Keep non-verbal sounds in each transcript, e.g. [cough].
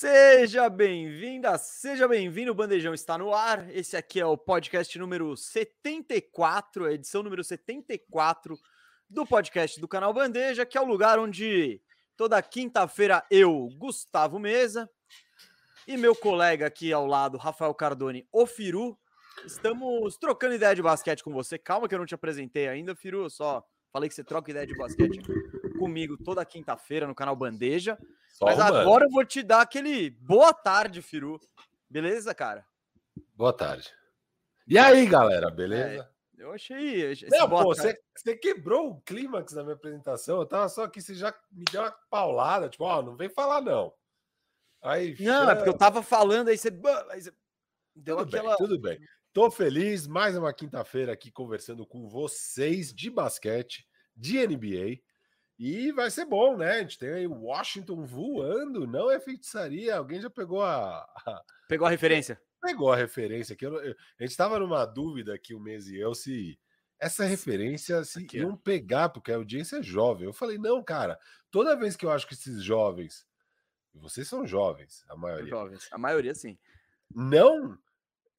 Seja bem-vinda, seja bem-vindo. O Bandejão está no ar. Esse aqui é o podcast número 74, a edição número 74 do podcast do canal Bandeja, que é o lugar onde toda quinta-feira eu, Gustavo Mesa, e meu colega aqui ao lado, Rafael Cardone, o Firu, estamos trocando ideia de basquete com você. Calma que eu não te apresentei ainda, Firu, só falei que você troca ideia de basquete comigo toda quinta-feira no canal Bandeja. Só Mas agora eu vou te dar aquele boa tarde, Firu. Beleza, cara? Boa tarde. E aí, galera, beleza? É, eu achei. Não, pô, você, você, quebrou o clímax da minha apresentação. Eu tava só aqui, você já me deu uma paulada, tipo, ó, oh, não vem falar, não. Aí, não, chama... é porque eu tava falando, aí você. Aí você deu tudo aquela. Bem, tudo bem. Tô feliz, mais uma quinta-feira aqui conversando com vocês de basquete, de NBA. E vai ser bom, né? A gente tem aí Washington voando, não é feitiçaria. Alguém já pegou a. Pegou a referência. Pegou a referência aqui. a gente estava numa dúvida aqui, o mês e eu, se essa referência se aqui, iam pegar, porque a audiência é jovem. Eu falei, não, cara, toda vez que eu acho que esses jovens. Vocês são jovens, a maioria. Jovens, a maioria sim. Não.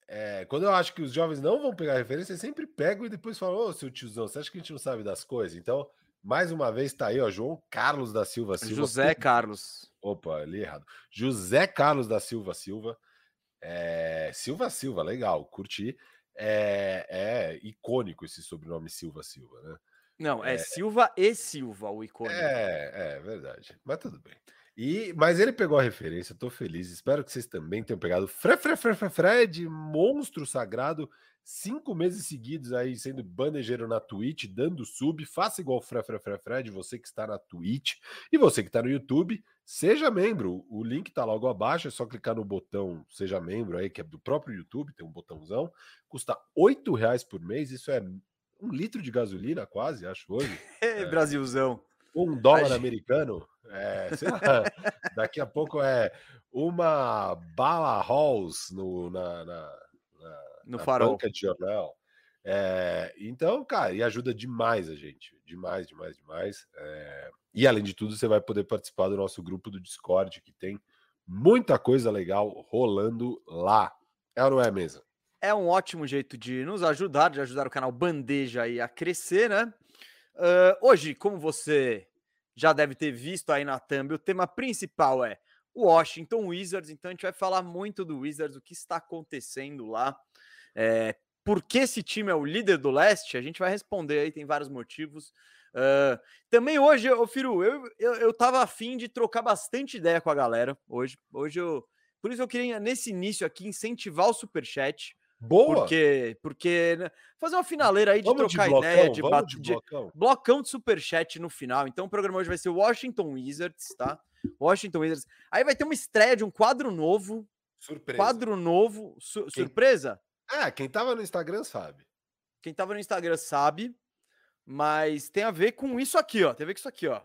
É, quando eu acho que os jovens não vão pegar a referência, eu sempre pego e depois falo, ô, seu tiozão, você acha que a gente não sabe das coisas? Então, mais uma vez tá aí, ó, João Carlos da Silva Silva. José Carlos. Opa, li errado. José Carlos da Silva Silva. É... Silva Silva, legal, curti. É... é icônico esse sobrenome Silva Silva, né? Não, é, é Silva e Silva o icônico. É, é verdade. Mas tudo bem. E, mas ele pegou a referência, tô feliz. Espero que vocês também tenham pegado. Fred, Fred, Fred, Fred, monstro sagrado cinco meses seguidos aí sendo bandejeiro na Twitch, dando sub, faça igual o Fre, Fre, Fre, Fred, você que está na Twitch e você que está no YouTube, seja membro. O link está logo abaixo, é só clicar no botão seja membro aí, que é do próprio YouTube, tem um botãozão, custa oito reais por mês, isso é um litro de gasolina quase, acho hoje. [laughs] é, Brasilzão. Um dólar americano, é, lá, [laughs] daqui a pouco é uma bala Halls no, na, na no farol. Banca de jornal. É, então, cara, e ajuda demais a gente. Demais, demais, demais. É, e além de tudo, você vai poder participar do nosso grupo do Discord, que tem muita coisa legal rolando lá. É ou não é mesmo? É um ótimo jeito de nos ajudar, de ajudar o canal Bandeja aí a crescer, né? Uh, hoje, como você já deve ter visto aí na thumb, o tema principal é o Washington Wizards, então a gente vai falar muito do Wizards, o que está acontecendo lá. É, por que esse time é o líder do leste? A gente vai responder aí, tem vários motivos. Uh, também hoje, eu, Firu, eu, eu, eu tava afim de trocar bastante ideia com a galera hoje. Hoje eu. Por isso eu queria, nesse início aqui, incentivar o superchat. Boa! Porque, porque né, fazer uma finaleira aí de vamos trocar de blocão, ideia, de, de, de blocão. blocão de superchat no final. Então o programa hoje vai ser Washington Wizards, tá? Washington Wizards. Aí vai ter uma estreia de um quadro novo. Surpresa. Quadro novo. Su. Surpresa? É, quem tava no Instagram sabe. Quem tava no Instagram sabe, mas tem a ver com isso aqui, ó. Tem a ver com isso aqui, ó.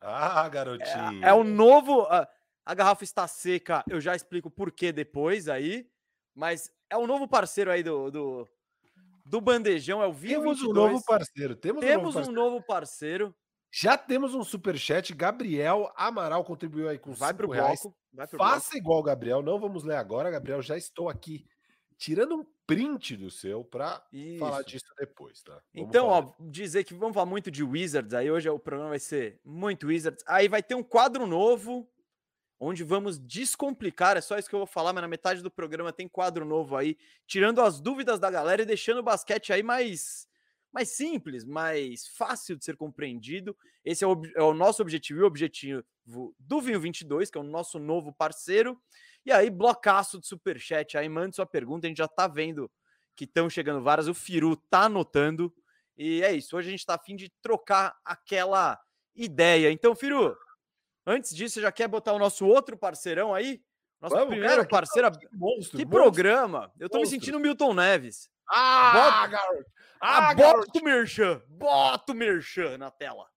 Ah, garotinho. É, é o novo. A, a, garrafa está seca, eu já explico por que depois aí. Mas é o novo parceiro aí do, do, do Bandejão, é o Vinho Temos 22. um novo parceiro. Temos, temos um, novo parceiro. um novo parceiro. Já temos um super chat. Gabriel Amaral contribuiu aí com vai pro reais. bloco. Vai pro Faça bloco. igual Gabriel. Não vamos ler agora, Gabriel. Já estou aqui tirando um print do seu para falar disso depois, tá? Vamos então, falar. ó, dizer que vamos falar muito de Wizards, aí hoje o programa vai ser muito Wizards. Aí vai ter um quadro novo onde vamos descomplicar, é só isso que eu vou falar, mas na metade do programa tem quadro novo aí, tirando as dúvidas da galera e deixando o basquete aí mais mais simples, mais fácil de ser compreendido. Esse é o, é o nosso objetivo e o objetivo do Vinho 22, que é o nosso novo parceiro. E aí, blocaço de superchat, aí mande sua pergunta, a gente já tá vendo que estão chegando várias, o Firu tá anotando, e é isso, hoje a gente tá afim de trocar aquela ideia. Então, Firu, antes disso, você já quer botar o nosso outro parceirão aí? Nosso Vamos, primeiro cara, parceiro. Que, monstro, que monstro, programa! Eu tô monstro. me sentindo Milton Neves. Ah, bota, garoto! Ah, ah bota o Merchan! Bota o Merchan na tela!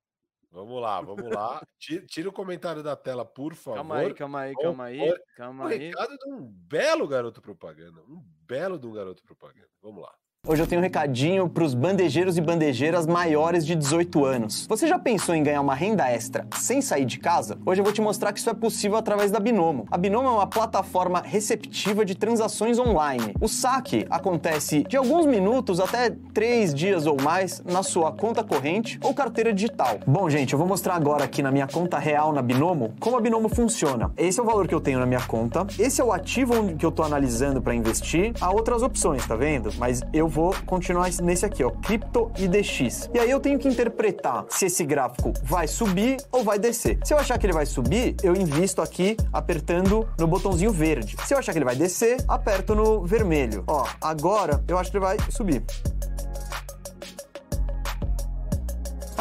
Vamos lá, vamos lá. Tira, tira, o comentário da tela, por favor. Calma aí, calma aí, calma aí. Calma aí. recado de um belo garoto propaganda. Um belo de um garoto propaganda. Vamos lá. Hoje eu tenho um recadinho para os bandejeiros e bandejeiras maiores de 18 anos. Você já pensou em ganhar uma renda extra sem sair de casa? Hoje eu vou te mostrar que isso é possível através da Binomo. A Binomo é uma plataforma receptiva de transações online. O saque acontece de alguns minutos até 3 dias ou mais na sua conta corrente ou carteira digital. Bom, gente, eu vou mostrar agora aqui na minha conta real na Binomo como a Binomo funciona. Esse é o valor que eu tenho na minha conta, esse é o ativo que eu estou analisando para investir. Há outras opções, tá vendo? Mas eu vou continuar nesse aqui, ó, Crypto IDX. E aí eu tenho que interpretar se esse gráfico vai subir ou vai descer. Se eu achar que ele vai subir, eu invisto aqui apertando no botãozinho verde. Se eu achar que ele vai descer, aperto no vermelho. Ó, agora eu acho que ele vai subir.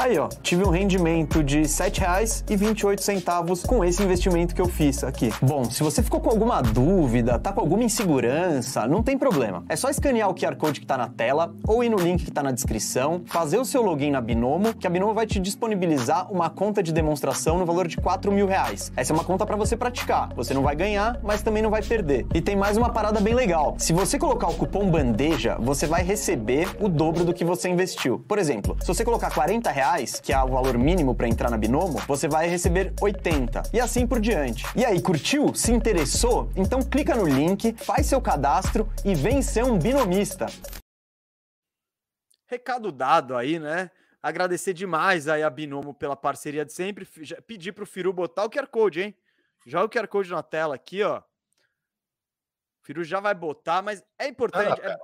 Aí, ó, tive um rendimento de R$ 7,28 com esse investimento que eu fiz aqui. Bom, se você ficou com alguma dúvida, tá com alguma insegurança, não tem problema. É só escanear o QR Code que tá na tela ou ir no link que tá na descrição, fazer o seu login na Binomo, que a Binomo vai te disponibilizar uma conta de demonstração no valor de 4 mil reais. Essa é uma conta para você praticar. Você não vai ganhar, mas também não vai perder. E tem mais uma parada bem legal. Se você colocar o cupom bandeja, você vai receber o dobro do que você investiu. Por exemplo, se você colocar 40 reais, reais, que é o valor mínimo para entrar na Binomo, você vai receber 80 e assim por diante. E aí, curtiu? Se interessou? Então clica no link, faz seu cadastro e vem ser um binomista. Recado dado aí, né? Agradecer demais aí a Binomo pela parceria de sempre. Pedir pro Firu botar o QR Code, hein? Joga o QR Code na tela aqui, ó. O Firu já vai botar, mas é importante. Ah,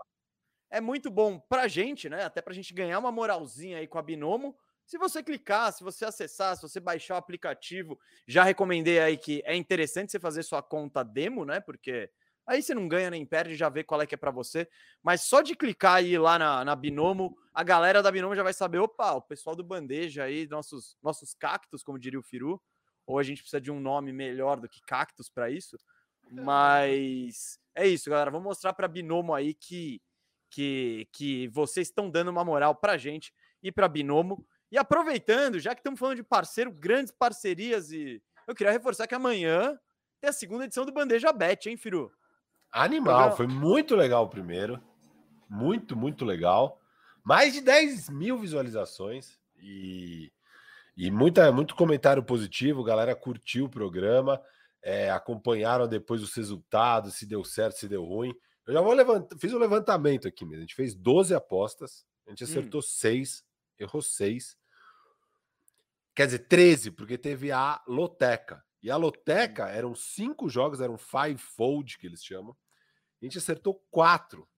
é, é, muito bom pra gente, né? Até pra gente ganhar uma moralzinha aí com a Binomo. Se você clicar, se você acessar, se você baixar o aplicativo, já recomendei aí que é interessante você fazer sua conta demo, né? Porque aí você não ganha nem perde, já vê qual é que é para você. Mas só de clicar aí lá na, na Binomo, a galera da Binomo já vai saber, opa, o pessoal do Bandeja aí, nossos, nossos cactos, como diria o Firu, ou a gente precisa de um nome melhor do que cactos para isso. [laughs] Mas é isso, galera. Vou mostrar para Binomo aí que, que, que vocês estão dando uma moral para gente e para Binomo. E aproveitando, já que estamos falando de parceiro, grandes parcerias, e eu queria reforçar que amanhã tem a segunda edição do Bandeja Bet, hein, Firu? Animal, foi muito legal o primeiro. Muito, muito legal. Mais de 10 mil visualizações e, e muita, muito comentário positivo. Galera curtiu o programa, é, acompanharam depois os resultados, se deu certo, se deu ruim. Eu já vou levantar, fiz um levantamento aqui mesmo. A gente fez 12 apostas, a gente acertou hum. 6 errou seis. Quer dizer, 13, porque teve a loteca. E a loteca eram cinco jogos, eram five fold que eles chamam. A gente acertou quatro.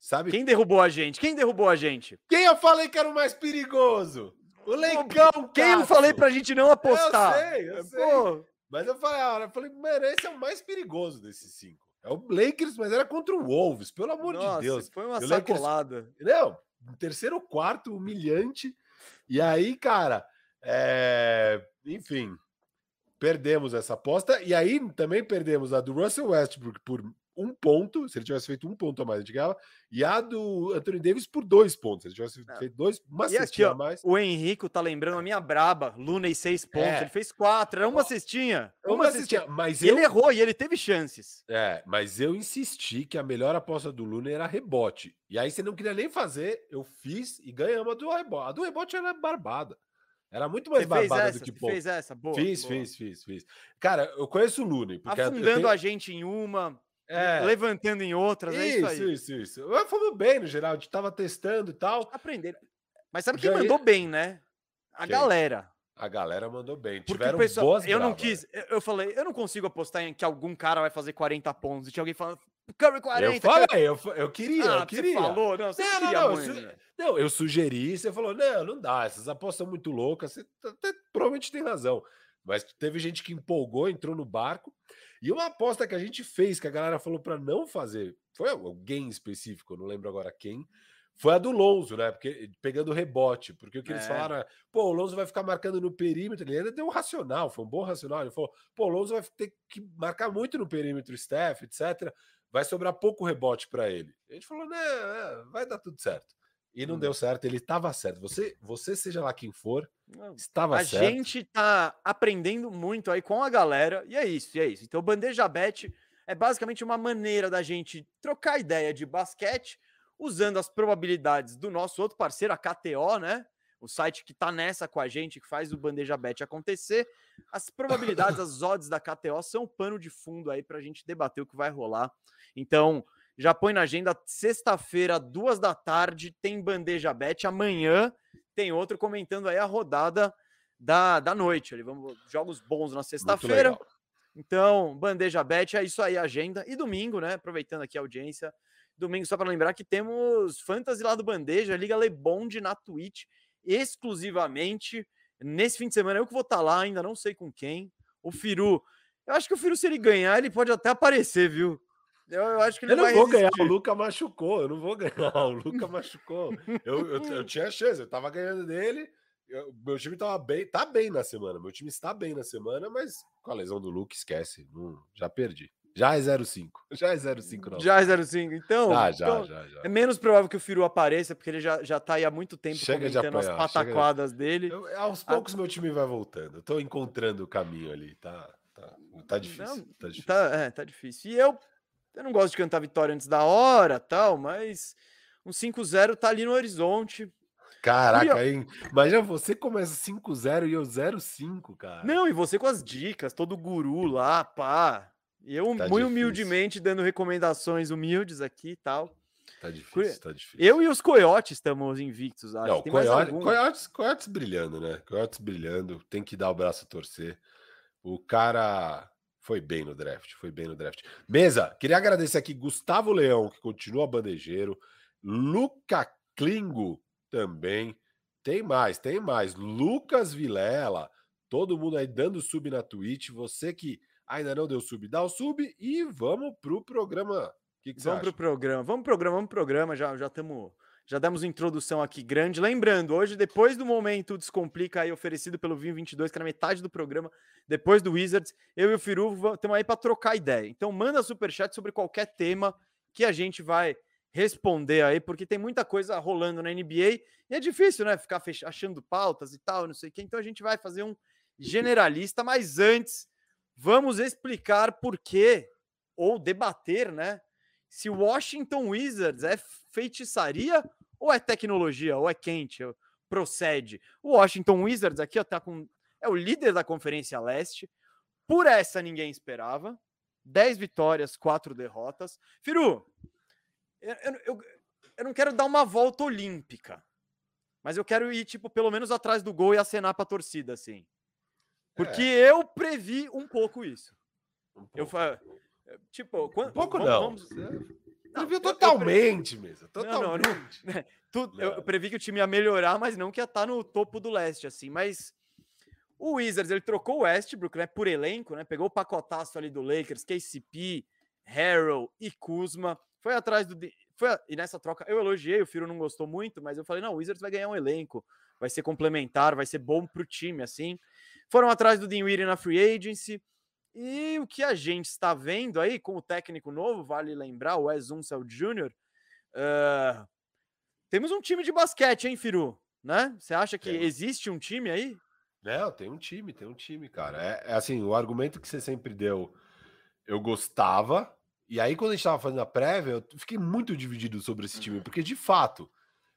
Sabe? Quem derrubou a gente? Quem derrubou a gente? Quem eu falei que era o mais perigoso? O Leicão, Quem eu falei pra gente não apostar? Eu sei, eu sei. Mas eu falei, eu falei, mano, esse é o mais perigoso desses cinco. É o Lakers, mas era contra o Wolves, pelo amor Nossa, de Deus. Foi uma sacolada. Lakers... Não, terceiro quarto humilhante. E aí, cara, é... enfim, perdemos essa aposta. E aí também perdemos a do Russell Westbrook por um ponto, se ele tivesse feito um ponto a mais, a gente ganhava, e a do Anthony Davis por dois pontos. Se ele tivesse não. feito dois, uma e cestinha a mais. O Henrico tá lembrando a minha braba, Luna e seis pontos. É. Ele fez quatro, era uma cestinha. Uma, uma cestinha. cestinha. Mas eu... Ele errou e ele teve chances. É, mas eu insisti que a melhor aposta do Luna era rebote. E aí você não queria nem fazer, eu fiz e ganhamos a do rebote. A do rebote era barbada. Era muito mais barbada essa, do que ponto. fez essa? Boa. Fiz, boa. fiz, fiz, fiz. Cara, eu conheço o Luna. Afundando tenho... a gente em uma, é. Levantando em outras, isso, é isso aí. Isso, isso, isso. Fomos bem no geral, a gente tava testando e tal. Aprender. Mas sabe quem Ganhei... mandou bem, né? A quem? galera. A galera mandou bem. Porque Tiveram pessoal, boas Eu não quis, eu falei, eu não consigo apostar em que algum cara vai fazer 40 pontos. E tinha alguém falando, Curry 40. Eu falei, eu, eu queria, ah, eu queria. Você falou, não, você não, não, não, eu, su... não, eu sugeri, você falou, não, não dá, essas apostas são muito loucas, você até, provavelmente tem razão. Mas teve gente que empolgou, entrou no barco. E uma aposta que a gente fez, que a galera falou para não fazer, foi alguém específico, não lembro agora quem, foi a do Lonzo, né? Porque pegando rebote, porque o que é. eles falaram é, pô, o Lonzo vai ficar marcando no perímetro, ele ainda deu um racional, foi um bom racional, ele falou, pô, o Lonzo vai ter que marcar muito no perímetro, Steph, etc. Vai sobrar pouco rebote para ele. A gente falou, né, vai dar tudo certo. E não hum. deu certo, ele estava certo. Você, você seja lá quem for, estava a certo. A gente tá aprendendo muito aí com a galera, e é isso, e é isso. Então, Bandeja Bet, É basicamente uma maneira da gente trocar ideia de basquete usando as probabilidades do nosso outro parceiro, a KTO, né? O site que tá nessa com a gente, que faz o Bandeja Bet acontecer. As probabilidades, [laughs] as odds da KTO são pano de fundo aí para a gente debater o que vai rolar. Então, já põe na agenda, sexta-feira, duas da tarde, tem Bandeja Bet. Amanhã tem outro comentando aí a rodada da, da noite. Ali, vamos, jogos bons na sexta-feira. Então, Bandeja Bet, é isso aí, agenda. E domingo, né? Aproveitando aqui a audiência. Domingo, só para lembrar que temos Fantasy lá do Bandeja, Liga Lebonde na Twitch, exclusivamente. Nesse fim de semana, eu que vou estar tá lá, ainda não sei com quem. O Firu. Eu acho que o Firu, se ele ganhar, ele pode até aparecer, viu? Eu, eu acho que ele eu não vou resistir. ganhar, o Luca machucou, eu não vou [laughs] ganhar, o Luca machucou. Eu, eu, eu [laughs] tinha chance, eu tava ganhando dele, eu, meu time tava bem, tá bem na semana, meu time está bem na semana, mas com a lesão do Luca, esquece, hum, já perdi. Já é 0,5. [laughs] Já é 0,5, não. Já é 0,5. Então, ah, já, então já, já, é menos provável que o Firu apareça, porque ele já, já tá aí há muito tempo chega de apanhar, as pataquadas chega... dele. Eu, aos poucos a... meu time vai voltando. Eu tô encontrando o caminho ali, tá, tá, tá difícil. Não, tá, difícil. Tá, é, tá difícil. E eu eu não gosto de cantar vitória antes da hora, tal, mas um 5-0 tá ali no horizonte. Caraca, e, hein? Imagina você começa 5-0 e eu 0-5, cara. Não, e você com as dicas, todo guru lá, pá. E eu tá muito humildemente dando recomendações humildes aqui e tal. Tá difícil, tá difícil. Eu e os coiotes estamos invictos, acho. Não, coiote, coiotes, coiotes brilhando, né? Coiotes brilhando, tem que dar o braço a torcer. O cara foi bem no draft, foi bem no draft. Mesa, queria agradecer aqui Gustavo Leão, que continua bandejeiro, Luca Klingo também. Tem mais, tem mais. Lucas Vilela, todo mundo aí dando sub na Twitch. Você que ainda não deu sub, dá o sub e vamos pro programa. Que que vamos pro programa, vamos pro programa, vamos pro programa. Já já estamos já demos introdução aqui grande. Lembrando, hoje, depois do momento Descomplica aí oferecido pelo Vinho 22, que era metade do programa, depois do Wizards, eu e o Firu estamos aí para trocar ideia. Então, manda superchat sobre qualquer tema que a gente vai responder aí, porque tem muita coisa rolando na NBA e é difícil, né? Ficar fech... achando pautas e tal, não sei o quê. Então, a gente vai fazer um generalista, mas antes, vamos explicar por quê, ou debater, né? Se o Washington Wizards é feitiçaria ou é tecnologia, ou é quente, procede. O Washington Wizards aqui ó, tá com, é o líder da Conferência Leste. Por essa ninguém esperava. 10 vitórias, 4 derrotas. Firu, eu, eu, eu não quero dar uma volta olímpica, mas eu quero ir, tipo, pelo menos atrás do gol e acenar pra torcida, assim. Porque é. eu previ um pouco isso. Um pouco. Eu, Tipo, quando, pouco vamos, não. Vamos... Não, viu totalmente mesmo. Totalmente. Não, não, tu, eu previ que o time ia melhorar, mas não que ia estar tá no topo do leste, assim. Mas o Wizards, ele trocou o Westbrook, né, por elenco, né? Pegou o pacotaço ali do Lakers, KCP, Harrell e Kuzma. Foi atrás do. Foi, e nessa troca eu elogiei, o Firo não gostou muito, mas eu falei: não, o Wizards vai ganhar um elenco, vai ser complementar, vai ser bom pro time, assim. Foram atrás do Dinwiddie na free agency. E o que a gente está vendo aí com o técnico novo, vale lembrar, o Wes Unseld Jr., uh, temos um time de basquete, hein, Firu? Né? Você acha que tem. existe um time aí? Não, tem um time, tem um time, cara. É, é, assim, o argumento que você sempre deu, eu gostava. E aí, quando a gente estava fazendo a prévia, eu fiquei muito dividido sobre esse time, uhum. porque de fato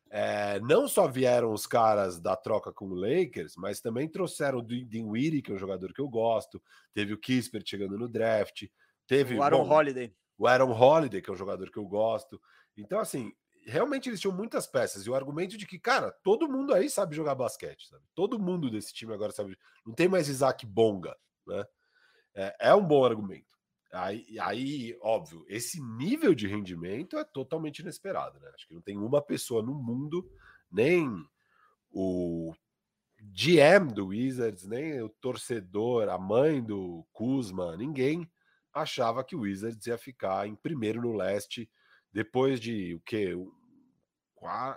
é, não só vieram os caras da troca com o Lakers, mas também trouxeram o Dinwiddie, que é um jogador que eu gosto. Teve o Kispert chegando no draft. Teve o Aaron bom, Holiday. O Aaron Holiday, que é um jogador que eu gosto. Então, assim, realmente eles tinham muitas peças. E o argumento de que, cara, todo mundo aí sabe jogar basquete, sabe? Todo mundo desse time agora sabe. Não tem mais Isaac Bonga, né? É, é um bom argumento. Aí, aí, óbvio, esse nível de rendimento é totalmente inesperado, né? Acho que não tem uma pessoa no mundo, nem o GM do Wizards, nem o torcedor, a mãe do Kuzma, ninguém achava que o Wizards ia ficar em primeiro no leste depois de o quê? Um,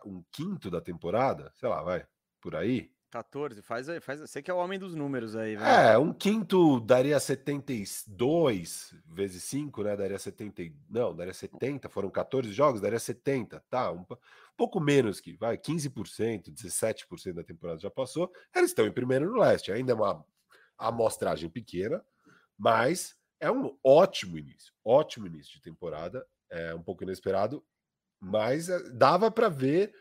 um quinto da temporada? Sei lá, vai, por aí. 14, faz aí, faz. Você que é o homem dos números aí, velho. É, um quinto daria 72 vezes 5, né? Daria 70. Não, daria 70. Foram 14 jogos, daria 70, tá? Um, um pouco menos que, vai, 15%, 17% da temporada já passou. Eles estão em primeiro no leste. Ainda é uma amostragem pequena, mas é um ótimo início, ótimo início de temporada, é um pouco inesperado, mas é, dava para ver.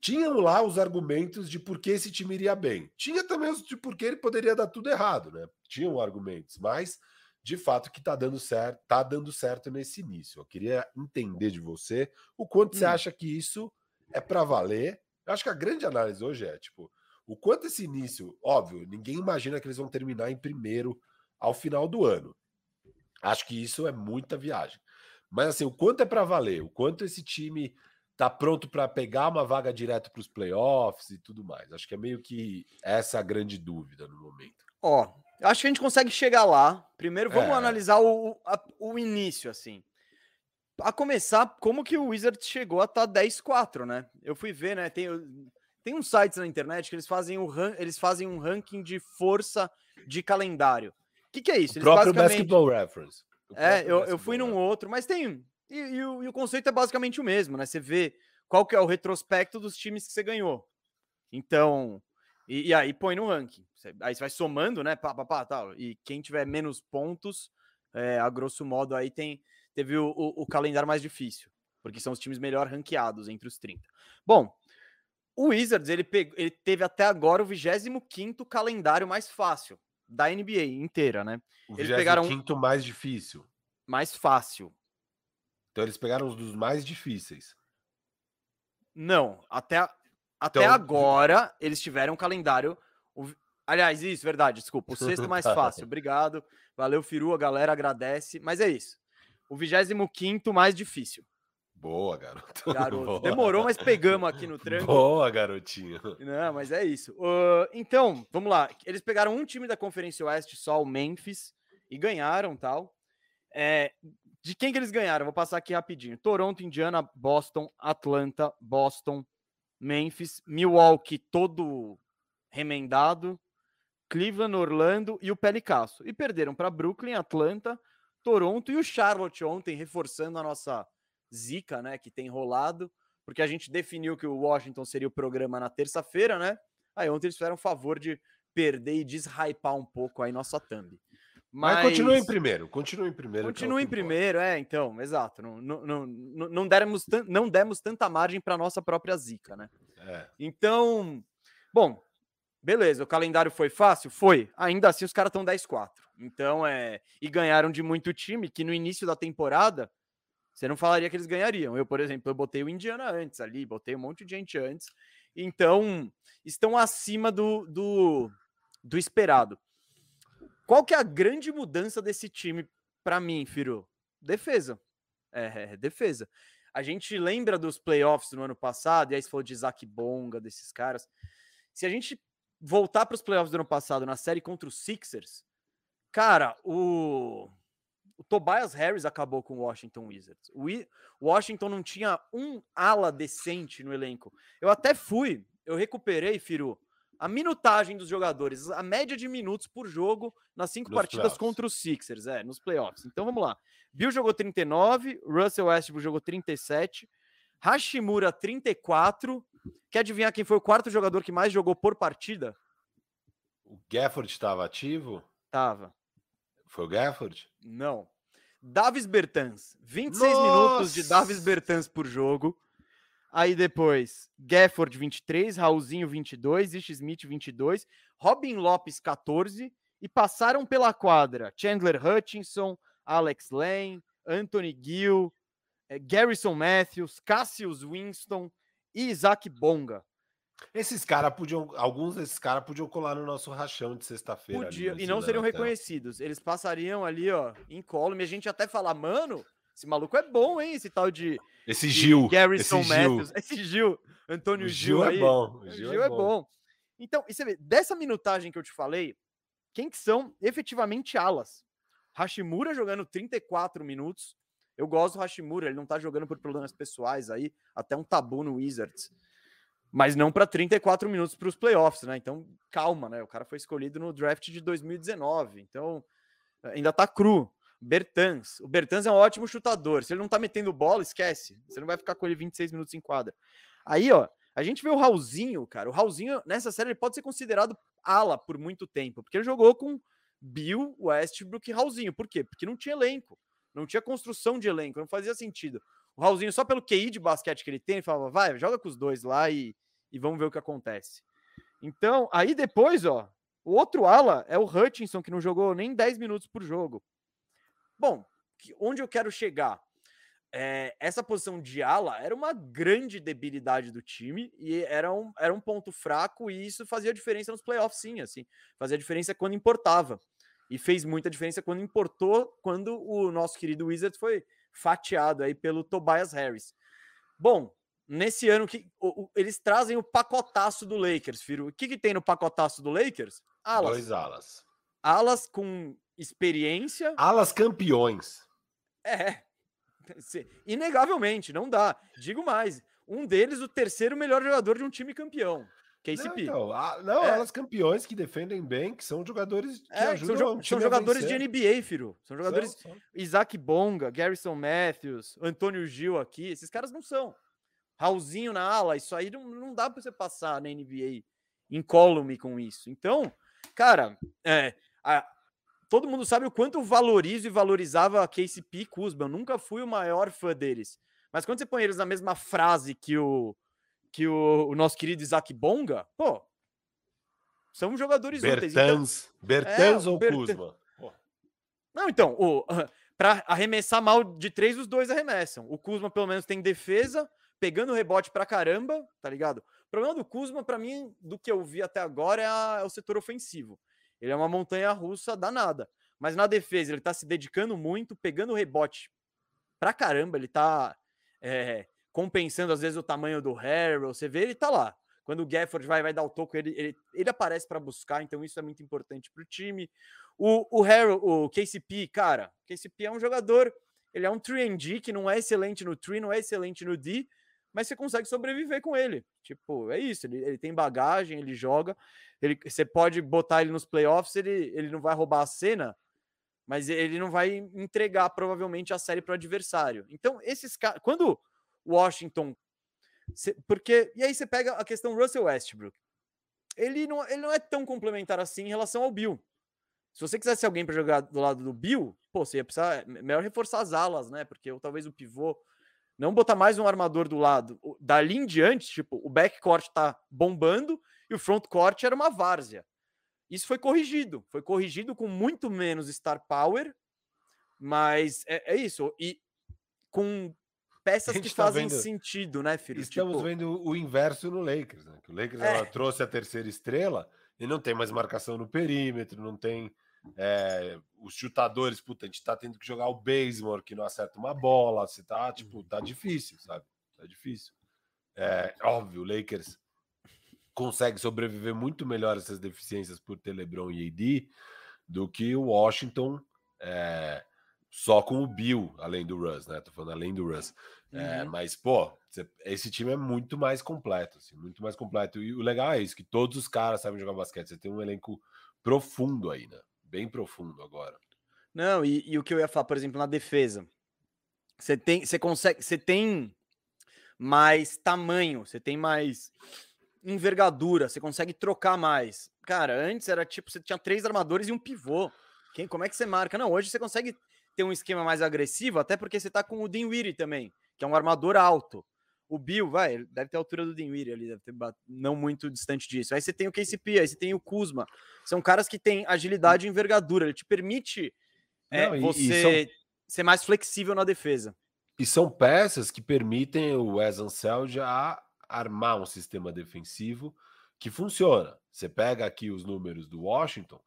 Tinham lá os argumentos de por que esse time iria bem. Tinha também os de por que ele poderia dar tudo errado, né? Tinham argumentos, mas de fato que tá dando certo, tá dando certo nesse início. Eu queria entender de você o quanto hum. você acha que isso é para valer. Eu acho que a grande análise hoje é, tipo, o quanto esse início, óbvio, ninguém imagina que eles vão terminar em primeiro ao final do ano. Acho que isso é muita viagem. Mas assim, o quanto é para valer, o quanto esse time tá pronto para pegar uma vaga direto para os playoffs e tudo mais. Acho que é meio que essa a grande dúvida no momento. Ó, acho que a gente consegue chegar lá. Primeiro, vamos é. analisar o, a, o início, assim. A começar, como que o Wizards chegou a estar tá 10-4, né? Eu fui ver, né? Tem, tem uns sites na internet que eles fazem, o, eles fazem um ranking de força de calendário. O que, que é isso? O eles próprio basicamente... Basketball Reference. É, eu, eu fui num outro, mas tem. E, e, o, e, o, conceito é basicamente o mesmo, né? Você vê qual que é o retrospecto dos times que você ganhou. Então, e, e aí põe no ranking. Você, aí você vai somando, né? Pá, pá, pá, tal. E quem tiver menos pontos, é, a grosso modo, aí tem teve o, o, o, calendário mais difícil, porque são os times melhor ranqueados entre os 30. Bom, o Wizards ele, pegou, ele teve até agora o 25 calendário mais fácil da NBA inteira, né? O eles pegaram quinto mais difícil. Mais fácil. Então eles pegaram os dos mais difíceis. Não, até, até então... agora eles tiveram um calendário. Aliás, isso, verdade, desculpa. O sexto mais fácil. [laughs] Obrigado. Valeu, Firu, a galera agradece. Mas é isso. O 25 mais difícil. Boa, garoto. [laughs] Garoto. Boa. Demorou, mas pegamos aqui no [laughs] tranco. Boa, garotinho. Não, mas é isso. Uh, então, vamos lá. Eles pegaram um time da Conferência Oeste, só o Memphis, e ganharam tal. É, de quem que eles ganharam? Vou passar aqui rapidinho. Toronto, Indiana, Boston, Atlanta, Boston, Memphis, Milwaukee, todo remendado, Cleveland, Orlando e o Pelicasso. E perderam para Brooklyn, Atlanta, Toronto e o Charlotte ontem, reforçando a nossa zica, né, que tem rolado, porque a gente definiu que o Washington seria o programa na terça-feira, né? Aí ontem eles fizeram o favor de perder e deshypar um pouco aí nossa thumb. Mas, Mas continua em primeiro, continua em primeiro. Continua é em primeiro, é, então, exato. Não, não, não, não, demos, não demos tanta margem para nossa própria zica, né? É. Então, bom, beleza, o calendário foi fácil? Foi. Ainda assim, os caras estão 10-4. Então, é. E ganharam de muito time que no início da temporada você não falaria que eles ganhariam. Eu, por exemplo, eu botei o Indiana antes ali, botei um monte de gente antes. Então, estão acima do, do, do esperado. Qual que é a grande mudança desse time para mim, Firu? Defesa. É, é, defesa. A gente lembra dos playoffs no ano passado, e aí você falou de Isaac Bonga, desses caras. Se a gente voltar para os playoffs do ano passado na série contra os Sixers, cara, o o Tobias Harris acabou com o Washington Wizards. O Washington não tinha um ala decente no elenco. Eu até fui, eu recuperei, Firu, a minutagem dos jogadores, a média de minutos por jogo nas cinco nos partidas playoffs. contra os Sixers, é, nos playoffs. Então vamos lá. Bill jogou 39, Russell Westbrook jogou 37, Hashimura 34. Quer adivinhar quem foi o quarto jogador que mais jogou por partida? O Gafford estava ativo? Tava. Foi o Gafford? Não. Davis Bertans. 26 Nossa! minutos de Davis Bertans por jogo. Aí depois, Gafford 23, Raulzinho 22, Ish Smith 22, Robin Lopes 14 e passaram pela quadra Chandler Hutchinson, Alex Lane, Anthony Gill, eh, Garrison Matthews, Cassius Winston e Isaac Bonga. Esses caras podiam, alguns desses caras podiam colar no nosso rachão de sexta-feira. Podia, e não seriam reconhecidos. Eles passariam ali, ó, em colo. E a gente até falar, mano, esse maluco é bom, hein? Esse tal de. Esse Gil. Garrison esse Matthews. Gil. Esse Gil. Antônio Gil. Gil é aí. bom. O Gil, Gil é, é bom. bom. Então, e você vê, dessa minutagem que eu te falei, quem que são efetivamente alas? Hashimura jogando 34 minutos. Eu gosto do Hashimura, ele não tá jogando por problemas pessoais aí, até um tabu no Wizards mas não para 34 minutos para os playoffs, né? Então, calma, né? O cara foi escolhido no draft de 2019, então ainda tá cru. Bertans, o Bertans é um ótimo chutador. Se ele não tá metendo bola, esquece. Você não vai ficar com ele 26 minutos em quadra. Aí, ó, a gente vê o Raulzinho, cara. O Raulzinho, nessa série, ele pode ser considerado ala por muito tempo, porque ele jogou com Bill, Westbrook e Raulzinho. Por quê? Porque não tinha elenco, não tinha construção de elenco, não fazia sentido. O Raulzinho, só pelo QI de basquete que ele tem, ele falava, vai, joga com os dois lá e, e vamos ver o que acontece. Então, aí depois, ó, o outro ala é o Hutchinson, que não jogou nem 10 minutos por jogo. Bom, onde eu quero chegar? É, essa posição de ala era uma grande debilidade do time e era um, era um ponto fraco e isso fazia diferença nos playoffs, sim, assim, fazia diferença quando importava e fez muita diferença quando importou, quando o nosso querido Wizards foi fatiado aí pelo Tobias Harris. Bom, nesse ano que o, o, eles trazem o pacotaço do Lakers, Firo. O que, que tem no pacotaço do Lakers? Alas. Dois alas. Alas com experiência. Alas campeões. É. [laughs] Inegavelmente, não dá. Digo mais. Um deles, o terceiro melhor jogador de um time campeão. KCP. Não, então, a, não é. elas campeões que defendem bem, que são jogadores que é, ajudam São, são jogadores de NBA, filho. São jogadores. São, são. Isaac Bonga, Garrison Matthews, Antônio Gil aqui. Esses caras não são. Raulzinho na ala, isso aí não, não dá para você passar na NBA incólume com isso. Então, cara, é, a, todo mundo sabe o quanto eu valorizo e valorizava a KCP e Kuzma. Eu nunca fui o maior fã deles. Mas quando você põe eles na mesma frase que o que o, o nosso querido Isaac Bonga, pô, são jogadores Bertans, úteis. Então, Bertans é, ou Bertans. Kuzma? Não, então, o, para arremessar mal de três, os dois arremessam. O Kuzma, pelo menos, tem defesa, pegando rebote pra caramba, tá ligado? O problema do Kuzma, para mim, do que eu vi até agora, é, a, é, o setor ofensivo. Ele é uma montanha russa danada. Mas na defesa, ele tá se dedicando muito, pegando rebote pra caramba. Ele tá é, compensando, às vezes, o tamanho do Harrell. Você vê, ele tá lá. Quando o Gafford vai, vai dar o toco, ele, ele, ele aparece para buscar, então isso é muito importante para o time. O, o Harrell, o KCP, cara, o KCP é um jogador, ele é um 3D que não é excelente no 3, não é excelente no D, mas você consegue sobreviver com ele. Tipo, é isso, ele, ele tem bagagem, ele joga, ele, você pode botar ele nos playoffs, ele, ele não vai roubar a cena, mas ele não vai entregar provavelmente a série para o adversário. Então, esses caras, quando Washington, porque e aí você pega a questão Russell Westbrook, ele não, ele não é tão complementar assim em relação ao Bill. Se você quisesse alguém para jogar do lado do Bill, pô, você ia precisar melhor reforçar as alas, né? Porque ou talvez o pivô não botar mais um armador do lado. Dali em diante, tipo, o backcourt tá bombando e o frontcourt era uma várzea. Isso foi corrigido. Foi corrigido com muito menos star power, mas é, é isso. E com peças que tá fazem vendo, sentido, né, filho? Estamos tipo... vendo o inverso no Lakers, né? Que o Lakers é. trouxe a terceira estrela e não tem mais marcação no perímetro, não tem é, os chutadores, puta, a gente tá tendo que jogar o baseball que não acerta uma bola, você tá, tipo, tá difícil, sabe? Tá difícil. É óbvio, o Lakers consegue sobreviver muito melhor a essas deficiências por ter LeBron e AD do que o Washington é, só com o Bill, além do Russ, né? Tô falando além do Russ. É, uhum. mas, pô, esse time é muito mais completo, assim, muito mais completo. E o legal é isso, que todos os caras sabem jogar basquete. Você tem um elenco profundo aí, né? Bem profundo agora. Não, e, e, o que eu ia falar, por exemplo, na defesa. Você tem, você consegue, você tem mais tamanho, você tem mais envergadura, você consegue trocar mais. Cara, antes era tipo, você tinha três armadores e um pivô. Quem, como é que você marca? Não, hoje você consegue ter um esquema mais agressivo, até porque você tá com o Dinwiddie também, que é um armador alto. O Bill, vai, deve ter a altura do Dinwiddie ali, deve ter não muito distante disso. Aí você tem o KCP, aí você tem o Kuzma. São caras que têm agilidade e envergadura. Ele te permite é, não, você e são... ser mais flexível na defesa. E são peças que permitem o Wes Anseld a armar um sistema defensivo que funciona. Você pega aqui os números do Washington,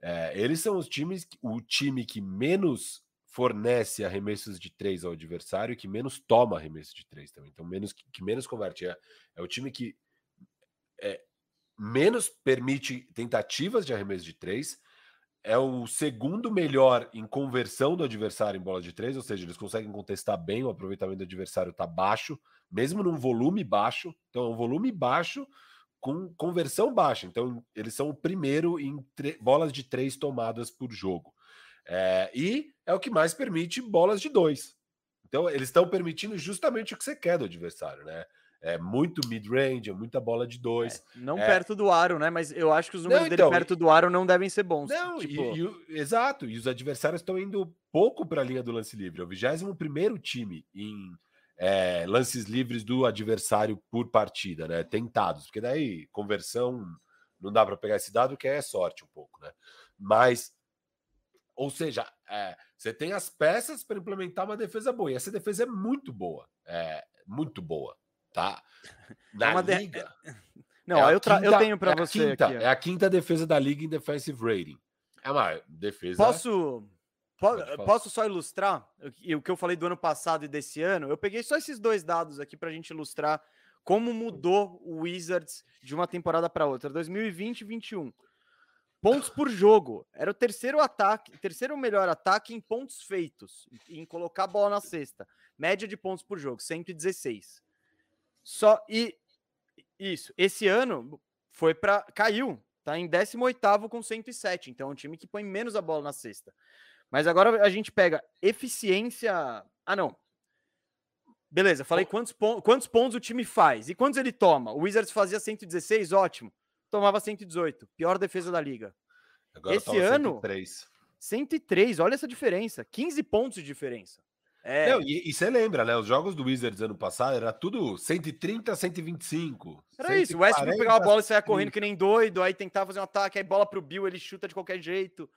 é, eles são os times, o time que menos fornece arremessos de três ao adversário que menos toma arremesso de três também. Então, menos que, menos converte. É, é, o time que é, menos permite tentativas de arremesso de três. É o segundo melhor em conversão do adversário em bola de três, ou seja, eles conseguem contestar bem, o aproveitamento do adversário está baixo, mesmo num volume baixo. Então, é um volume baixo com conversão baixa. Então, eles são o primeiro em bolas de três tomadas por jogo. É, e é o que mais permite bolas de dois. Então, eles estão permitindo justamente o que você quer do adversário, né? é muito mid-range, é muita bola de dois. É, não é... perto do aro, né? Mas eu acho que os números não, então, dele perto do aro não devem ser bons. Não, tipo... e, e, exato. E os adversários estão indo pouco para a linha do lance livre. É o 21 primeiro time em é, lances livres do adversário por partida, né? Tentados, porque daí conversão não dá para pegar esse dado, que é sorte um pouco, né? Mas, ou seja, é, você tem as peças para implementar uma defesa boa. E essa defesa é muito boa, é muito boa tá? [laughs] É Na é liga. De... Não, é eu, quinta, eu tenho para é você. Quinta, aqui, é a quinta defesa da liga em defensive rating. É uma defesa. Posso. Posso só ilustrar o que eu falei do ano passado e desse ano? Eu peguei só esses dois dados aqui para a gente ilustrar como mudou o Wizards de uma temporada para outra, 2020 e 21. Pontos por jogo. Era o terceiro ataque, terceiro melhor ataque em pontos feitos, em colocar a bola na cesta. Média de pontos por jogo, 116. Só e isso, esse ano foi para caiu, tá em 18º com 107, então é um time que põe menos a bola na cesta. Mas agora a gente pega eficiência, ah não. Beleza, falei quantos, pon quantos pontos o time faz e quantos ele toma. O Wizards fazia 116, ótimo. Tomava 118, pior defesa da liga. Agora Esse ano 103. 103, olha essa diferença, 15 pontos de diferença. É. Não, e, você lembra, né? Os jogos do Wizards ano passado era tudo 130, 125. Era 140, isso. O Westbrook pegava a bola e saia correndo que nem doido, aí tentava fazer um ataque, aí bola pro Bill, ele chuta de qualquer jeito.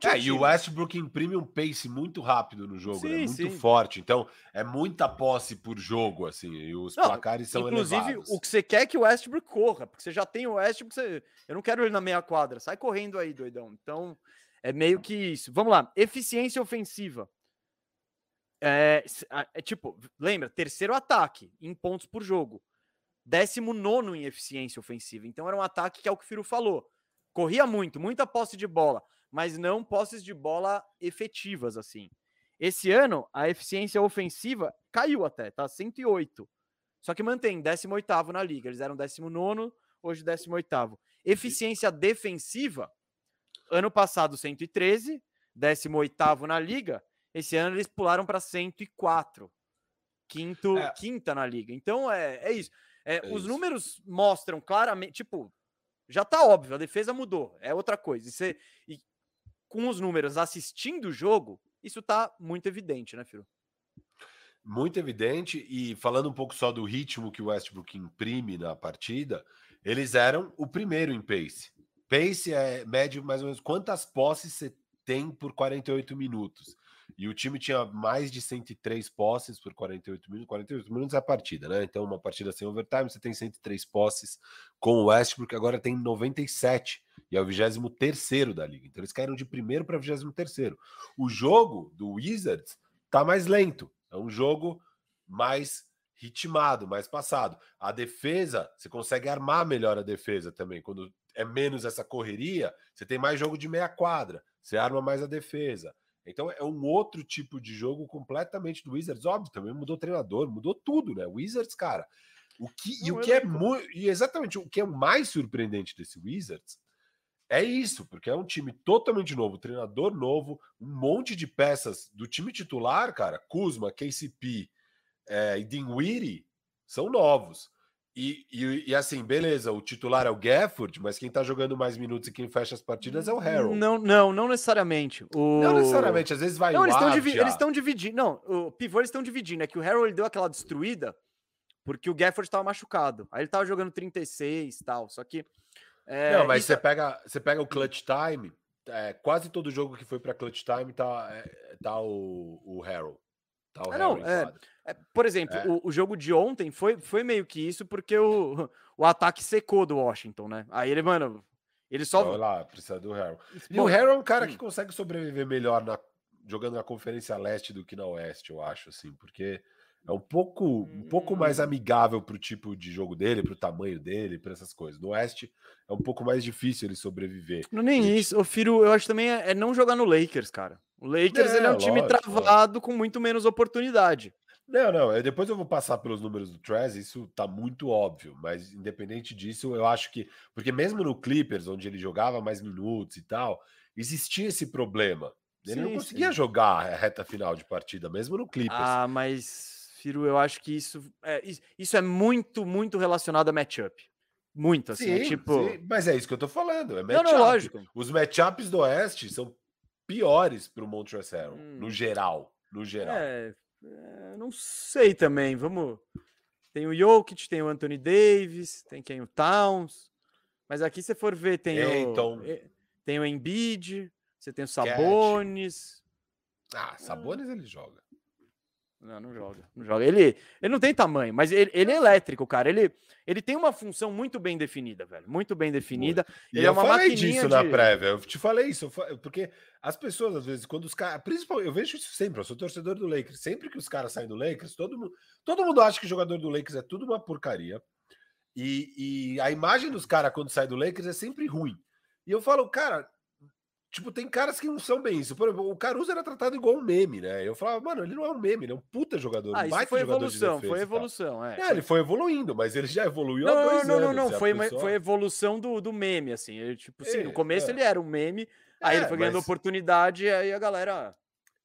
Tinha é, e o Westbrook imprime um pace muito rápido no jogo, né? sim, né? muito sim. forte. Então, é muita posse por jogo, assim, e os não, placares são inclusive, elevados. o que você quer é que o Westbrook corra, porque você já tem o Westbrook, você... eu não quero ele na meia quadra, sai correndo aí, doidão. Então, é meio que isso. Vamos lá, eficiência ofensiva. É, é, tipo, lembra, terceiro ataque em pontos por jogo. Décimo nono em eficiência ofensiva. Então era um ataque que é o que o Firo falou. Corria muito, muita posse de bola, mas não posses de bola efetivas assim. Esse ano, a eficiência ofensiva caiu até, tá? 108. Só que mantém 18 na liga. Eles eram 19, hoje 18. Eficiência defensiva, ano passado 113, 18 na liga, esse ano eles pularam para 104. Quinto, é. Quinta na liga. Então é, é isso. É, é os isso. números mostram claramente, tipo, já tá óbvio, a defesa mudou, é outra coisa. E, você, e com os números assistindo o jogo, isso tá muito evidente, né, Firo? Muito evidente, e falando um pouco só do ritmo que o Westbrook imprime na partida, eles eram o primeiro em pace. Pace é médio mais ou menos quantas posses você tem por 48 minutos. E o time tinha mais de 103 posses por 48 minutos. 48 minutos é a partida, né? Então, uma partida sem overtime, você tem 103 posses com o Westbrook, agora tem 97 e é o 23 da liga. Então, eles caíram de primeiro para 23. O jogo do Wizards tá mais lento. É um jogo mais ritmado, mais passado. A defesa, você consegue armar melhor a defesa também. Quando é menos essa correria, você tem mais jogo de meia quadra, você arma mais a defesa. Então é um outro tipo de jogo completamente do Wizards. Óbvio, também mudou o treinador, mudou tudo, né? Wizards, cara. O que, e o que é muito. E exatamente o que é mais surpreendente desse Wizards é isso, porque é um time totalmente novo, treinador novo, um monte de peças do time titular, cara. Kuzma, KCP é, e Dinwiddie são novos. E, e, e, assim, beleza, o titular é o Gafford, mas quem tá jogando mais minutos e quem fecha as partidas é o Harold. Não, não, não necessariamente. O... Não necessariamente, às vezes vai não, eles divi eles estão dividindo. Não, o pivô eles estão dividindo. É que o Harold deu aquela destruída porque o Gafford estava machucado. Aí ele tava jogando 36 e tal. Só que. É, não, mas você, pega, você pega o clutch time, é, quase todo jogo que foi para clutch time tá, é, tá o, o Harold. Tá o ah, não, é, é, por exemplo, é. o, o, jogo de ontem foi, foi meio que isso, porque o, o ataque secou do Washington, né? Aí ele, mano, ele só. Olha lá, precisa do Harold. E Bom, o Harold é um cara hum. que consegue sobreviver melhor na, jogando na Conferência Leste do que na Oeste, eu acho, assim, porque é um pouco, um pouco mais hum. amigável para o tipo de jogo dele, para o tamanho dele, para essas coisas. No Oeste é um pouco mais difícil ele sobreviver. Não nem ele... isso, o Firo, eu acho também é, é, não jogar no Lakers, cara. O Lakers é, ele é um lógico, time travado lógico. com muito menos oportunidade. Não, não, depois eu vou passar pelos números do Trez, isso tá muito óbvio, mas independente disso, eu acho que. Porque mesmo no Clippers, onde ele jogava mais minutos e tal, existia esse problema. Ele sim, não conseguia sim. jogar a reta final de partida, mesmo no Clippers. Ah, mas prefiro, eu acho que isso é, isso é muito, muito relacionado a matchup. Muito, assim. É sim, é tipo... Sim, mas é isso que eu tô falando. É não, não, lógico. Os matchups do Oeste são piores para o Montrezl hum. no geral. No geral. É, é, não sei também. Vamos. Tem o Jokic, tem o Anthony Davis, tem quem? O Towns. Mas aqui, se for ver, tem o. Tem o Embiid, você tem o Sabones. Ah, Sabones ele joga. Não, não joga. Não joga. Ele, ele não tem tamanho, mas ele, ele é elétrico, cara. Ele, ele tem uma função muito bem definida, velho. Muito bem definida. E ele eu é uma falei disso de... na prévia. Eu te falei isso, porque as pessoas, às vezes, quando os caras. Principalmente, eu vejo isso sempre, eu sou torcedor do Lakers. Sempre que os caras saem do Lakers, todo mundo, todo mundo acha que o jogador do Lakers é tudo uma porcaria. E, e a imagem dos caras quando sai do Lakers é sempre ruim. E eu falo, cara, Tipo, tem caras que não são bem isso. Por exemplo, o Caruso era tratado igual um meme, né? Eu falava, mano, ele não é um meme, ele é um puta jogador. Ah, um isso foi evolução, foi evolução, é. é. ele foi evoluindo, mas ele já evoluiu não, há dois não, anos. Não, não, não, foi, pessoa... foi evolução do, do meme, assim. Ele, tipo, sim, é, no começo é. ele era um meme, aí é, ele foi ganhando mas... oportunidade, aí a galera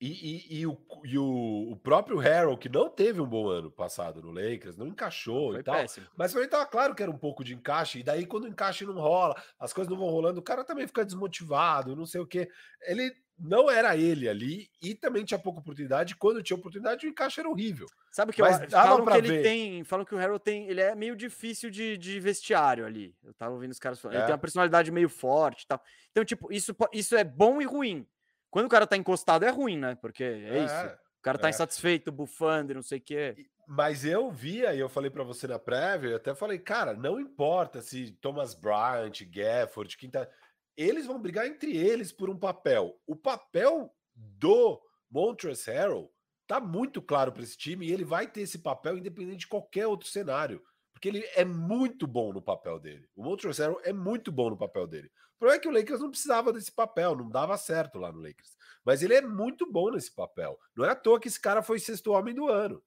e, e, e, o, e o, o, próprio Harold, que não teve um bom ano passado no Lakers, não encaixou Foi e tal. Péssimo. Mas mim estava claro que era um pouco de encaixe. E daí, quando o encaixe não rola, as coisas não vão rolando, o cara também fica desmotivado, não sei o quê. Ele não era ele ali e também tinha pouca oportunidade. Quando tinha oportunidade, o encaixe era horrível. Sabe que Mas eu falam que ele ver. tem, falam que o Harold tem, ele é meio difícil de, de vestiário ali. Eu tava ouvindo os caras falando. É. Ele tem uma personalidade meio forte e tal. Então, tipo, isso, isso é bom e ruim. Quando o cara tá encostado é ruim, né? Porque é, é isso. O cara tá é. insatisfeito, bufando e não sei o quê. Mas eu via, e eu falei para você na prévia, eu até falei, cara, não importa se Thomas Bryant, Gafford, quem tá. Eles vão brigar entre eles por um papel. O papel do Montrezl Harrell tá muito claro para esse time e ele vai ter esse papel independente de qualquer outro cenário. Porque ele é muito bom no papel dele. O Montrezl Harrell é muito bom no papel dele. Problema é que o Lakers não precisava desse papel, não dava certo lá no Lakers. Mas ele é muito bom nesse papel. Não é à toa que esse cara foi sexto homem do ano.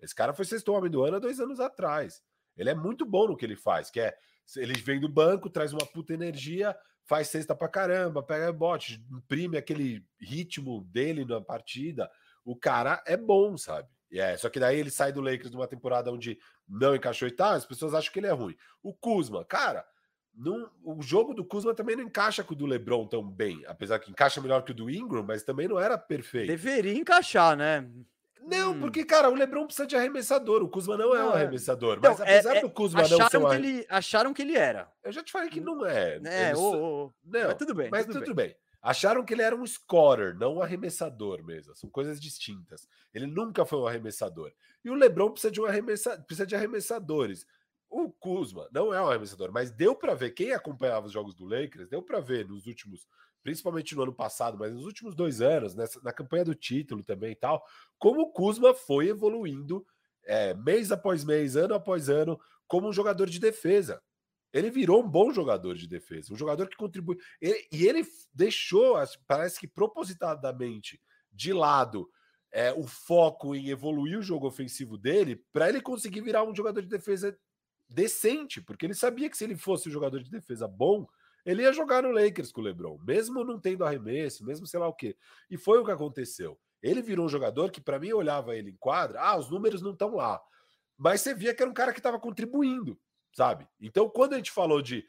Esse cara foi sexto homem do ano há dois anos atrás. Ele é muito bom no que ele faz, que é ele vem do banco, traz uma puta energia, faz cesta pra caramba, pega bote, imprime aquele ritmo dele na partida. O cara é bom, sabe? É, só que daí ele sai do Lakers numa temporada onde não encaixou e tal, as pessoas acham que ele é ruim. O Kuzma, cara, não, o jogo do Kuzma também não encaixa com o do LeBron tão bem, apesar que encaixa melhor que o do Ingram, mas também não era perfeito. Deveria encaixar, né? Não, hum. porque, cara, o Lebron precisa de arremessador. O Kuzma não, não é um é. arremessador. Mas não, apesar é, do Kuzma não ser um... que ele Acharam que ele era. Eu já te falei que não é. É, oh, oh. Não, mas tudo bem. Mas tudo, tudo bem. bem. Acharam que ele era um scorer, não um arremessador mesmo. São coisas distintas. Ele nunca foi um arremessador. E o LeBron precisa de um arremessa... precisa de arremessadores. O Kuzma não é um arremessador, mas deu para ver quem acompanhava os jogos do Lakers, deu para ver nos últimos, principalmente no ano passado, mas nos últimos dois anos, nessa, na campanha do título também e tal, como o Kuzma foi evoluindo é, mês após mês, ano após ano, como um jogador de defesa. Ele virou um bom jogador de defesa, um jogador que contribui. Ele, e ele deixou, parece que propositadamente, de lado é, o foco em evoluir o jogo ofensivo dele, para ele conseguir virar um jogador de defesa decente, porque ele sabia que se ele fosse um jogador de defesa bom, ele ia jogar no Lakers com o LeBron, mesmo não tendo arremesso, mesmo sei lá o quê. E foi o que aconteceu. Ele virou um jogador que, para mim, olhava ele em quadra, ah, os números não estão lá. Mas você via que era um cara que estava contribuindo sabe? Então, quando a gente falou de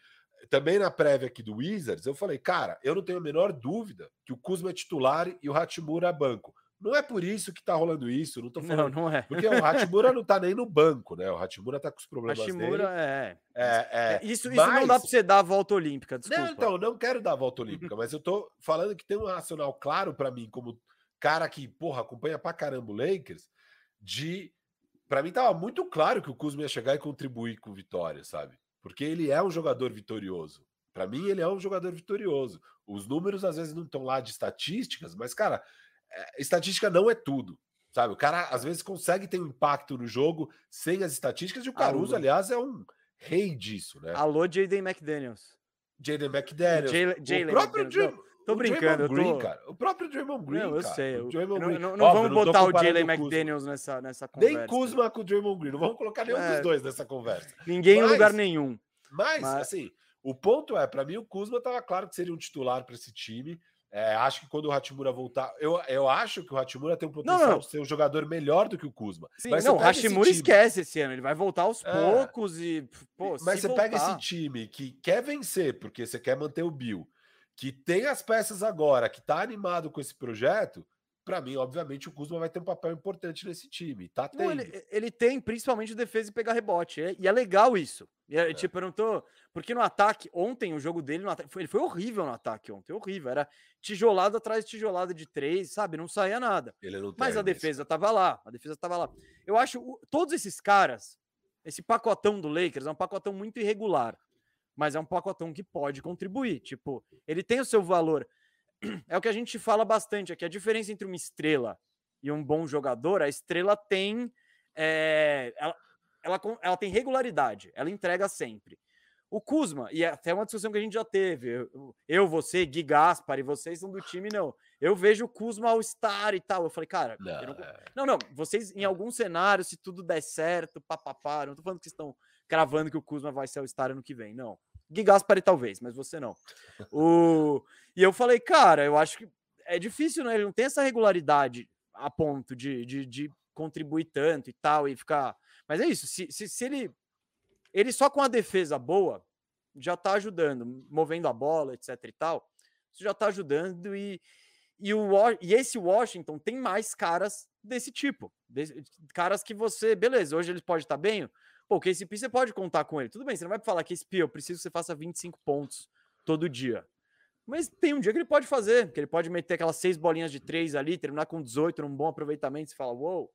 também na prévia aqui do Wizards, eu falei, cara, eu não tenho a menor dúvida que o Kuzma é titular e o Hachimura é banco. Não é por isso que tá rolando isso, não tô falando. Não, não é. Porque o Hachimura não tá nem no banco, né? O Hachimura tá com os problemas Hachimura dele. É. É, é. Isso, isso mas... não dá pra você dar a volta olímpica, desculpa. Não, então, não quero dar a volta olímpica, mas eu tô falando que tem um racional claro para mim, como cara que, porra, acompanha pra caramba o Lakers, de para mim tava muito claro que o Kuzma ia chegar e contribuir com vitória, sabe? Porque ele é um jogador vitorioso. Para mim, ele é um jogador vitorioso. Os números às vezes não estão lá de estatísticas, mas, cara, é, estatística não é tudo. Sabe? O cara às vezes consegue ter um impacto no jogo sem as estatísticas, e o Caruso, Alô. aliás, é um rei disso, né? Alô, Jaden McDaniels. Jaden McDaniels. Jaylen, o próprio McDaniels. Tô brincando, Green, tô... cara. O próprio Draymond Green, não, eu cara. sei. O Green. Não, não, Óbvio, vamos botar o Jalen McDaniels nessa, nessa conversa. Nem Kuzma com o Draymond Green. Não vamos colocar nenhum é, dos dois nessa conversa. [laughs] Ninguém mas, em lugar nenhum. Mas, mas, assim, o ponto é, para mim o Kuzma tava claro que seria um titular para esse time. É, acho que quando o Hachimura voltar, eu, eu acho que o Hachimura tem um potencial não, não. de ser um jogador melhor do que o Kuzma. Sim, mas não, o Hachimura esquece esse ano, ele vai voltar aos é. poucos e. Pô, mas você voltar... pega esse time que quer vencer, porque você quer manter o Bill, que tem as peças agora, que tá animado com esse projeto, para mim, obviamente, o Kuzma vai ter um papel importante nesse time. Tá não, ele, ele, tem principalmente defesa e pegar rebote. É, e é legal isso. E, é. Tipo, eu não tô. Porque no ataque, ontem, o jogo dele, ataque, ele foi horrível no ataque ontem. Horrível. Era tijolado atrás de tijolada de três, sabe? Não saía nada. Mas a defesa tava lá. A defesa tava lá. Eu acho todos esses caras, esse pacotão do Lakers é um pacotão muito irregular. Mas é um pacotão que pode contribuir. Tipo, ele tem o seu valor [clears throat] é o que a gente fala bastante aqui. A diferença entre uma estrela e um bom jogador, a estrela tem. É, ela, ela, ela tem regularidade, ela entrega sempre. O Kuzma, e é até uma discussão que a gente já teve, eu, eu você, Gui Gaspar e vocês são do time, não. Eu vejo o Kuzma ao estar e tal. Eu falei, cara, não, não, é. não, não, vocês em algum cenário, se tudo der certo, papapá, não tô falando que estão cravando que o Kuzma vai ser o estar ano que vem, não. Gui Gaspari talvez, mas você não. O... E eu falei, cara, eu acho que é difícil, né? Ele não tem essa regularidade a ponto de, de, de contribuir tanto e tal, e ficar. Mas é isso, se, se, se ele. Ele só com a defesa boa já tá ajudando, movendo a bola, etc e tal. Isso já tá ajudando e, e, o, e esse Washington tem mais caras desse tipo. Caras que você, beleza, hoje ele pode estar tá bem, Pô, o KCP você pode contar com ele. Tudo bem, você não vai falar que esse eu preciso que você faça 25 pontos todo dia. Mas tem um dia que ele pode fazer, que ele pode meter aquelas seis bolinhas de três ali, terminar com 18 num bom aproveitamento. Você fala, uou, wow,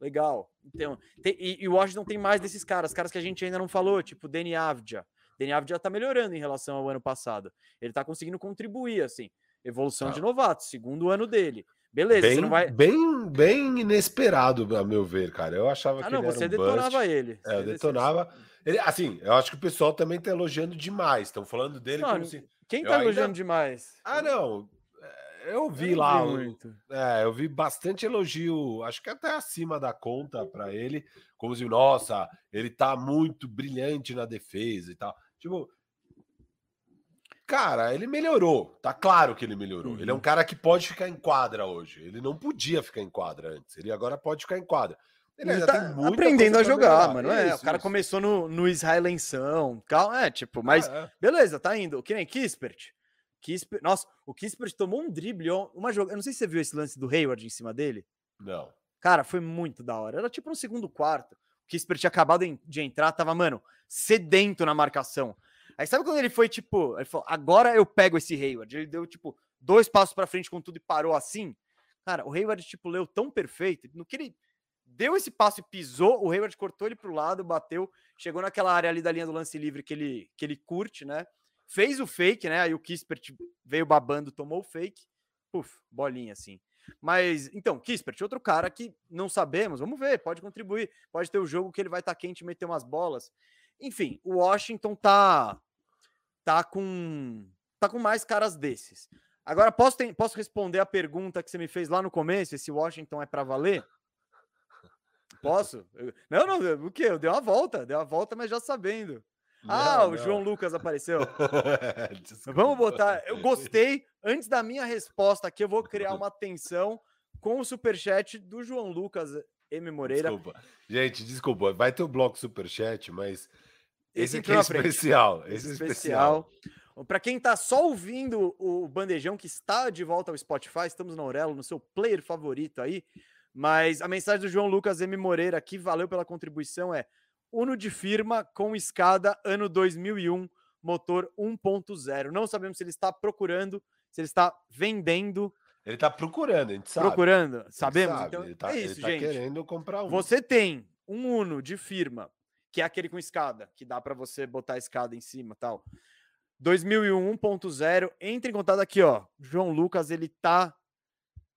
legal. Então, tem, e, o Washington tem mais desses caras, caras que a gente ainda não falou, tipo Danny Avdia. Danny Avdia tá melhorando em relação ao ano passado. Ele tá conseguindo contribuir, assim. Evolução ah. de novato, segundo ano dele. Beleza, bem, você não vai. Bem, bem inesperado, a meu ver, cara. Eu achava ah, que. Não, ele você um detonava bust. ele. É, eu detonava. Ele, assim, eu acho que o pessoal também tá elogiando demais. Estão falando dele não, como se. Quem tá eu elogiando ainda... demais? Ah, não. É, eu vi eu lá. Muito. É, eu vi bastante elogio, acho que até acima da conta para ele. Como se, nossa, ele tá muito brilhante na defesa e tal. Tipo, Cara, ele melhorou. Tá claro que ele melhorou. Uhum. Ele é um uhum. cara que pode ficar em quadra hoje. Ele não podia ficar em quadra antes. Ele agora pode ficar em quadra. Ele, ele tá aprendendo a jogar, mano. É, isso, o cara isso. começou no, no Israelenção. É, tipo, mas ah, é. beleza, tá indo. Que nem Kispert. Kispert. Nossa, o Kispert tomou um drible. Uma jogada. Eu não sei se você viu esse lance do Hayward em cima dele. Não. Cara, foi muito da hora. Era tipo no segundo quarto. O Kispert tinha acabado de entrar, tava, mano, sedento na marcação. Aí sabe quando ele foi tipo, ele falou, agora eu pego esse Hayward. Ele deu tipo dois passos para frente com tudo e parou assim. Cara, o Hayward tipo leu tão perfeito, no que ele deu esse passo e pisou, o Hayward cortou ele pro lado, bateu, chegou naquela área ali da linha do lance livre que ele que ele curte, né? Fez o fake, né? Aí o Kispert veio babando, tomou o fake. Puf, bolinha assim. Mas, então, Kispert, outro cara que não sabemos, vamos ver, pode contribuir, pode ter o jogo que ele vai estar tá quente e meter umas bolas. Enfim, o Washington tá tá com tá com mais caras desses. Agora posso ter, posso responder a pergunta que você me fez lá no começo, se Washington é para valer? Posso? Não, não, o quê? Eu dei uma volta, dei uma volta, mas já sabendo. Não, ah, não. o João Lucas apareceu. [laughs] Vamos botar. Eu gostei. Antes da minha resposta aqui, eu vou criar uma tensão com o superchat do João Lucas M. Moreira. Desculpa. Gente, desculpa. Vai ter o bloco superchat, mas esse, esse aqui é especial. Esse, esse especial. especial. Para quem está só ouvindo o Bandejão, que está de volta ao Spotify, estamos na Aurelo, no seu player favorito aí. Mas a mensagem do João Lucas M. Moreira aqui, valeu pela contribuição, é Uno de firma com escada ano 2001, motor 1.0. Não sabemos se ele está procurando, se ele está vendendo. Ele está procurando, a gente sabe. Procurando, sabemos? Sabe. Então, ele tá, é isso, ele tá gente. querendo comprar um. Você tem um Uno de firma que é aquele com escada, que dá para você botar a escada em cima tal. 2001 1.0, entre em contato aqui, ó. João Lucas, ele tá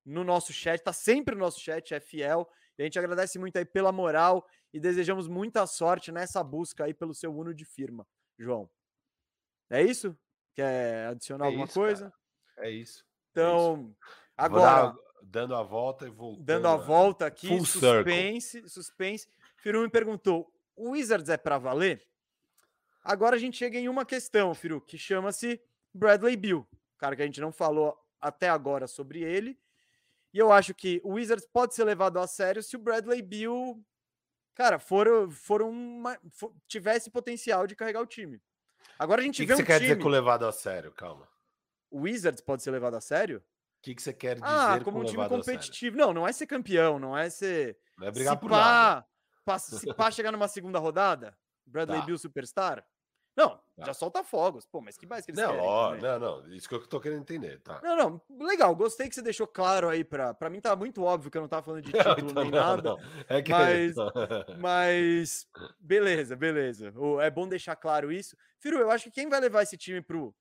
no nosso chat, tá sempre no nosso chat, é fiel. E a gente agradece muito aí pela moral e desejamos muita sorte nessa busca aí pelo seu Uno de firma, João. É isso? Quer adicionar é alguma isso, coisa? Cara. É isso. Então, é isso. agora. Dar, dando a volta e voltando. Dando a volta aqui, Full suspense, circle. suspense. Firu me perguntou: o Wizards é para valer? Agora a gente chega em uma questão, Firu, que chama-se Bradley Bill, cara que a gente não falou até agora sobre ele. E eu acho que o Wizards pode ser levado a sério se o Bradley Bill, cara, for, for uma, for, tivesse potencial de carregar o time. Agora a gente que vê que um você quer time. dizer com levado a sério? Calma. O Wizards pode ser levado a sério? O que, que você quer dizer Ah, com como um time competitivo. Não, não é ser campeão, não é ser. Não é brigar se por nada. pá, pá- se pá chegar numa segunda rodada, Bradley Tá. Bill Superstar. Não, Tá. já solta fogos. Pô, mas que mais que eles Não, querem? ó, não, não. Isso que eu tô querendo entender, tá? Não, não, legal, gostei que você deixou claro aí pra. Pra mim tá muito óbvio que eu não tava falando de [laughs] título Então, nem não, nada. não. É que mas- [laughs] Mas beleza, beleza. É bom deixar claro isso. Firu, eu acho que quem vai levar esse time pro,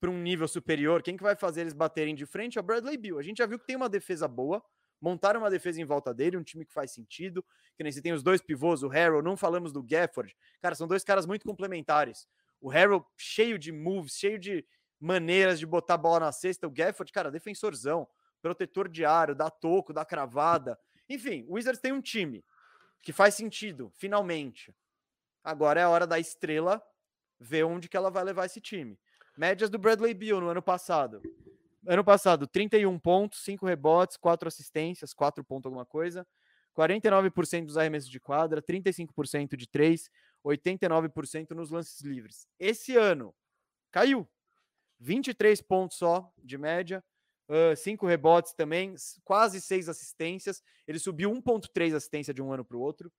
pro um nível superior, quem que vai fazer eles baterem de frente é o Bradley Bill. A gente já viu que tem uma defesa boa, montaram uma defesa em volta dele, um time que faz sentido. Que nem você tem os dois pivôs, o Harrell, não falamos do Gafford. Cara, são dois caras muito complementares. O Harrell cheio de moves, cheio de maneiras de botar a bola na cesta. O Gafford, cara, defensorzão, protetor de aro, dá toco, dá cravada. Enfim, o Wizards tem um time que faz sentido, finalmente. Agora é a hora da estrela ver onde que ela vai levar esse time. Médias do Bradley Beal no ano passado. Ano passado, 31 pontos, 5 rebotes, 4 assistências, 4 pontos alguma coisa. 49% dos arremessos de quadra, 35% de 3, 89% nos lances livres. Esse ano caiu. 23 pontos só de média, 5 rebotes também, quase 6 assistências. Ele subiu 1,3 assistência de um ano para o outro.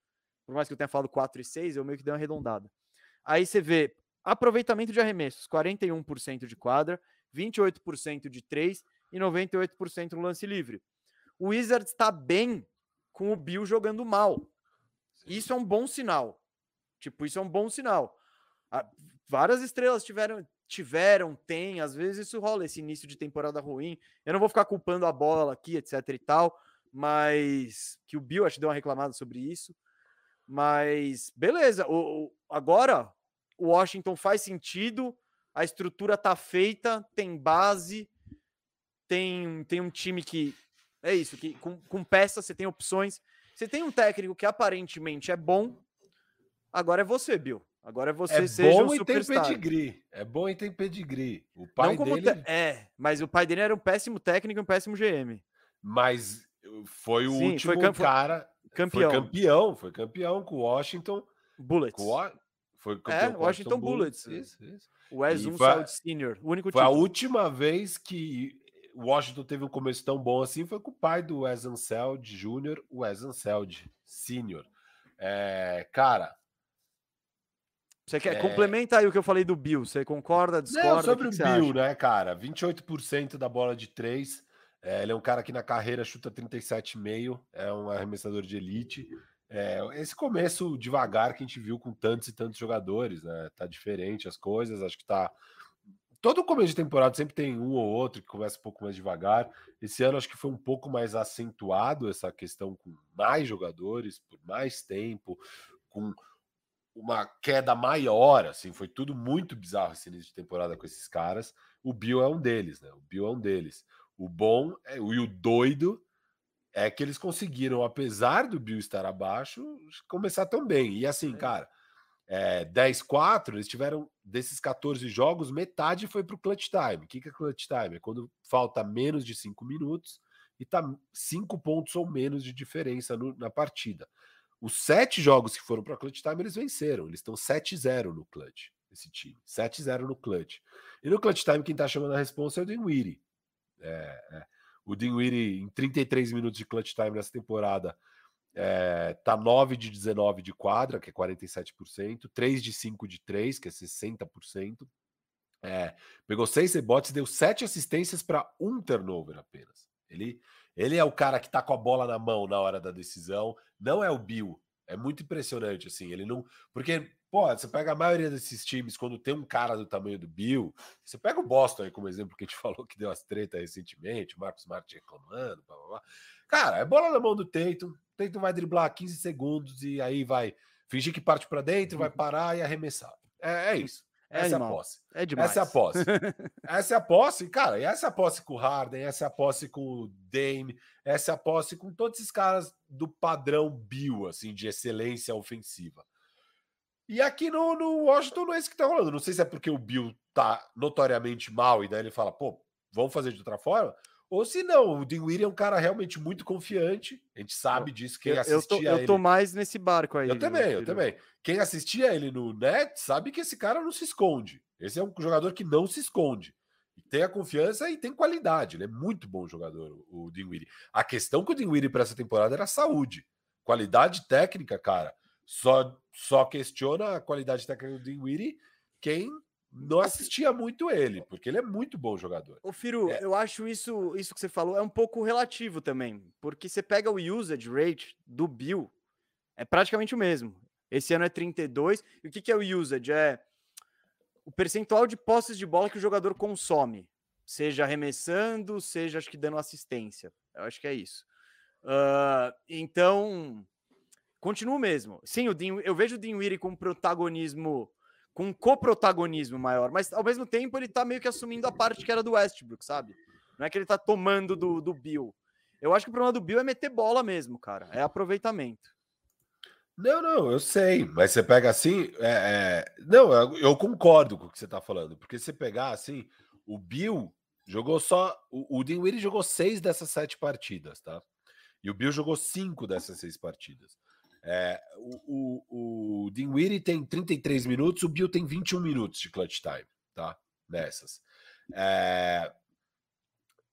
Por mais que eu tenha falado 4 e 6, eu meio que dei uma arredondada. Aí você vê aproveitamento de arremessos: 41% de quadra, 28% de 3 e 98% no lance livre. O Wizards está bem com o Bill jogando mal. Isso é um bom sinal. Tipo, isso é um bom sinal. Várias estrelas tiveram, tiveram, tem, às vezes isso rola, esse início de temporada ruim. Eu não vou ficar culpando a bola aqui, etc e tal, mas que o Bill acho deu uma reclamada sobre isso. Mas beleza, o, o- agora o Washington faz sentido, a estrutura tá feita, tem base, tem, tem um time que é isso, que com, com peças você tem opções. Você tem um técnico que aparentemente é bom. Agora é você, Bill. Agora é você É seja bom um e tem pedigree. É bom e tem pedigree. O pai dele, te- É, mas o pai dele era um péssimo técnico e um péssimo GM. mas foi o Sim, último foi cara. Campeão. Foi campeão, foi campeão com o Washington. Bullets. Com o, foi campeão É, com o Washington Bullets. Isso, isso. O Wes foi Saud Senior. O único Foi a última vez que o Washington teve um começo tão bom assim, foi com o pai do Wes Anseld Jr., o Wes Anseld Sr. É, cara, Você quer é- complementa aí o que eu falei do Bill. Você concorda, discorda? Não, sobre o o que que você Bill, acha? né, cara? 28% da bola de três. É, ele é um cara que na carreira chuta 37,5, é um arremessador de elite. É, esse começo devagar que a gente viu com tantos e tantos jogadores, né? Tá diferente as coisas, acho que tá. Todo começo de temporada sempre tem um ou outro que começa um pouco mais devagar. Esse ano acho que foi um pouco mais acentuado essa questão com mais jogadores, por mais tempo, com uma queda maior, assim, foi tudo muito bizarro esse início de temporada com esses caras. O Bill é um deles, né? O Bill é um deles. O bom é, e o doido é que eles conseguiram, apesar do Bill estar abaixo, começar tão bem. E assim, É. cara, é, 10-4, eles tiveram desses 14 jogos, metade foi pro clutch time. O que, que é clutch time? É quando falta menos de 5 minutos e tá 5 pontos ou menos de diferença no- na partida. Os sete jogos que foram para clutch time, eles venceram. Eles estão 7-0 no clutch, esse time. 7-0 no clutch. E no clutch time, quem tá chamando a responsa é o Dinwiddie. É, é. O Dinwiddie, em 33 minutos de clutch time nessa temporada, é, tá 9 de 19 de quadra, que é 47%, 3 de 5 de 3, que é 60%. É, pegou seis rebotes, deu sete assistências para um turnover apenas. Ele, ele é o cara que tá com a bola na mão na hora da decisão, não é o Bill. É muito impressionante, assim. Ele não. Porque, pô, você pega a maioria desses times, quando tem um cara do tamanho do Bill, você pega o Boston aí como exemplo, que a gente [laughs] falou que deu as tretas recentemente, o Marcos Smart reclamando, blá, blá, blá. Cara, é bola na mão do Tatum, o Tatum vai driblar 15 segundos e aí vai fingir que parte para dentro, vai parar e arremessar. É, é isso. Essa é a posse. É demais. Essa é a posse. [laughs] essa é a posse, cara. E essa é a posse com o Harden, essa é a posse com o Dame, essa é a posse com todos esses caras do padrão Bill, assim, de excelência ofensiva. E aqui no, no Washington não é isso que tá rolando. Não sei se é porque o Bill tá notoriamente mal e daí ele fala, pô, vamos fazer de outra forma. Ou se não, o Dinwiddie é um cara realmente muito confiante. A gente sabe disso. Quem eu, assistia eu tô, eu ele... tô mais nesse barco aí. Eu também, eu também. Quem assistia ele no net sabe que esse cara não se esconde. Esse é um jogador que não se esconde. Tem a confiança e tem qualidade. Ele é muito bom jogador, o Dinwiddie. A questão com o Dinwiddie para essa temporada era a saúde. Qualidade técnica, cara. Só, só questiona a qualidade técnica do Dinwiddie quem não assistia muito ele, porque ele é muito bom jogador. Ô, Firo, é. eu acho isso, isso que você falou é um pouco relativo também, porque você pega o usage rate do Bill, é praticamente o mesmo. Esse ano é 32, e o que, que é o usage? É o percentual de posses de bola que o jogador consome, seja arremessando, seja acho que dando assistência. Eu acho que é isso. Uh, então, continua mesmo. Sim, o Dean, eu vejo o Dinwiddie com protagonismo com um coprotagonismo maior, mas ao mesmo tempo ele tá meio que assumindo a parte que era do Westbrook, sabe? Não é que ele tá tomando do, do Bill. Eu acho que o problema do Bill é meter bola mesmo, cara. É aproveitamento. Não, não, eu sei, mas você pega assim. É, é... Não, eu, eu, concordo com o que você tá falando, porque se pegar assim, o Bill jogou só. O, o Dinwiddie jogou seis dessas sete partidas, tá? E o Bill jogou cinco dessas seis partidas. É, o, o, o Dinwiddie tem 33 minutos, o Bill tem 21 minutos de clutch time, tá? Nessas. É,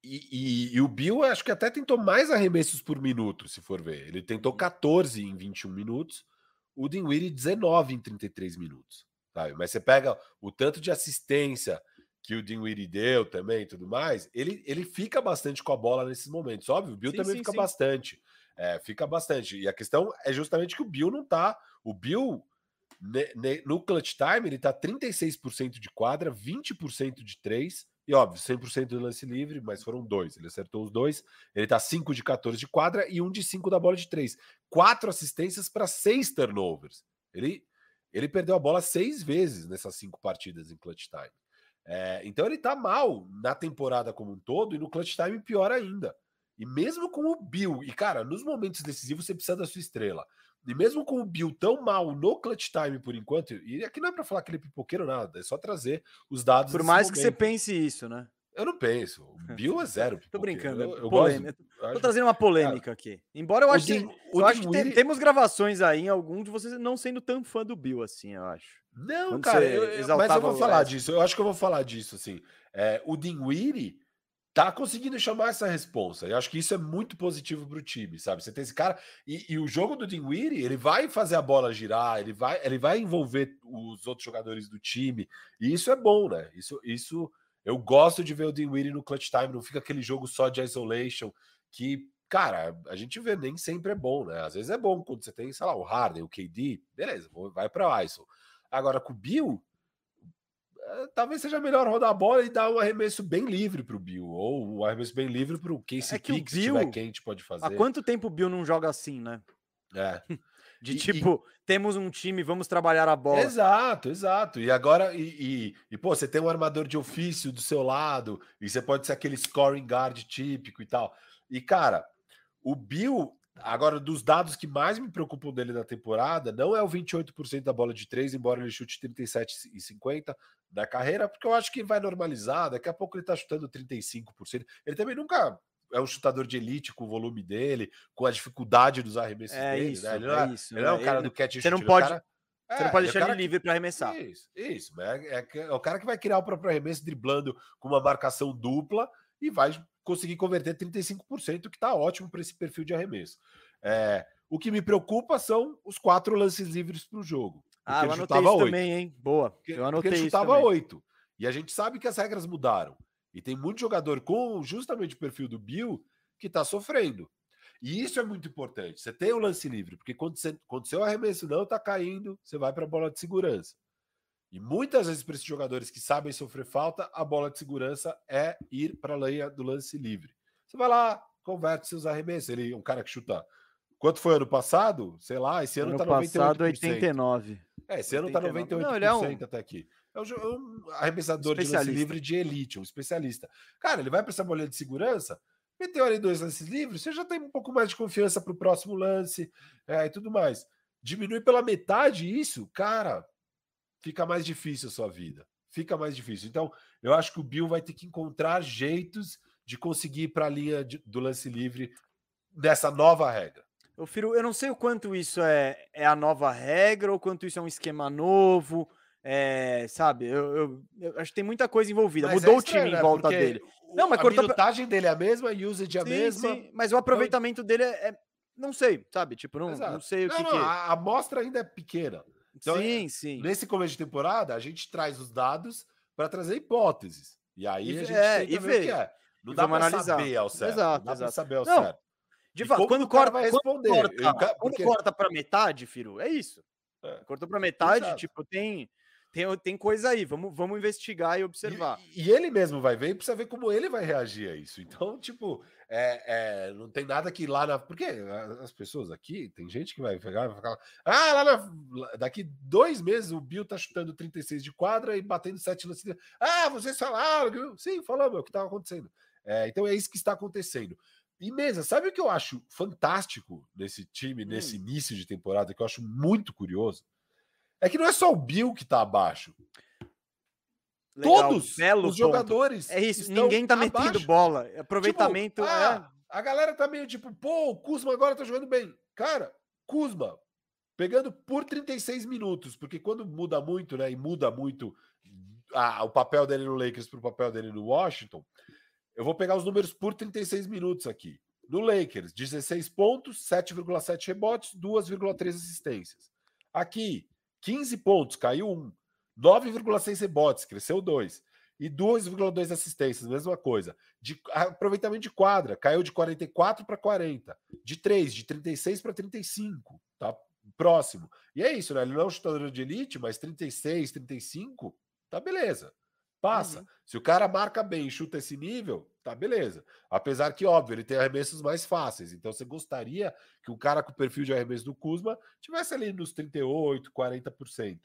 e, e, e, o Bill acho que até tentou mais arremessos por minuto, se for ver. Ele tentou 14 em 21 minutos, o Dinwiddie 19 em 33 minutos. Sabe? Mas você pega o tanto de assistência que o Dinwiddie deu também e tudo mais, ele, ele fica bastante com a bola nesses momentos. Óbvio, o Bill sim, também sim, fica sim. bastante. É, fica bastante. E a questão é justamente que o Bill não tá. O Bill, ne, ne, no clutch time, ele tá 36% de quadra, 20% de 3, e óbvio, 100% do lance livre, mas foram dois. Ele acertou os dois. Ele tá 5 de 14 de quadra e 1 de 5 da bola de 3. Quatro assistências para seis turnovers. Ele, ele perdeu a bola seis vezes nessas cinco partidas em clutch time. É, então ele tá mal na temporada como um todo e no clutch time pior ainda. E mesmo com o Bill, e cara, nos momentos decisivos você precisa da sua estrela. E mesmo com o Bill tão mal no clutch time por enquanto, e aqui não é para falar que ele é pipoqueiro nada, é só trazer os dados. Por mais momento. que você pense isso, né? Eu não penso. O [laughs] Bill é zero. Tô brincando. Eu, eu Gosto, Tô acho... trazendo uma polêmica cara, aqui. Embora eu acho, que, eu acho que tem, temos gravações aí em algum de vocês não sendo tão fã do Bill assim, eu acho. Não, Quando cara, eu, mas eu vou falar disso. Eu acho que eu vou falar disso assim. É, o Dinwiddie tá conseguindo chamar essa responsa. Eu acho que isso é muito positivo para o time, sabe? Você tem esse cara e, e o jogo do Dinwiddie, ele vai fazer a bola girar, ele vai, ele vai envolver os outros jogadores do time e isso é bom, né? Isso, isso eu gosto de ver o Dinwiddie no clutch time. Não fica aquele jogo só de isolation que Cara, a gente vê nem sempre é bom, né? Às vezes é bom quando você tem, sei lá, o Harden, o KD, beleza, vai para ISO. Agora com o Bill, talvez seja melhor rodar a bola e dar um arremesso bem livre para o Bill, ou um arremesso bem livre para o Casey é que Pick, o Bill, se tiver quente, pode fazer. Há quanto tempo o Bill não joga assim, né? É. [laughs] De e, tipo, e... temos um time, vamos trabalhar a bola. Exato, exato. E agora, e, e, e, pô, você tem um armador de ofício do seu lado, e você pode ser aquele scoring guard típico e tal. E, cara, o Bill, agora, dos dados que mais me preocupam dele na temporada, não é o 28% da bola de três, embora ele chute 37 e 50, da carreira, porque eu acho que vai normalizar. Daqui a pouco ele tá chutando 35%. Ele também nunca é um chutador de elite com o volume dele, com a dificuldade dos arremessos é dele. Isso, né? Ele, não é, isso, ele é um cara do catch Você não pode. Cara, você não pode deixar ele, ele livre para arremessar. Isso, isso. É, é, é, o cara que vai criar o próprio arremesso driblando com uma marcação dupla e vai conseguir converter 35%, que está ótimo para esse perfil de arremesso. É, o que me preocupa são os quatro lances livres para o jogo. Ah, eu anotei isso 8. também, hein? Boa. Porque, eu anotei porque ele chutava oito. E a gente sabe que as regras mudaram. E tem muito jogador com justamente o perfil do Bill que está sofrendo. E isso é muito importante. Você tem o lance livre, porque quando, você, quando seu arremesso não está caindo, você vai para a bola de segurança. E muitas vezes, para esses jogadores que sabem sofrer falta, a bola de segurança é ir para a linha do lance livre. Você vai lá, converte seus arremessos. Ele é um cara que chuta. Quanto foi ano passado? Sei lá, esse ano, ano tá 98%. Passado, 89. É, esse ano 89. tá 98% não, ele é um... até aqui. É um, é um arremessador de lance livre de elite, um especialista. Cara, ele vai para essa bolinha de segurança, meteu ali dois lances livres, você já tem um pouco mais de confiança para o próximo lance é, e tudo mais. Diminui pela metade isso, cara, fica mais difícil a sua vida. Fica mais difícil. Então, eu acho que o Bill vai ter que encontrar jeitos de conseguir ir para a linha de, do lance livre dessa nova regra. Eu, Firo, eu não sei o quanto isso é, é a nova regra ou quanto isso é um esquema novo. É, sabe, eu, eu, eu, acho que tem muita coisa envolvida. Mas Mudou é estranho, o time né? em volta Porque dele. Não, mas a cortou... minutagem dele é a mesma, a usage é a sim, mesma. Sim, mas o aproveitamento dele é, é, Não sei, sabe? Tipo, não, não sei o não, que, não, que... A amostra ainda é pequena. Então, sim, sim. Nesse começo de temporada, a gente traz os dados para trazer hipóteses. E aí e, a gente é, tem que ver o que é. Não dá para saber ao certo. Exato, não dá exato. saber ao não, certo. De fato, quando corta, vai responder. Quando corta, porque... corta para metade, Firo, é isso. É. Cortou para metade, exato. tipo, tem tem, tem coisa aí, vamos, vamos investigar e observar. E, e, ele mesmo vai ver e precisa ver como ele vai reagir a isso. Então, tipo, é, é, não tem nada que lá na. Porque as pessoas aqui, tem gente que vai pegar vai falar. Ah, lá na, daqui dois meses o Bill tá chutando 36 de quadra e batendo 7 no Ah, vocês falaram. Sim, falamos, é o que estava acontecendo. É, então é isso que está acontecendo. E mesa, sabe o que eu acho fantástico nesse time, hum. nesse início de temporada, que eu acho muito curioso? É que não é só o Bill que tá abaixo. Legal, Todos os ponto. jogadores. É isso, ninguém tá abaixo. metendo bola. Aproveitamento. Tipo, ah, é... A galera tá meio tipo, pô, o Kuzma agora tá jogando bem. Cara, Kuzma pegando por 36 minutos, porque quando muda muito, né, e muda muito a, o papel dele no Lakers pro papel dele no Washington, eu vou pegar os números por 36 minutos aqui. No Lakers, 16 pontos, 7,7 rebotes, 2,3 assistências. Aqui, 15 pontos, caiu 1. 9,6 rebotes, cresceu 2. E 2,2 assistências, mesma coisa. De aproveitamento de quadra, caiu de 44 para 40. De 3, de 36 para 35. Tá próximo. E é isso, né? Ele não é um chutador de elite, mas 36, 35, tá beleza. Passa. Uhum. Se o cara marca bem e chuta esse nível, tá beleza. Apesar que, óbvio, ele tem arremessos mais fáceis. Então você gostaria que um cara com o perfil de arremesso do Kuzma tivesse ali nos 38, 40%.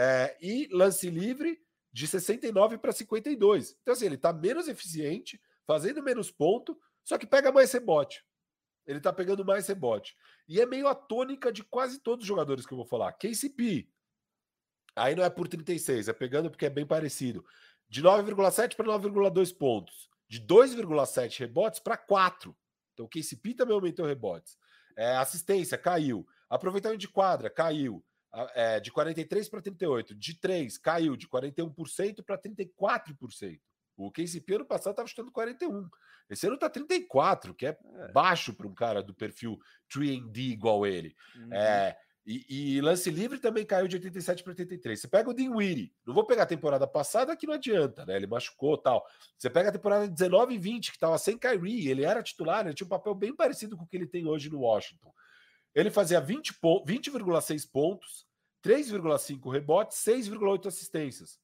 É, e lance livre de 69 para 52. Então, assim, ele tá menos eficiente, fazendo menos ponto, só que pega mais rebote. Ele tá pegando mais rebote. E é meio a tônica de quase todos os jogadores que eu vou falar. KCP. Aí não é por 36, é pegando porque é bem parecido de 9,7 para 9,2 pontos, de 2,7 rebotes para 4. Então o KCP também aumentou rebotes. É, assistência caiu, aproveitamento de quadra caiu, é, de 43 para 38, de 3 caiu de 41% para 34%. O KCP ano passado estava chutando 41. Esse ano está 34, que é, é. baixo para um cara do perfil 3D igual ele. Uhum. É, e, e, lance livre também caiu de 87 para 83. Você pega o Dinwiddie, não vou pegar a temporada passada que não adianta, né? Ele machucou tal. Você pega a temporada 19 e 20, que estava sem Kyrie, ele era titular, ele tinha um papel bem parecido com o que ele tem hoje no Washington. Ele fazia 20,6 20, pontos, 3,5 rebotes, 6,8 assistências.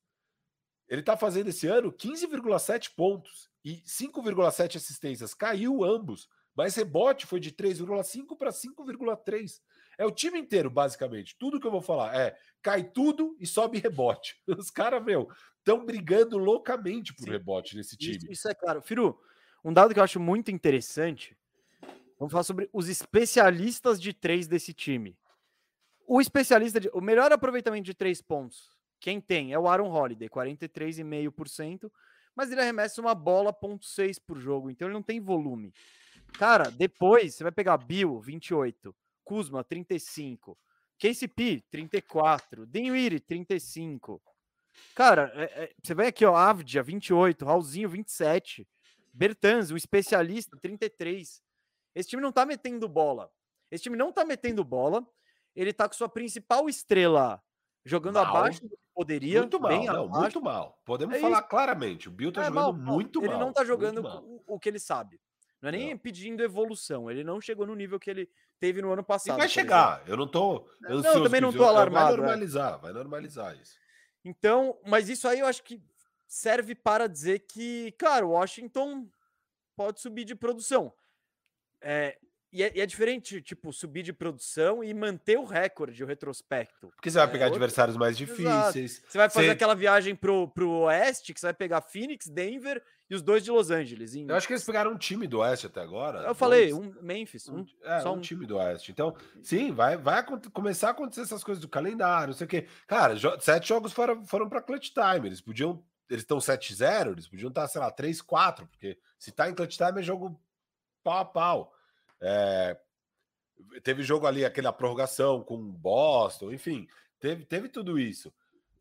Ele está fazendo esse ano 15,7 pontos e 5,7 assistências. Caiu ambos, mas rebote foi de 3,5 para 5,3. É o time inteiro, basicamente. Tudo que eu vou falar é cai tudo e sobe rebote. [laughs] Os caras, meu, estão brigando loucamente por Sim. rebote nesse time. Isso, isso, é claro. Firu, um dado que eu acho muito interessante. Vamos falar sobre os especialistas de três desse time. O especialista, de, o melhor aproveitamento de três pontos, quem tem é o Aaron Holiday, 43,5%, mas ele arremessa uma bola, ponto .6 por jogo, então ele não tem volume. Cara, depois você vai pegar Bill, 28, Kuzma, 35. KCP, 34. Dinwiddie, 35. Cara, é, é, você vai aqui, ó, Avdia, 28. Raulzinho, 27. Bertans, o especialista, 33. Esse time não tá metendo bola. Esse time não tá metendo bola. Ele tá com sua principal estrela jogando mal. abaixo do que poderia. Muito mal, não, muito mal. Podemos é falar isso. claramente. O Bill tá é jogando mal, muito ele mal. Ele não tá jogando o, o, que ele sabe. Não é nem não. pedindo evolução. Ele não chegou no nível que ele teve no ano passado. E vai chegar. Exemplo. Eu não tô. Eu não, também não tô alarmado. Vai é. normalizar, é. vai normalizar isso. Então, mas isso aí eu acho que serve para dizer que, cara, o Washington pode subir de produção. É, e é, e é, diferente, tipo, subir de produção e manter o recorde, o retrospecto. Porque você vai é, pegar outro... adversários mais difíceis. Exato. Você vai fazer você... aquela viagem pro, pro oeste, que você vai pegar Phoenix, Denver e os dois de Los Angeles. Em... Eu acho que eles pegaram um time do oeste até agora. Eu falei, um Memphis. Um, é, só um, um, time do oeste. Então, sim, vai, vai começar a acontecer essas coisas do calendário, não sei o quê. Cara, jo sete jogos foram, foram para clutch time. Eles podiam. Eles estão 7-0, eles podiam estar, sei lá, 3-4, porque Se tá em clutch time, é jogo pau a pau. É, teve jogo ali, aquela prorrogação com Boston, enfim, teve, teve tudo isso.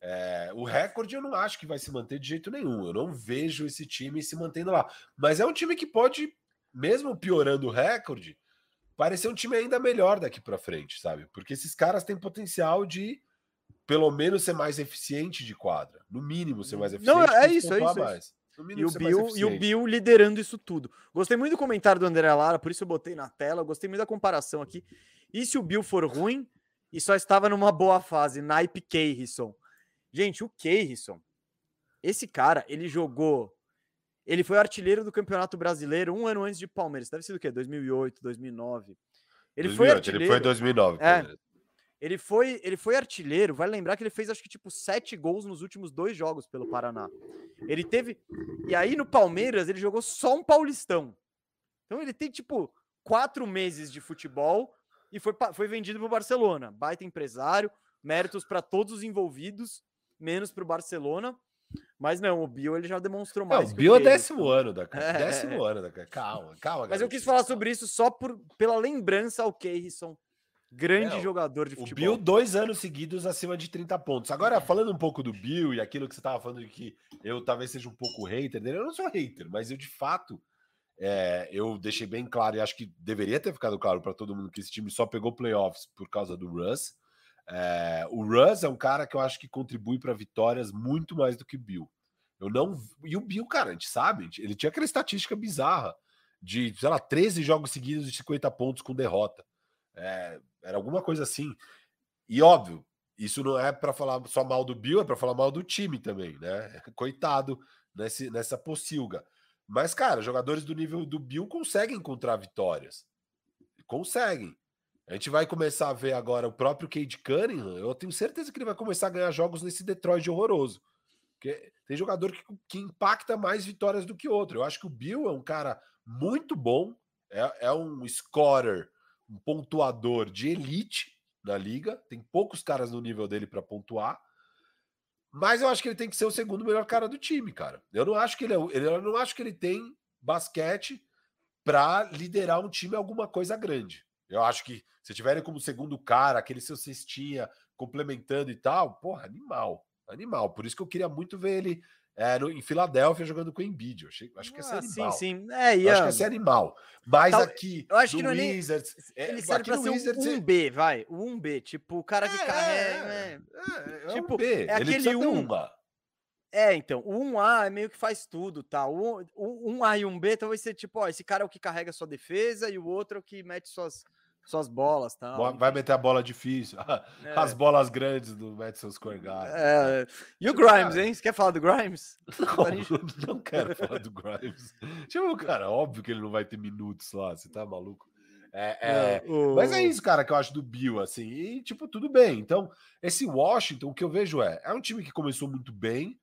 É, o recorde eu não acho que vai se manter de jeito nenhum. Eu não vejo esse time se mantendo lá. Mas é um time que pode, mesmo piorando o recorde, parecer um time ainda melhor daqui para frente, sabe? Porque esses caras têm potencial de pelo menos ser mais eficiente de quadra, no mínimo ser mais eficiente. Não, é isso, é isso. Mais. E o, Bill, e o Bill liderando isso tudo. Gostei muito do comentário do André Lara, por isso eu botei na tela. Gostei muito da comparação aqui. E se o Bill for ruim e só estava numa boa fase, naipe Keirson. Gente, o Keirson, esse cara, ele jogou. Ele foi artilheiro do Campeonato Brasileiro um ano antes de Palmeiras. Deve ser do quê? 2008, 2009. Ele 2008, foi artilheiro. Ele foi em 2009. É, ele foi, ele foi artilheiro. Vai lembrar que ele fez acho que tipo sete gols nos últimos dois jogos pelo Paraná. Ele teve. E aí no Palmeiras ele jogou só um Paulistão. Então ele tem tipo quatro meses de futebol e foi, foi vendido para o Barcelona. Baita empresário, méritos para todos os envolvidos, menos para o Barcelona. Mas não, o Bio ele já demonstrou mais. Não, o Bio é [laughs] décimo ano da é, décimo ano da Calma, calma. Mas eu quis falar sobre isso só por, pela lembrança ao Keirson Grande é, jogador de futebol. O Bill, dois anos seguidos acima de 30 pontos. Agora, falando um pouco do Bill e aquilo que você estava falando de que eu talvez seja um pouco hater dele, eu não sou hater, mas eu de fato é, eu deixei bem claro e acho que deveria ter ficado claro para todo mundo que esse time só pegou playoffs por causa do Russ. É, o Russ é um cara que eu acho que contribui para vitórias muito mais do que o Bill. Eu não. E o Bill, cara, a gente sabe, ele tinha aquela estatística bizarra de, sei lá, 13 jogos seguidos de 50 pontos com derrota. É, era alguma coisa assim. E óbvio, isso não é para falar só mal do Bill, é para falar mal do time também, né? [laughs] Coitado nesse, nessa pocilga. Mas, cara, jogadores do nível do Bill conseguem encontrar vitórias. Conseguem. A gente vai começar a ver agora o próprio Cade Cunningham. Eu tenho certeza que ele vai começar a ganhar jogos nesse Detroit horroroso. Porque tem jogador que, que impacta mais vitórias do que outro. Eu acho que o Bill é um cara muito bom, é, é um scorer um pontuador de elite na liga. Tem poucos caras no nível dele para pontuar. Mas eu acho que ele tem que ser o segundo melhor cara do time, cara. Eu não acho que ele é, eu não acho que ele tem basquete para liderar um time alguma coisa grande. Eu acho que se tiverem como segundo cara, aquele seu cestinha complementando e tal, porra, animal, animal. Por isso que eu queria muito ver ele é, no, em Filadélfia jogando com o Embiid. Eu achei, acho que ser ah, animal. Sim, sim. É, ia... Acho que ser animal. Mas Tal, aqui, eu acho que no é Wizards, é, ele serve pra ser Wizards, um 1B, vai. O 1B, tipo, o cara que é, carrega. É, é, é tipo, um B. é aquele 1. Um. É, então, o 1A é meio que faz tudo, tá? O, o 1A e 1B talvez ser tipo, ó, esse cara é o que carrega sua defesa e o outro é o que mete suas suas bolas, tá? Vai meter a bola difícil. [laughs] É. As bolas grandes do Madison Square Garden. É. E o Grimes, hein? Você quer falar do Grimes? [laughs] Não, não quero falar do Grimes. Tipo, o cara, óbvio que ele não vai ter minutos lá, você tá maluco? É, é... O... Mas é isso, cara, que eu acho do Bill, assim. E, tipo, tudo bem. Então, esse Washington, o que eu vejo é, é um time que começou muito bem,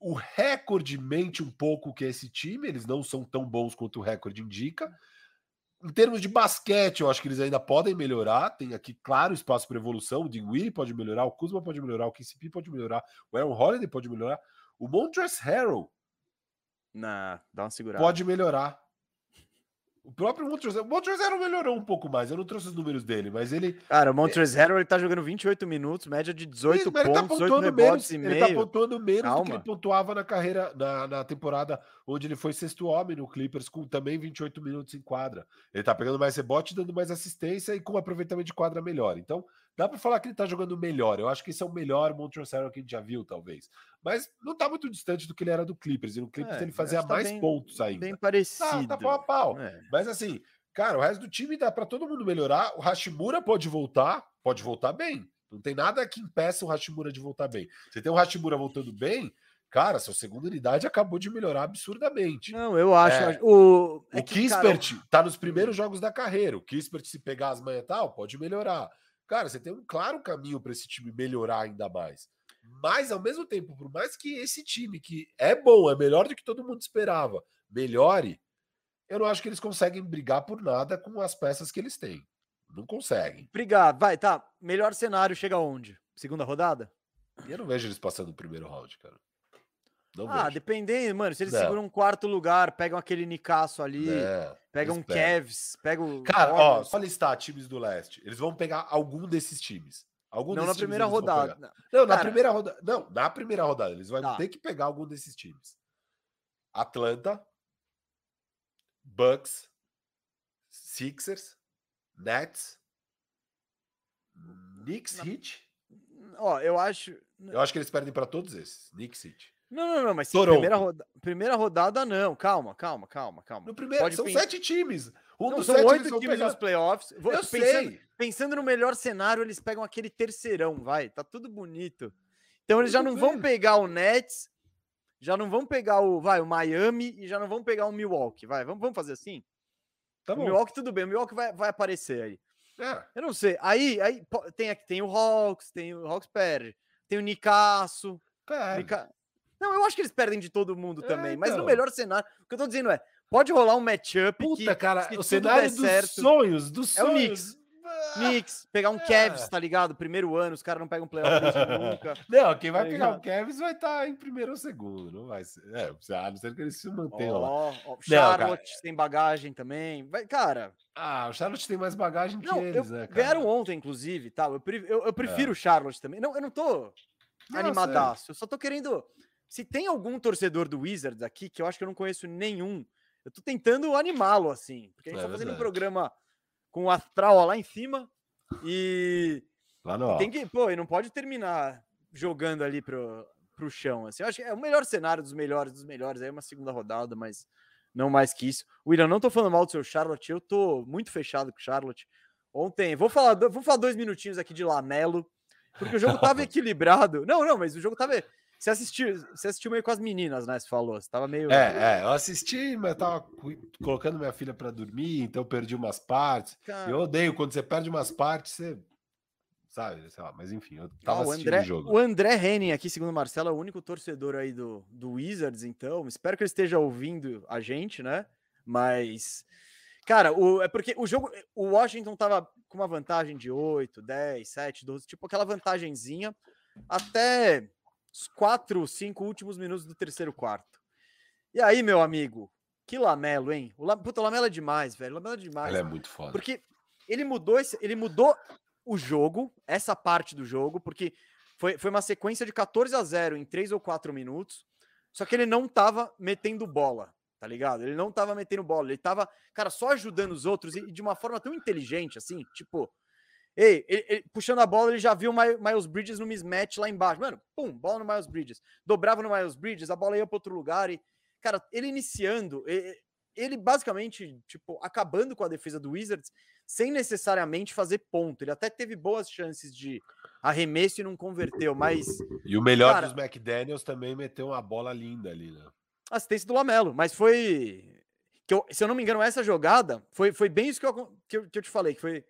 o recorde mente um pouco que é esse time, eles não são tão bons quanto o recorde indica, em termos de basquete, eu acho que eles ainda podem melhorar. Tem aqui, claro, espaço para evolução. O Dinwiddie pode melhorar, o Kuzma pode melhorar, o KCP pode melhorar, o Aaron Holiday pode melhorar. O Montrezl Harrell Na, dá uma segurada. pode melhorar. O próprio Montrezl, o Montrezl melhorou um pouco mais. Eu não trouxe os números dele, mas ele. Cara, o Montrezl é... ele tá jogando 28 minutos, média de 18 ele, pontos, ele tá 18 menos, e meio. Ele tá pontuando menos Calma. do que ele pontuava na carreira, na, na temporada onde ele foi sexto homem no Clippers, com também 28 minutos em quadra. Ele tá pegando mais rebote, dando mais assistência e com um aproveitamento de quadra melhor. Então, dá para falar que ele tá jogando melhor. Eu acho que esse é o melhor Montrezl Harrell que a gente já viu, talvez. Mas não tá muito distante do que ele era do Clippers. E no Clippers é, ele fazia tá mais bem, pontos ainda. Bem parecido. Tá, tá pau a pau. É. Mas assim, cara, o resto do time dá para todo mundo melhorar. O Hashimura pode voltar, pode voltar bem. Não tem nada que impeça o Hashimura de voltar bem. Você tem o Hashimura voltando bem, cara, sua segunda unidade acabou de melhorar absurdamente. Não, eu acho. É, o é o Kispert cara... tá nos primeiros jogos da carreira. O Kispert, se pegar as manhas e tal, pode melhorar. Cara, você tem um claro caminho para esse time melhorar ainda mais. Mas, ao mesmo tempo, por mais que esse time, que é bom, é melhor do que todo mundo esperava, melhore, eu não acho que eles conseguem brigar por nada com as peças que eles têm. Não conseguem. Obrigado. Vai, tá. Melhor cenário chega onde? Segunda rodada? Eu não vejo eles passando o primeiro round, cara. Não ah, vejo. dependendo, mano. Se eles Não. seguram um quarto lugar, pegam aquele Nicasso ali, Não, pegam um. Cavs, pegam. Cara, ó, só listar times do leste. Eles vão pegar algum desses times. Algum não na primeira rodada. pegar. Não, na primeira rodada. Não, na primeira rodada. Eles vão Tá. ter que pegar algum desses times. Atlanta, Bucks, Sixers, Nets, Knicks, Na- Heat. Ó, eu acho. Eu acho que eles perdem para todos esses. Knicks, Heat. Não, não, não, mas Toronto. primeira, roda... primeira rodada, não. Calma, calma, calma, calma. No primeiro, Pode são pensar- sete times. Um Não, são oito times pegar. nos playoffs. Eu pensando, sei. pensando no melhor cenário, eles pegam aquele terceirão, vai. Tá tudo bonito. Então eles já não vão pegar o Nets, já não vão pegar o, vai, o Miami e já não vão pegar o Milwaukee, vai. Vamos, vamos fazer assim? Tá o bom. Milwaukee tudo bem, o Milwaukee vai, vai aparecer aí. É. Eu não sei. Aí, aí tem aqui tem o Hawks, tem o Hawks perde, tem o Nicasso, Perde. Nica- Não, eu acho que eles perdem de todo mundo É, também, mas no então. melhor cenário, o que eu tô dizendo é, pode rolar um matchup Puta, que cara, se o cenário dos certo- sonhos, dos É o sonhos. Knicks. Ah, Knicks, pegar um É. Cavs, tá ligado? Primeiro ano, os caras não pegam playoff [laughs] nunca. Não, quem vai Tá pegar o ligado? Kevs vai estar em primeiro ou segundo, não vai ser. É, a não ser que eles se mantenham lá. Ó, ó, cara. Charlotte tem bagagem também. Vai, cara, Ah, o Charlotte tem mais bagagem que não, eles, eu, né, cara? ganharam ontem, inclusive, tá? Eu, eu- eu prefiro o Charlotte também. Não, eu não tô Não, animadaço. Eu só tô querendo. Se tem algum torcedor do Wizards aqui, que eu acho que eu não conheço nenhum, eu tô tentando animá-lo, assim. Porque a gente É tá fazendo um verdade. programa com o astral ó, lá em cima. E Lá no tem que, pô, e não pode terminar jogando ali pro, pro chão. Assim. Eu acho que é o melhor cenário dos melhores dos melhores. Aí é uma segunda rodada, mas não mais que isso. William, não tô falando mal do seu Charlotte, eu tô muito fechado com o Charlotte. Ontem, vou falar, vou falar dois minutinhos aqui de Lamelo, porque o jogo tava [laughs] equilibrado. Não, não, mas o jogo tava. Você assistiu, você assistiu meio com as meninas, né? Você falou, você tava meio. É, é, eu assisti, mas eu tava colocando minha filha pra dormir, então eu perdi umas partes. Cara, Eu odeio quando você perde umas partes, você. Sabe, sei lá, mas enfim, eu Ah, tava o assistindo André, o jogo. o André Henning aqui, segundo o Marcelo, é o único torcedor aí do, do Wizards, então. Espero que ele esteja ouvindo a gente, né? Mas, cara, o, é porque o jogo, o Washington tava com uma vantagem de 8, 10, 7, 12, tipo aquela vantagenzinha até os 4, 5 últimos minutos do terceiro quarto. E aí, meu amigo, que lamelo, hein? O, La- puta, o lamelo é demais, velho. O lamelo é demais. Ela é muito foda. Porque ele mudou, esse, ele mudou o jogo, essa parte do jogo, porque foi, foi uma sequência de 14 a 0 em 3 ou 4 minutos. Só que ele não tava metendo bola, tá ligado? Ele não tava metendo bola, ele tava, cara, só ajudando os outros e de uma forma tão inteligente assim, tipo, ei, ele- ele- puxando a bola, ele já viu o Mi- Miles Bridges no mismatch lá embaixo. Mano, pum, bola no Miles Bridges. Dobrava no Miles Bridges, a bola ia para outro lugar e, cara, ele iniciando, e- e- ele basicamente, tipo, acabando com a defesa do Wizards sem necessariamente fazer ponto. Ele até teve boas chances de arremesso e não converteu, mas E o melhor Cara- dos McDaniels também meteu uma bola linda ali, né? assistência do Lamelo, mas foi que eu- se eu não me engano essa jogada foi, foi bem isso que eu, que eu, que eu te falei, que foi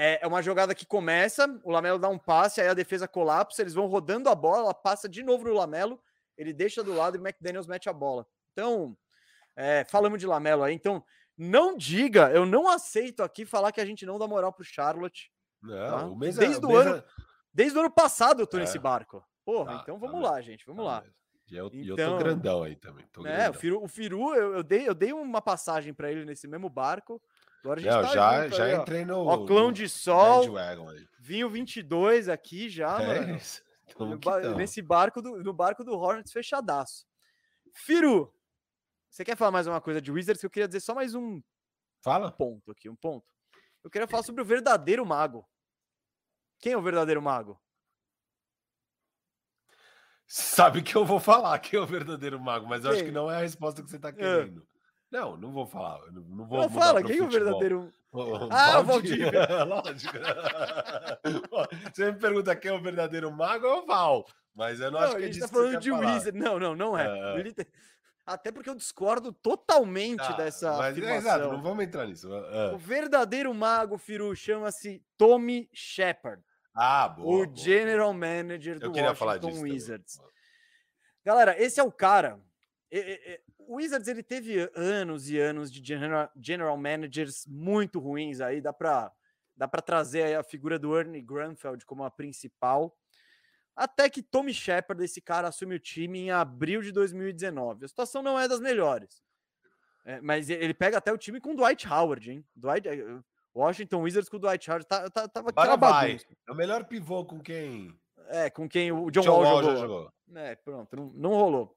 é, é uma jogada que começa, o Lamelo dá um passe, aí a defesa colapsa, eles vão rodando a bola, ela passa de novo no Lamelo, ele deixa do lado e o McDaniels mete a bola. Então, é, falamos de Lamelo aí, então não diga, eu não aceito aqui falar que a gente não dá moral pro Charlotte. Não, Tá. o mês Desde o mês ano- Desde o ano passado eu tô É. nesse barco. Porra, Tá, então tá vamos mesmo, lá, gente, vamos tá lá. mesmo. E eu, e eu tô Então- grandão aí também. Tô É, o. Firu, o Firu eu, eu dei, eu dei uma passagem pra ele nesse mesmo barco. Agora a gente Não, tá já, junto já aí, entrei no. Ó, clão de sol, vinho 22 aqui já, É mano. isso. No que nesse barco do, no barco do Hornets fechadaço. Firu, você quer falar mais uma coisa de Wizards? Que eu queria dizer só mais um Fala. ponto aqui, um ponto. Eu queria falar [laughs] sobre o verdadeiro mago. Quem é o verdadeiro mago? Sabe que eu vou falar quem é o verdadeiro mago, mas eu acho que não é a resposta que você tá querendo. Não, não vou falar. Não, não vou Não fala, quem é o verdadeiro [laughs] O Ah, o Valdir. [laughs] Lógico. [laughs] Você me pergunta quem é o verdadeiro mago, é o Val. Mas eu não, Não, acho a que é gente tá você falando de falar. Wizard. Não, não, não é. É, é. Até porque eu discordo totalmente Tá, dessa mas é afirmação. exato, não vamos entrar nisso. Ah, O verdadeiro mago, Firu, chama-se Tommy Shepard, Ah, boa. o boa. general manager do Eu queria falar disso. Washington também. Wizards. Galera, esse é o cara. O Wizards ele teve anos e anos de general, general managers muito ruins aí, dá para dá para trazer aí a figura do Ernie Grunfeld como a principal. Até que Tommy Shepard, esse cara, assume o time em abril de 2019. A situação não é das melhores. É, mas ele pega até o time com Dwight Howard, hein? Dwight, eh, Washington Wizards com o Dwight Howard. Tá, tá, tava aquela bagunça. É o melhor pivô com quem? É, com quem o John, John Wall, Wall jogou. jogou. É, pronto, não, não rolou.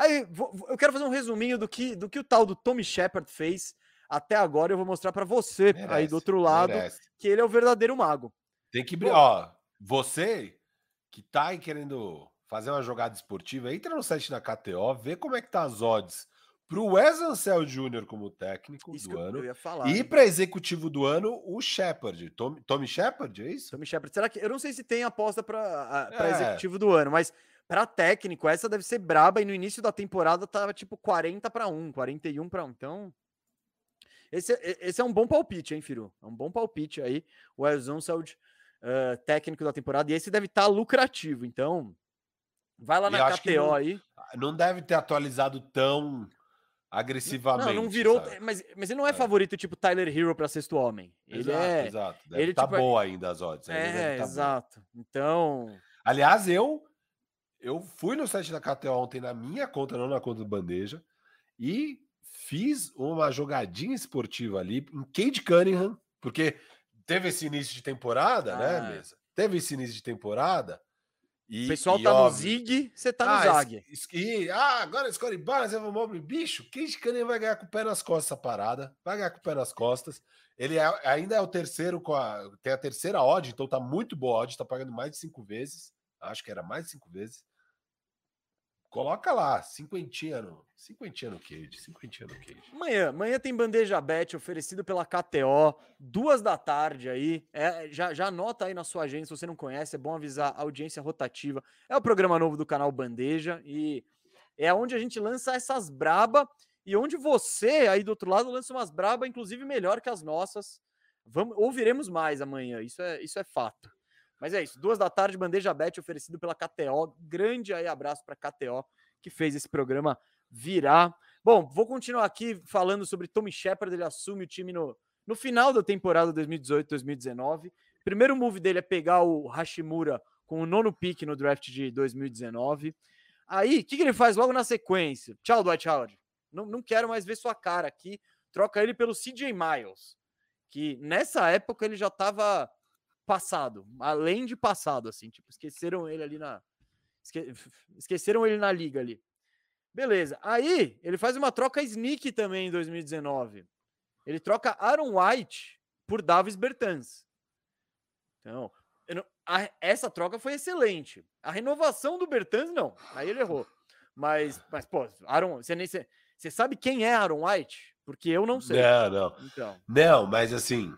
Aí, vou, eu quero fazer um resuminho do que, do que o tal do Tommy Shepard fez até agora. Eu vou mostrar para você merece, aí do outro lado merece. que ele é o verdadeiro mago. Tem que, ó, você que tá aí querendo fazer uma jogada esportiva, entra no site da KTO, vê como é que tá as odds para o Wes Ansel Jr. como técnico isso do ano falar, e para executivo do ano o Shepard, Tommy, Tommy Shepard, é isso? Tommy Shepard. Será que eu não sei se tem aposta para é. executivo do ano, mas para técnico essa deve ser braba e no início da temporada tava tipo 40 para 1, 41 para 1. Então esse, esse é um bom palpite, hein, Firu? É um bom palpite aí, o Wes Ansel uh, técnico da temporada, e esse deve estar tá lucrativo. Então, vai lá na KTO não, aí. Não deve ter atualizado tão agressivamente. Não, não virou, mas, mas ele não é, é, favorito tipo Tyler Hero para sexto homem. Ele exato, é, exato. Deve ele tá tipo, é boa ainda as odds. É, tá exato. Boa. Então, aliás, eu eu fui no site da KTO ontem na minha conta, não na conta do Bandeja, e fiz uma jogadinha esportiva ali em Cade Cunningham, porque teve esse início de temporada, né, ah. né, mesa? Teve esse início de temporada. E, o pessoal e tá óbvio, no Zig, você tá no ah, Zag. E, ah, agora escolhe Barnes, Evan Mobley, bicho, Cade Cunningham vai ganhar com o pé nas costas essa parada, vai ganhar com o pé nas costas. Ele é, ainda é o terceiro, com a, tem a terceira odd, então tá muito boa a odd, tá pagando mais de cinco vezes, acho que era mais de cinco vezes. Coloca lá, cinquentinha no, cinquentinha no Cage, cinquentinha no Cage. Amanhã, amanhã tem bandeja bet oferecido pela KTO, duas da tarde aí. É, já, já anota aí na sua agenda, se você não conhece, é bom avisar a audiência rotativa. É o programa novo do canal Bandeja e é onde a gente lança essas braba e onde você aí do outro lado lança umas braba, inclusive melhor que as nossas. Vamos, ouviremos mais amanhã, isso é, isso é fato. Mas é isso, duas da tarde, bandeja bet oferecido pela KTO. Grande aí abraço para KTO que fez esse programa virar. Bom, vou continuar aqui falando sobre Tommy Shepard. Ele assume o time no, no final da temporada 2018-2019. Primeiro move dele é pegar o Hashimura com o nono pick no draft de 2019. Aí, o que, que, ele faz logo na sequência? Tchau, Dwight Howard. Não, não quero mais ver sua cara aqui. Troca ele pelo CJ Miles, que nessa época ele já estava passado, além de passado, assim, tipo, esqueceram ele ali na. Esque... Esqueceram ele na liga ali. Beleza. Aí, ele faz uma troca sneak também em 2019. Ele troca Aaron White por Davis Bertans. Então, não... a... essa troca foi excelente. A renovação do Bertans, não. Aí ele errou. Mas, mas pô, Aaron, você nem. Você sabe quem é Aaron White? Porque eu não sei. Não, não. Então. Não, mas assim,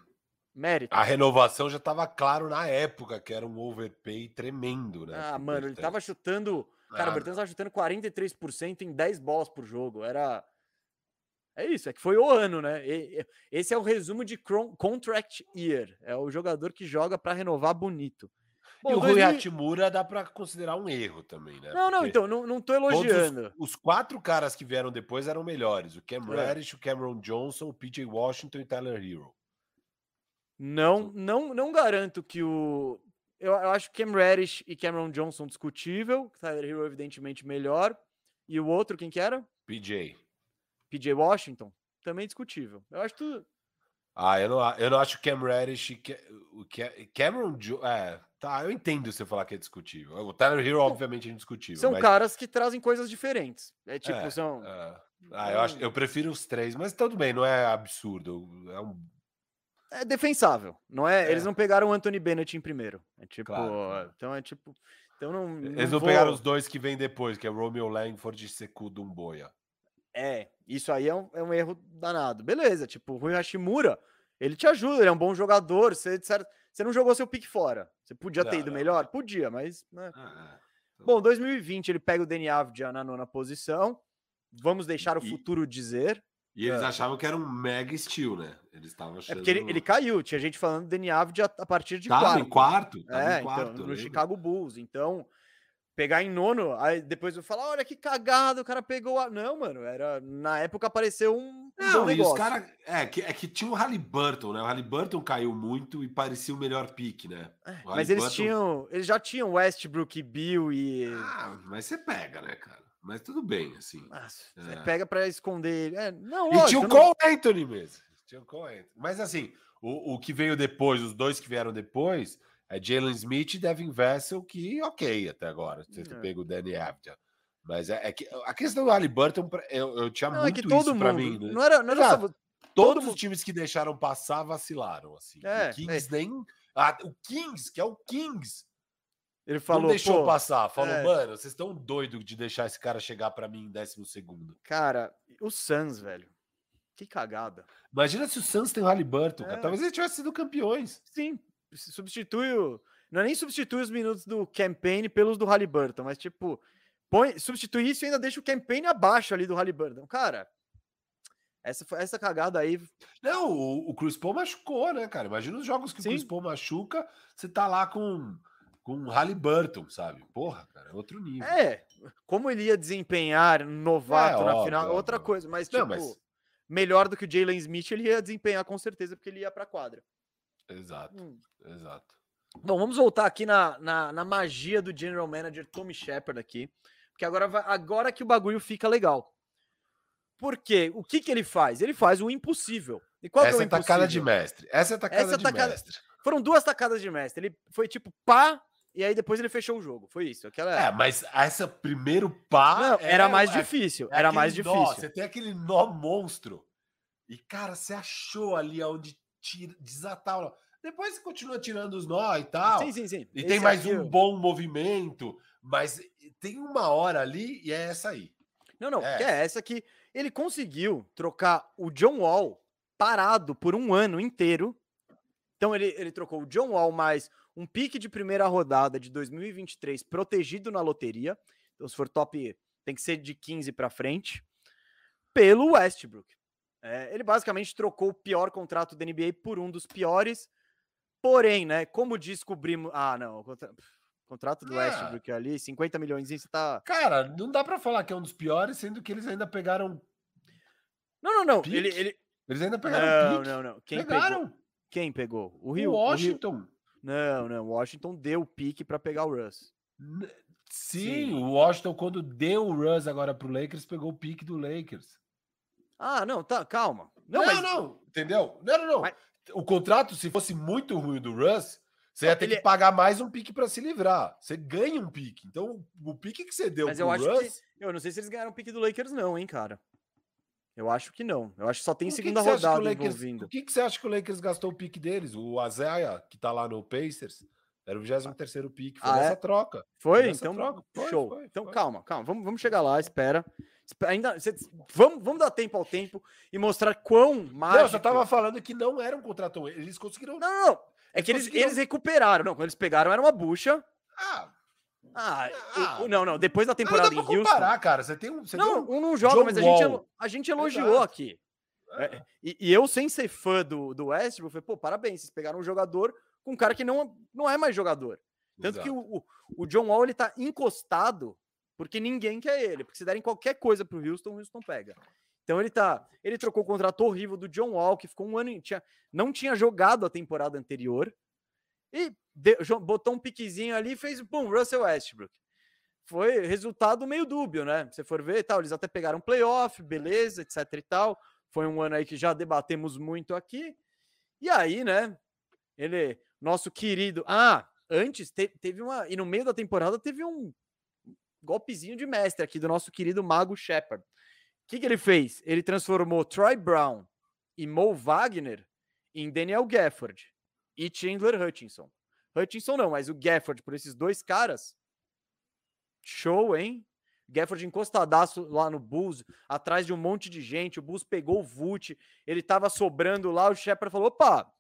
Mérito. A renovação já estava claro na época que era um overpay tremendo, né? Ah, mano, ele tava chutando. Cara, ah, o Bertans tava chutando 43% em 10 bolas por jogo. Era. É isso, é que foi o ano, né? Esse é o resumo de contract year. É o jogador que joga para renovar bonito. Bom, e o 2000... Rui Hatimura dá para considerar um erro também, né? Não, não, Porque então, não, não tô elogiando. Os, os, quatro caras que vieram depois eram melhores: o Cam é. Reddish, o Cameron Johnson, o PJ Washington e o Tyler Hero. Não, não, não garanto que o. Eu, eu acho que Cam Reddish e Cameron Johnson discutível. Tyler Hero, evidentemente, melhor. E o outro, quem que era? PJ. PJ Washington, também discutível. Eu acho tudo. Ah, eu não, eu não acho Cam Reddish. O Cameron Johnson. É, tá, eu entendo você falar que é discutível. O Tyler Hero, obviamente, é indiscutível. São mas... caras que trazem coisas diferentes. É tipo, é, são. É. Ah, eu, acho, eu prefiro os três, mas tudo bem, não é absurdo. É um é defensável, não é? é? Eles não pegaram o Anthony Bennett em primeiro. É tipo, claro. então é tipo, então não, não Eles não vou... pegaram os dois que vêm depois, que é Romeo Langford e Seku Dumboya. É, isso aí é um, é um erro danado. Beleza, tipo, o Rui Hashimura, ele te ajuda, ele é um bom jogador, você, você não jogou seu pique fora. Você podia ter ido não, melhor? Podia, mas, né? Ah, é. Bom, 2020 ele pega o Deni Avdia na nona posição. Vamos deixar o futuro dizer. E eles é. achavam que era um mega estilo, né? Eles estavam achando. É porque ele, ele, caiu, tinha gente falando do Dani a partir de tava quarto. Em quarto tava é, em quarto então, no Chicago Bulls. Então, pegar em nono, aí depois eu falar, olha que cagada, o cara pegou a. Não, mano, era. Na época apareceu um. Não, e os caras. É que, é que tinha o Halliburton, né? O Halliburton caiu muito e parecia o melhor pique, né? É, mas eles tinham. Eles já tinham Westbrook e Bill e. Ah, mas você pega, né, cara? Mas tudo bem, assim. Nossa, é. Você pega pra esconder. É, não, e tinha o Cole Anthony mesmo. Tinha o Cole Anthony. Mas assim, o, o que veio depois, os dois que vieram depois é Jalen Smith e Devin Vessel, que ok até agora, você é. pega o Danny Avdia. Mas é, é, que a questão do Halliburton, eu, eu tinha não, é muito é isso para mim. Né? Não era, não era só... Todos os times que deixaram passar vacilaram, assim. É, o Kings é. nem... Ah, o Kings, que é o Kings, ele falou, não deixou passar. Falou, é... mano, vocês estão doidos de deixar esse cara chegar para mim em décimo segundo. Cara, o Suns, velho. Que cagada. Imagina se o Suns tem o Halliburton, é. Talvez ele tivesse sido campeões. Sim, substitui o. Não é nem substitui os minutos do campaign pelos do Halliburton, mas tipo, põe, substitui isso e ainda deixa o campaign abaixo ali do Halliburton. Cara, essa, essa cagada aí. Não, o, o Chris Paul machucou, né, cara? Imagina os jogos que Sim. o Chris Paul machuca, você tá lá com com Halliburton, sabe? Porra, cara, é outro nível. É, como ele ia desempenhar novato é, na óbvio, final, óbvio. outra coisa, mas tipo, Não, mas... melhor do que o Jalen Smith, ele ia desempenhar com certeza, porque ele ia pra quadra. Exato, hum. exato. Bom, vamos voltar aqui na, na, na, magia do General Manager Tommy Shepard aqui, porque agora, vai, agora que o bagulho fica legal. Porque o que, que ele faz? Ele faz o impossível. E qual Essa é, é a tacada de mestre. Essa é a tacada Essa de tacada... mestre. Foram duas tacadas de mestre. Ele foi tipo pá, e aí depois ele fechou o jogo. Foi isso. Aquela... É, mas essa primeiro pá. Não, era é, mais é, difícil. É era mais difícil. Nó, você tem aquele nó monstro. E, cara, você achou ali onde tira, desatar o nó. Depois você continua tirando os nó e tal. Sim, sim, sim. E Esse tem mais aqui, um bom movimento. Mas tem uma hora ali e é essa aí. Não, não. É. É essa que ele conseguiu trocar o John Wall parado por um ano inteiro. Então ele, ele trocou o John Wall mais um pique de primeira rodada de 2023 protegido na loteria. Então, se for top, tem que ser de 15 para frente, pelo Westbrook. É, ele basicamente trocou o pior contrato da NBA por um dos piores. Porém, né, como descobrimos. Ah, não. O contra... contrato do ah. Westbrook ali, 50 milhões, você tá. Cara, não dá para falar que é um dos piores, sendo que eles ainda pegaram. Não, não, não. Ele, ele... Eles ainda pegaram. Não, não, não. Quem pegaram? Pegou? Quem pegou? O Rio. O Washington. O Rio... Não, não. Washington deu o pique para pegar o Russ. Sim, Sim, o Washington, quando deu o Russ agora pro Lakers, pegou o pique do Lakers. Ah, não, tá, calma. Não, não, mas... não entendeu? Não, não, não. Mas... O contrato, se fosse muito ruim do Russ, você ia ter ele... que pagar mais um pique para se livrar. Você ganha um pique. Então, o pique que você deu mas pro eu acho Russ... Que... Eu não sei se eles ganharam o pique do Lakers, não, hein, cara. Eu acho que não. Eu acho que só tem segunda que rodada que Lakers, envolvindo. O que, que você acha que o Lakers gastou o pique deles? O Azaia, que tá lá no Pacers, era o 23 pique. Foi ah, nessa é? troca. Foi? então, troca. Foi, show. Foi, então, calma, calma. Vamos, vamos chegar lá, espera. Ainda, cê, vamos, vamos dar tempo ao tempo e mostrar quão mágico... Não, eu só tava falando que não era um contrato. Eles conseguiram... Não, não. É eles que eles, conseguiram... eles recuperaram. Não, quando eles pegaram era uma bucha. Ah, ah, ah, não, não. Depois da temporada não, em Houston. comparar, cara. Você tem um. Você não, tem um, um não joga, John mas a gente, a gente elogiou Exato. aqui. É. é. E, e, eu, sem ser fã do, do Westbrook, falei, pô, parabéns, vocês pegaram um jogador com um cara que não, não é mais jogador. Tanto Exato. que o, o, o, John Wall ele tá encostado porque ninguém quer ele. Porque se derem qualquer coisa pro Houston, o Houston pega. Então ele tá. Ele trocou o contrato horrível do John Wall, que ficou um ano. Tinha, não tinha jogado a temporada anterior. E botou um piquezinho ali e fez, bum, Russell Westbrook foi resultado meio dúbio, né? Se for ver tal, eles até pegaram playoff, beleza, etc e tal. Foi um ano aí que já debatemos muito aqui. E aí, né? Ele, nosso querido. Ah, antes te, teve uma. E no meio da temporada teve um golpezinho de mestre aqui do nosso querido Mago Shepard. O que, que ele fez? Ele transformou Troy Brown e Mo Wagner em Daniel Gafford e Chandler Hutchinson. Hutchinson não, mas o Gafford, por esses dois caras, Show, hein? Gafford encostadaço lá no Bulls, atrás de um monte de gente. O Bulls pegou o Vult, ele tava sobrando lá. O Shepard falou: opa,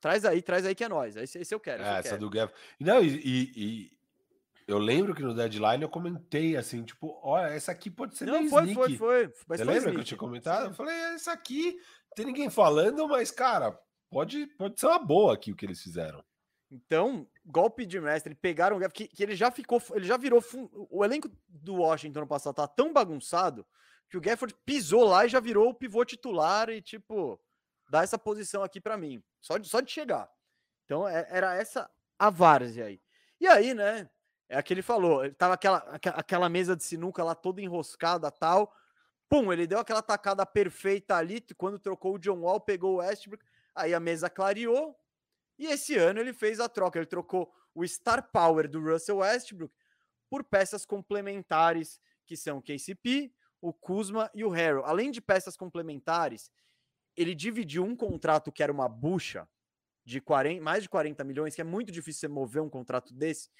traz aí, traz aí que é nós. Esse, esse eu quero. Esse é, eu essa quero. do Gafford. Não, e, e, e, eu lembro que no deadline eu comentei assim: tipo, olha, essa aqui pode ser. Não, foi, foi, foi, Você lembra que eu tinha comentado? Eu falei: essa aqui, tem ninguém falando, mas, cara, pode, pode ser uma boa aqui o que eles fizeram. Então, golpe de mestre, pegaram que, que ele já ficou, ele já virou o elenco do Washington no passado tá tão bagunçado que o Gafford pisou lá e já virou o pivô titular e tipo, dá essa posição aqui para mim, só de, só de chegar. Então é, era essa a várzea aí. E aí, né, é aquele falou, tava aquela, aquela mesa de sinuca lá toda enroscada tal, pum, ele deu aquela tacada perfeita ali, quando trocou o John Wall, pegou o Westbrook, aí a mesa clareou, e esse ano ele fez a troca, ele trocou o star power do Russell Westbrook por peças complementares, que são o KCP, o Kuzma e o Harrell. Além de peças complementares, ele dividiu um contrato que era uma bucha de 40, mais de 40 milhões, que é muito difícil você mover um contrato desse,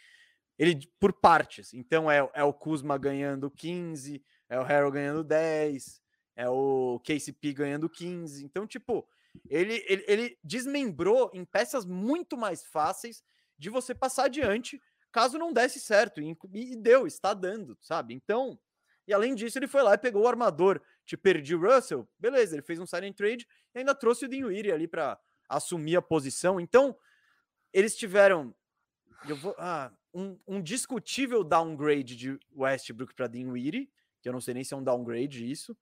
ele por partes. Então é, é o Kuzma ganhando 15, é o Harrell ganhando 10, é o KCP ganhando 15. Então, tipo, ele, ele, ele desmembrou em peças muito mais fáceis de você passar adiante caso não desse certo. E, e deu, está dando, sabe? Então, e além disso, ele foi lá e pegou o armador. Te perdi o Russell, beleza, ele fez um sign trade e ainda trouxe o Dinwiddie ali para assumir a posição. Então, eles tiveram eu vou, ah, um, um, discutível downgrade de Westbrook para Dinwiddie, que eu não sei nem se é um downgrade isso,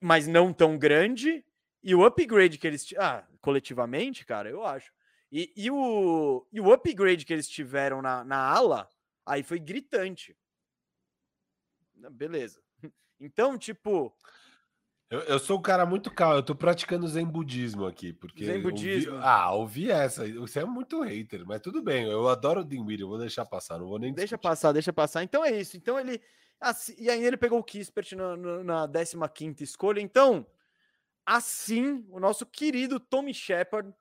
mas não tão grande. E o upgrade que eles. Ah, coletivamente, cara, eu acho. E, e, o, e o upgrade que eles tiveram na, na ala, aí foi gritante. Beleza. [laughs] Então, tipo. Eu, eu sou um cara muito calmo, eu tô praticando Zen Budismo aqui, porque. Zen Budismo? Ouvi, ah, ouvi essa. Você é muito hater, mas tudo bem, eu adoro o Dinwiddie, eu vou deixar passar, não vou nem. Deixa passar, deixa passar. Então é isso. Então ele. Assim, e aí ele pegou o Kispert na, na 15 escolha. Então, assim, o nosso querido Tommy Shepard,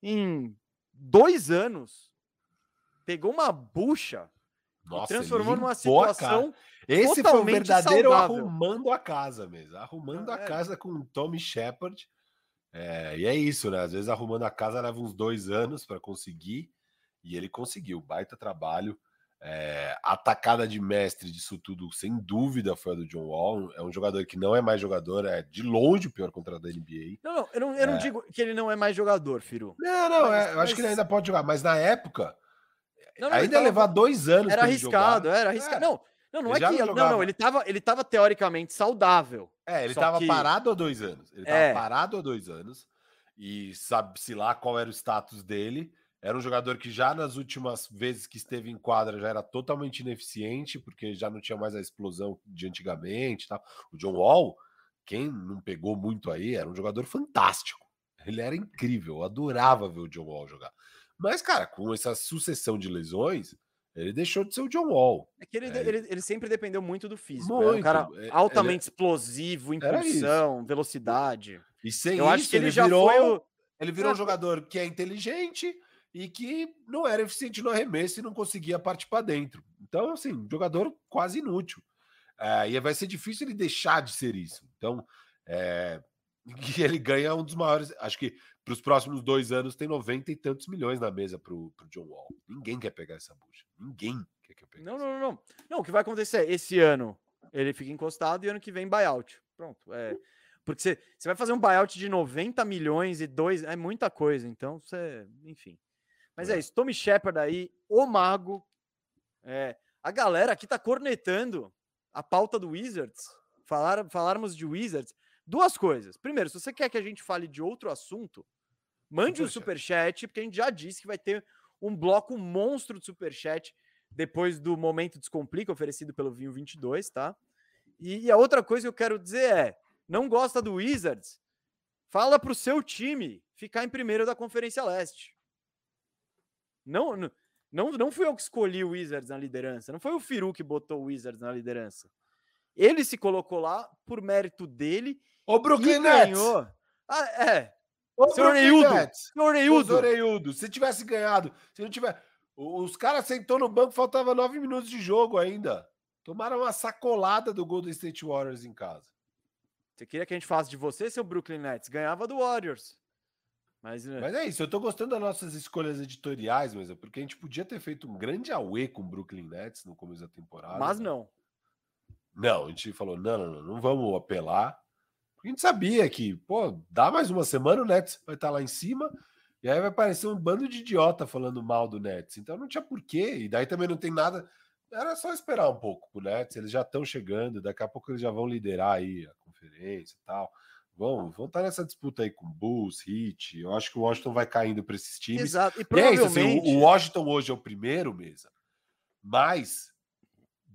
em dois anos, pegou uma bucha nossa, e transformou numa situação. Esse foi o verdadeiro saudável. arrumando a casa mesmo. Arrumando ah, a é. casa com o Tommy Shepard. É, e é isso, né? Às vezes arrumando a casa leva uns dois anos para conseguir. E ele conseguiu. Baita trabalho. É, a atacada de mestre disso tudo, sem dúvida, foi a do John Wall. É um jogador que não é mais jogador, é de longe o pior contra da NBA. Não, não, eu não, eu não é. digo que ele não é mais jogador, Firu. Não, não, mas, é, eu mas... acho que ele ainda pode jogar, mas na época não, não, ainda ia levar dois anos. Era arriscado, era arriscado. É. Não, não, não ele é que. Não, não, ele tava, ele tava teoricamente saudável. É, ele tava que... parado há dois anos. Ele tava é. parado há dois anos. E sabe-se lá qual era o status dele. Era um jogador que já nas últimas vezes que esteve em quadra já era totalmente ineficiente, porque já não tinha mais a explosão de antigamente. Tá? O John Wall, quem não pegou muito aí, era um jogador fantástico. Ele era incrível, eu adorava ver o John Wall jogar. Mas, cara, com essa sucessão de lesões, ele deixou de ser o John Wall. É que ele, é. ele, ele sempre dependeu muito do físico. Muito. Era um cara é, altamente ele... explosivo, impulsão, velocidade. E sem Eu isso, acho que ele, ele já virou, foi o... Ele virou é. um jogador que é inteligente e que não era eficiente no arremesso e não conseguia partir para dentro. Então, assim, um jogador quase inútil. É, e vai ser difícil ele deixar de ser isso. Então, é, [laughs] e ele ganha um dos maiores. Acho que para os próximos dois anos tem 90 e tantos milhões na mesa para o John Wall. Ninguém quer pegar essa bucha. Ninguém quer que eu pegue. Não, não, não, não. Não, o que vai acontecer esse ano ele fica encostado e ano que vem buyout. Pronto. É, porque você, você vai fazer um buyout de 90 milhões e dois. É muita coisa. Então você. Enfim. Mas é, é isso. Tommy Shepard aí, o mago. É, a galera aqui tá cornetando a pauta do Wizards. Falar, falarmos de Wizards. Duas coisas. Primeiro, se você quer que a gente fale de outro assunto, mande um superchat, porque a gente já disse que vai ter um bloco monstro de superchat depois do Momento Descomplica, oferecido pelo Vinho 22, tá? E, e a outra coisa que eu quero dizer é, não gosta do Wizards? Fala pro seu time ficar em primeiro da Conferência Leste. Não, não, não fui eu que escolhi o Wizards na liderança. Não foi o Firu que botou o Wizards na liderança. Ele se colocou lá por mérito dele o Brooklyn Nets. Ah, é. O Seu Oreiudo. Seu Oreiudo. Oreiudo. Se tivesse ganhado, se não tiver. Os caras sentou no banco, faltava nove minutos de jogo ainda. Tomaram uma sacolada do Golden State Warriors em casa. Você queria que a gente falasse de você, seu Brooklyn Nets? Ganhava do Warriors. Mas, né? mas é isso, eu tô gostando das nossas escolhas editoriais, mas é porque a gente podia ter feito um grande away com o Brooklyn Nets no começo da temporada. Mas né? não. Não, a gente falou: não, não, não, não vamos apelar. A gente sabia que, pô, dá mais uma semana, o Nets vai estar lá em cima. E aí vai parecer um bando de idiota falando mal do Nets. Então não tinha porquê. E daí também não tem nada. Era só esperar um pouco pro Nets. Eles já estão chegando. Daqui a pouco eles já vão liderar aí a conferência e tal. Vão, vão estar nessa disputa aí com Bulls, Heat. Eu acho que o Washington vai caindo para esses times. Exato. E, e é isso, assim, o, o Washington hoje é o primeiro, mesa. Mas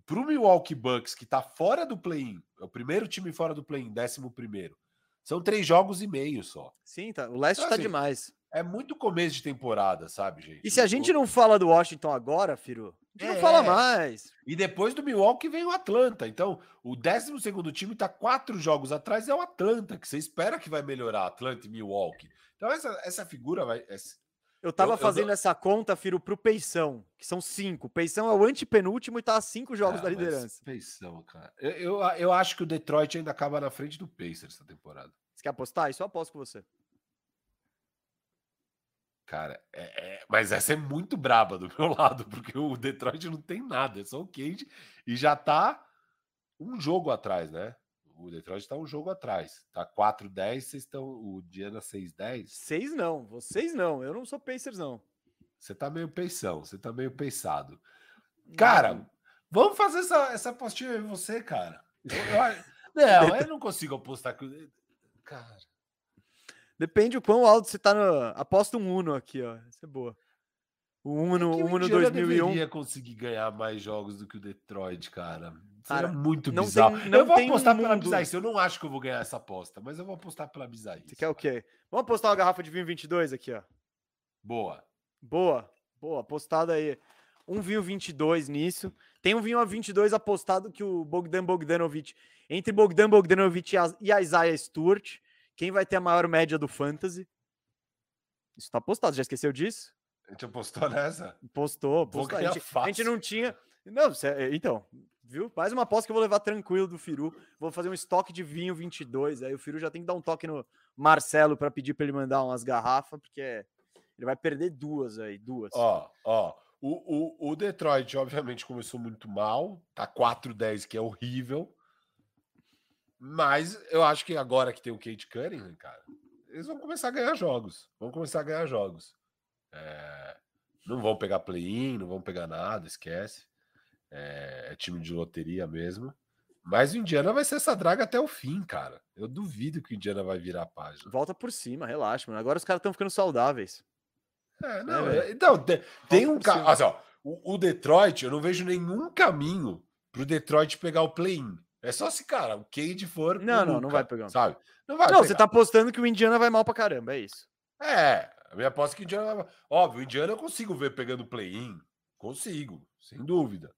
para o Milwaukee Bucks, que está fora do play-in, é o primeiro time fora do play-in, décimo primeiro, são três jogos e meio só. Sim, tá. O leste então, tá assim, demais. É muito começo de temporada, sabe, gente? E se a gente não fala do Washington agora, Firo, gente é. não fala mais. E depois do Milwaukee vem o Atlanta. Então, o 12 time tá quatro jogos atrás, é o Atlanta, que você espera que vai melhorar, Atlanta e Milwaukee. Então, essa, essa figura vai. Essa, eu tava eu, fazendo eu... essa conta, Firo, pro Peição, que são cinco. O Peição é o antepenúltimo e tá a cinco jogos é, da liderança. Peição, cara. Eu, eu, eu, acho que o Detroit ainda acaba na frente do Pacers essa temporada. Você quer apostar? Isso eu aposto com você. Cara, é, é, mas essa é muito braba do [laughs] meu lado, porque o Detroit não tem nada, é só o Cade e já tá um jogo atrás, né? O Detroit tá um jogo atrás. Tá 4-10, vocês estão. O Diana 6-10? 6 não, vocês não. Eu não sou Pacers, não. Você tá meio peição, você tá meio peissado. Cara, vamos fazer essa, essa apostinha aí você, cara. Eu, eu, [laughs] não, eu não consigo apostar. Cara. Depende o quão alto você tá no. Aposta um Uno aqui, ó. Isso é boa. O Uno, é o Uno 2001. deveria conseguir ganhar mais jogos do que o Detroit, cara. Seria cara, muito não bizarro. Tem, não eu vou apostar um pela bizarrice. Eu não acho que eu vou ganhar essa aposta, mas eu vou apostar pela bizarrice. Você quer o quê? Vamos apostar uma garrafa de vinho 22 aqui, ó. Boa. Boa. Boa. Apostado aí. Um vinho 22 nisso. Tem um vinho a 22 apostado que o Bogdan Bogdanovic. Entre Bogdan Bogdanovic e a Isaiah Stewart. Quem vai ter a maior média do Fantasy? Isso tá apostado. Já esqueceu disso? A gente apostou nessa? Postou, postou. A gente, a gente não tinha. Não, então, viu? Mais uma aposta que eu vou levar tranquilo do Firu. Vou fazer um estoque de vinho 22. Aí o Firu já tem que dar um toque no Marcelo para pedir para ele mandar umas garrafas, porque ele vai perder duas aí, duas. Ó, ó. O, o, o Detroit, obviamente, começou muito mal. Tá 4-10, que é horrível. Mas eu acho que agora que tem o Kate Cunningham, cara, eles vão começar a ganhar jogos. Vão começar a ganhar jogos. É... Não vão pegar play-in, não vão pegar nada, esquece. É, é time de loteria mesmo. Mas o Indiana vai ser essa draga até o fim, cara. Eu duvido que o Indiana vai virar a página. Volta por cima, relaxa, mano. Agora os caras estão ficando saudáveis. É, não, é, então, tem, tem um caso. Assim, o, o, Detroit, eu não vejo nenhum caminho pro Detroit pegar o play-in. É só se, cara, o Cade for. Não, não, não vai pegar. Sabe? Não vai. Não, pegar. você tá apostando que o Indiana vai mal pra caramba, é isso. É, a minha aposta é que o Indiana vai. Óbvio, o Indiana eu consigo ver pegando play-in. Consigo, sem dúvida.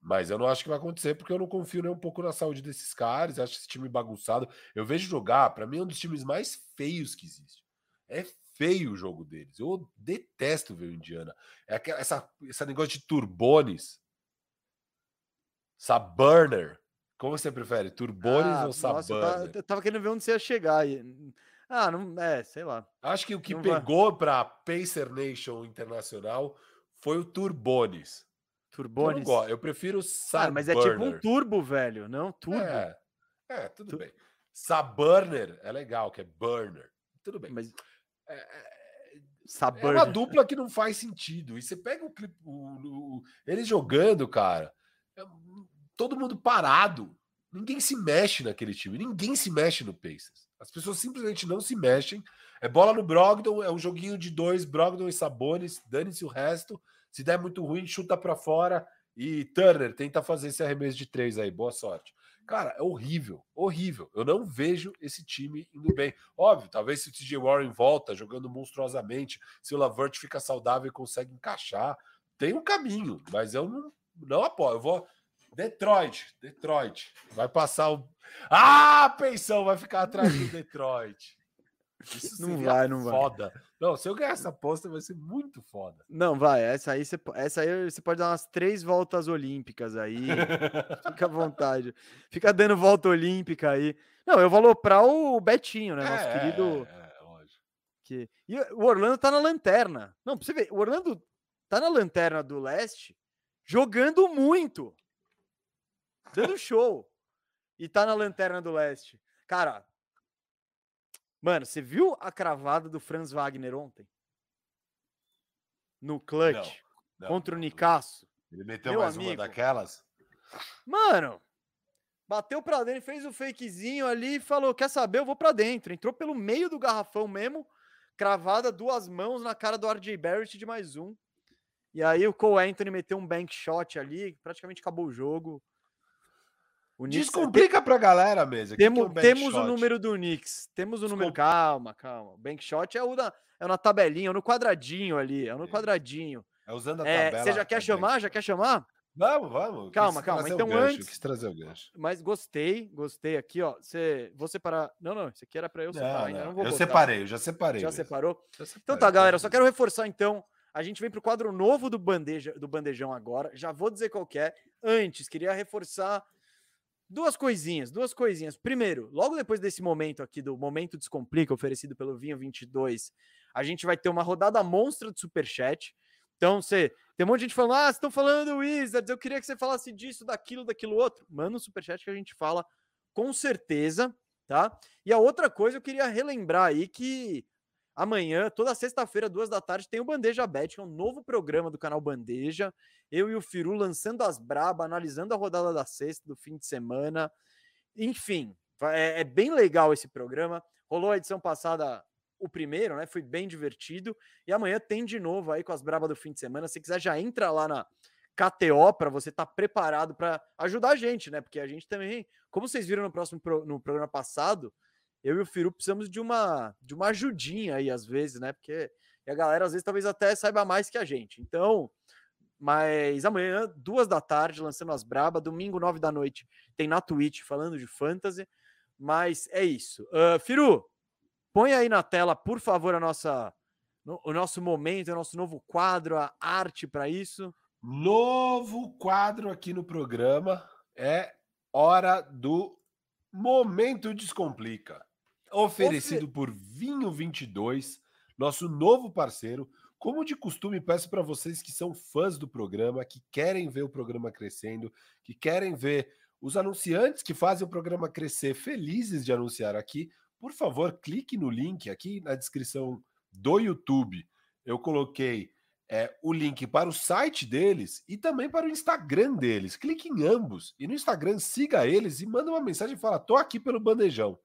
Mas eu não acho que vai acontecer porque eu não confio nem um pouco na saúde desses caras. Acho esse time bagunçado. Eu vejo jogar, para mim, é um dos times mais feios que existe. É feio o jogo deles. Eu detesto ver o Indiana. É aquela, essa, esse negócio de turbones. Saburner. Como você prefere? Turbones ah, ou Saburner? Eu tava, querendo ver onde você ia chegar. Ah, não, é, sei lá. Acho que o que não pegou para Pacer Nation Internacional foi o Turbones. Turbones. Eu, eu prefiro Saburner. Ah, mas é tipo um turbo, velho, não turbo. É, é tudo tu... bem. Saburner é legal, que é burner. Tudo bem. Mas é, é, é uma dupla que não faz sentido. E você pega o clipe, o, o, ele jogando, cara, é, todo mundo parado. Ninguém se mexe naquele time. Ninguém se mexe no Pacers. As pessoas simplesmente não se mexem. É bola no Brogdon, é um joguinho de dois, Brogdon e Sabonis, dane-se o resto. Se der muito ruim, chuta para fora e Turner tenta fazer esse arremesso de três aí. Boa sorte. Cara, é horrível, horrível. Eu não vejo esse time indo bem. Óbvio, talvez se o TJ Warren volta jogando monstruosamente, se o Lavert fica saudável e consegue encaixar, tem um caminho, mas eu não, não apoio. Eu vou. Detroit, Detroit. Vai passar o. Ah, pensão, vai ficar atrás do [laughs] Detroit. Isso não vai, não foda. vai. Não, se eu ganhar essa aposta, vai ser muito foda. Não, vai. Essa aí você, essa aí você pode dar umas três voltas olímpicas aí. [laughs] Fica à vontade. Fica dando volta olímpica aí. Não, eu vou aloprar o Betinho, né? Nosso é, querido. É, é, lógico. Que... E o Orlando tá na lanterna. Não, pra você ver, o Orlando tá na lanterna do leste jogando muito. Dando show. e tá na lanterna do leste. Cara, Mano, você viu a cravada do Franz Wagner ontem? no clutch Não, não, contra o. Nicasso. Ele meteu Meu mais uma amigo. daquelas? Mano, bateu pra dentro, fez o fakezinho ali e falou: Quer saber? Eu vou pra dentro. Entrou pelo meio do garrafão mesmo, cravada, duas mãos na cara do RJ Barrett de mais um. E aí o Cole Anthony meteu um bank shot ali, praticamente acabou o jogo. O Knicks- Descomplica pra galera mesmo. Temos, temos o número do Knicks. Temos o número. Calma, calma. O bank shot é o da, é na tabelinha, é no quadradinho ali. É no quadradinho. É usando a É, tabela. você já quer a chamar? Já quer chamar? Vamos, vamos. Calma, Quis calma. o Então, gancho, antes- Quis trazer o gancho. Mas gostei, gostei aqui, ó. Você, vou separar. Não, não, isso aqui era para eu separar Não, ainda. não, Não vou eu botar. separei, eu já separei. Já mesmo. separou? Já Então separei, tá, galera, só quero reforçar então. A gente vem pro quadro novo do bandeja, do bandejão agora. Já vou dizer qual que é. Antes, queria reforçar duas coisinhas, duas coisinhas. Primeiro, logo depois desse momento aqui do Momento Descomplica oferecido pelo Vinho 22, a gente vai ter uma rodada monstra de superchat. Então, você tem um monte de gente falando: "Ah, vocês estão falando do Wizards, eu queria que você falasse disso, daquilo, daquilo outro". Manda um superchat que a gente fala com certeza, tá? E a outra coisa, eu queria relembrar aí que Amanhã, toda sexta-feira, duas da tarde, tem o Bandeja Bet, que é um novo programa do canal Bandeja. Eu e o Firu lançando as braba, analisando a rodada da sexta, do fim de semana. Enfim, é, é bem legal esse programa. Rolou a edição passada, o primeiro, né? Foi bem divertido. E amanhã tem de novo aí com as brabas do fim de semana. Se quiser, já entra lá na KTO para você estar preparado para ajudar a gente, né? Porque a gente também, como vocês viram no próximo pro- no programa passado, eu e o Firu precisamos de uma de uma ajudinha aí às vezes, né? Porque a galera às vezes talvez até saiba mais que a gente. Então, mas amanhã, duas da tarde, lançando as braba, domingo, nove da noite, tem na Twitch falando de fantasy. Mas é isso. Ah, Firu, põe aí na tela, por favor, a nossa no- o nosso momento, o nosso novo quadro, a arte para isso. Novo quadro aqui no programa é hora do Momento Descomplica. Oferecido por Vinho 22, nosso novo parceiro. Como de costume, peço para vocês que são fãs do programa, que querem ver o programa crescendo, que querem ver os anunciantes que fazem o programa crescer felizes de anunciar aqui, por favor, clique no link aqui na descrição do YouTube. Eu coloquei é, o link para o site deles e também para o Instagram deles. Clique em ambos e no Instagram siga eles e manda uma mensagem e fala: tô aqui pelo bandejão.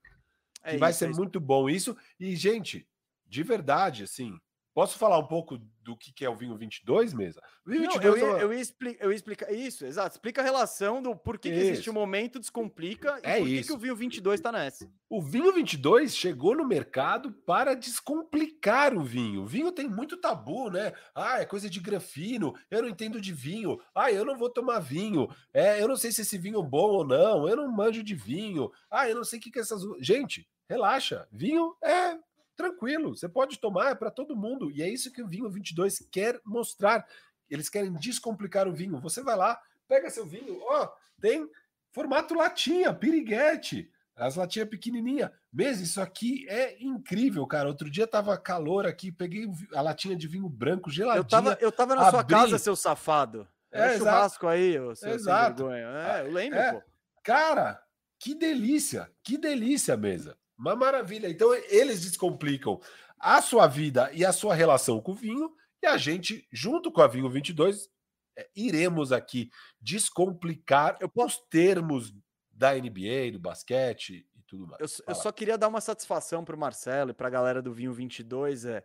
É que vai isso, ser é isso. muito bom isso. E, gente, de verdade, assim, posso falar um pouco do que é o vinho 22 mesa? O vinho Não, 22 eu, é ia, eu, ia expli- eu ia explicar isso, exato. Explica a relação do por que, que existe Isso. o momento, descomplica e É por que, que isso. o Vinho 22 tá nessa. O vinho 22 chegou no mercado para descomplicar o vinho. O vinho tem muito tabu, né? Ah, é coisa de grafino, eu não entendo de vinho. Ah, eu não vou tomar vinho. É, eu não sei se esse vinho é bom ou não. Eu não manjo de vinho. Ah, eu não sei o que que é essas. Gente, relaxa. Vinho é tranquilo. Você pode tomar, é para todo mundo. E é isso que o vinho 22 quer mostrar. Eles querem descomplicar o vinho. Você vai lá, pega seu vinho, ó, tem formato latinha, piriguete. As latinhas pequenininha. Mesmo, isso aqui é incrível, cara. Outro dia tava calor aqui, peguei a latinha de vinho branco geladinha. Eu tava, eu tava na sua abri- casa, seu safado. Era É, exato. churrasco aí, ô, seu Exato. vergonha. É, eu lembro, é. pô. Cara, que delícia, que delícia mesa. Uma maravilha. Então eles descomplicam a sua vida e a sua relação com o vinho e a gente, junto com a Vinho 22, é, iremos aqui descomplicar os termos da NBA, do basquete e tudo mais. Eu, eu só queria dar uma satisfação pro Marcelo e pra galera do Vinho 22, é...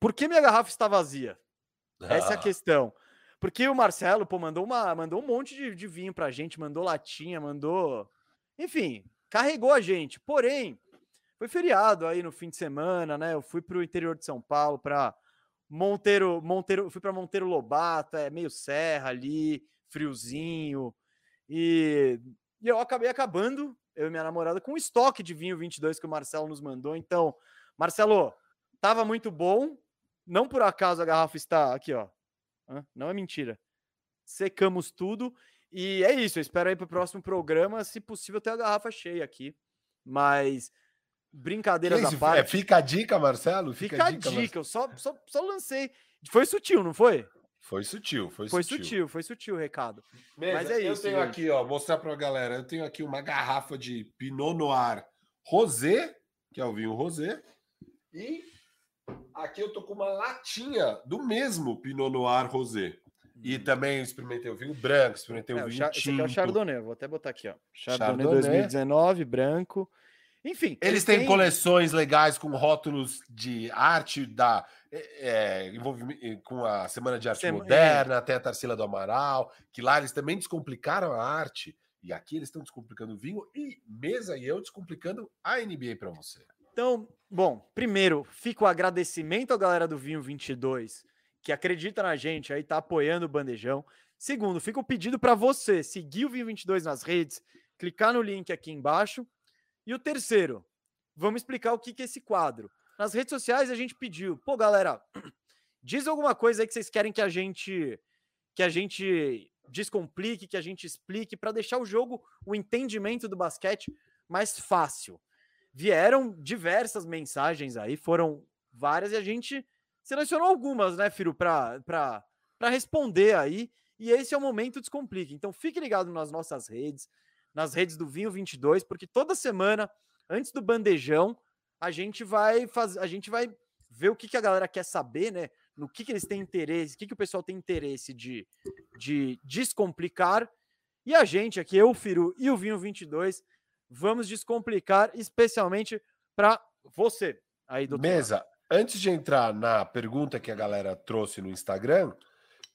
Por que minha garrafa está vazia? Essa é a Ah, questão. Porque o Marcelo, pô, mandou, uma, mandou um monte de, de vinho pra gente, mandou latinha, mandou. Enfim, carregou a gente. Porém, foi feriado aí no fim de semana, né? Eu fui pro interior de São Paulo, pra Monteiro, Monteiro, fui para Monteiro Lobato, é meio serra ali, friozinho. E, e eu acabei acabando, eu e minha namorada, com o estoque de vinho 22 que o Marcelo nos mandou. Então, Marcelo, tava muito bom. Não por acaso a garrafa está aqui, ó. Não é mentira. Secamos tudo. E é isso. Eu espero aí para o próximo programa, se possível, ter a garrafa cheia aqui. Mas brincadeiras esse- à parte. é, fica a dica, Marcelo? Fica a Marcelo. dica, eu só, só, só lancei. Foi sutil, não foi? Foi sutil, foi, Foi sutil. sutil, foi sutil o recado. Mas é eu isso, tenho gente. aqui, ó, mostrar pra galera. Eu tenho aqui uma garrafa de Pinot Noir Rosé, que é o vinho rosé, e Aqui eu tô com uma latinha do mesmo Pinot Noir Rosé. E Hum. também experimentei o vinho branco, experimentei É, o o vinho chá- esse aqui é o tinto. Chardonnay, vou até botar aqui, ó. Chardonnay, Chardonnay. 2019, branco. Enfim, Eles têm coleções legais com rótulos de arte da é, é, envolvimento com a Semana de Arte Sema- Moderna, tem a Tarsila do Amaral, que lá eles também descomplicaram a arte. E aqui eles estão descomplicando o vinho e Mesa e eu descomplicando a NBA para você. Então, bom, primeiro, fica o agradecimento à galera do Vinho 22, que acredita na gente aí, tá apoiando o Bandejão. Segundo, fica o pedido para você seguir o Vinho 22 nas redes, clicar no link aqui embaixo. E o terceiro, vamos explicar o que que é esse quadro. Nas redes sociais a gente pediu, pô, galera, [clears throat] diz alguma coisa aí que vocês querem que a gente que a gente descomplique, que a gente explique para deixar o jogo, o entendimento do basquete mais fácil vieram diversas mensagens aí, foram várias, e a gente selecionou algumas, né, Firo, para responder aí. E esse é o momento Descomplique. Então fique ligado nas nossas redes, nas redes do Vinho 22, porque toda semana, antes do bandejão, a gente vai fazer, a gente vai ver o que, que a galera quer saber, né? No que, que eles têm interesse, o que, que o pessoal tem interesse de, de descomplicar. E a gente aqui, eu, Firu e o Vinho 22, vamos descomplicar especialmente para você aí do Mesa, antes de entrar na pergunta que a galera trouxe no Instagram,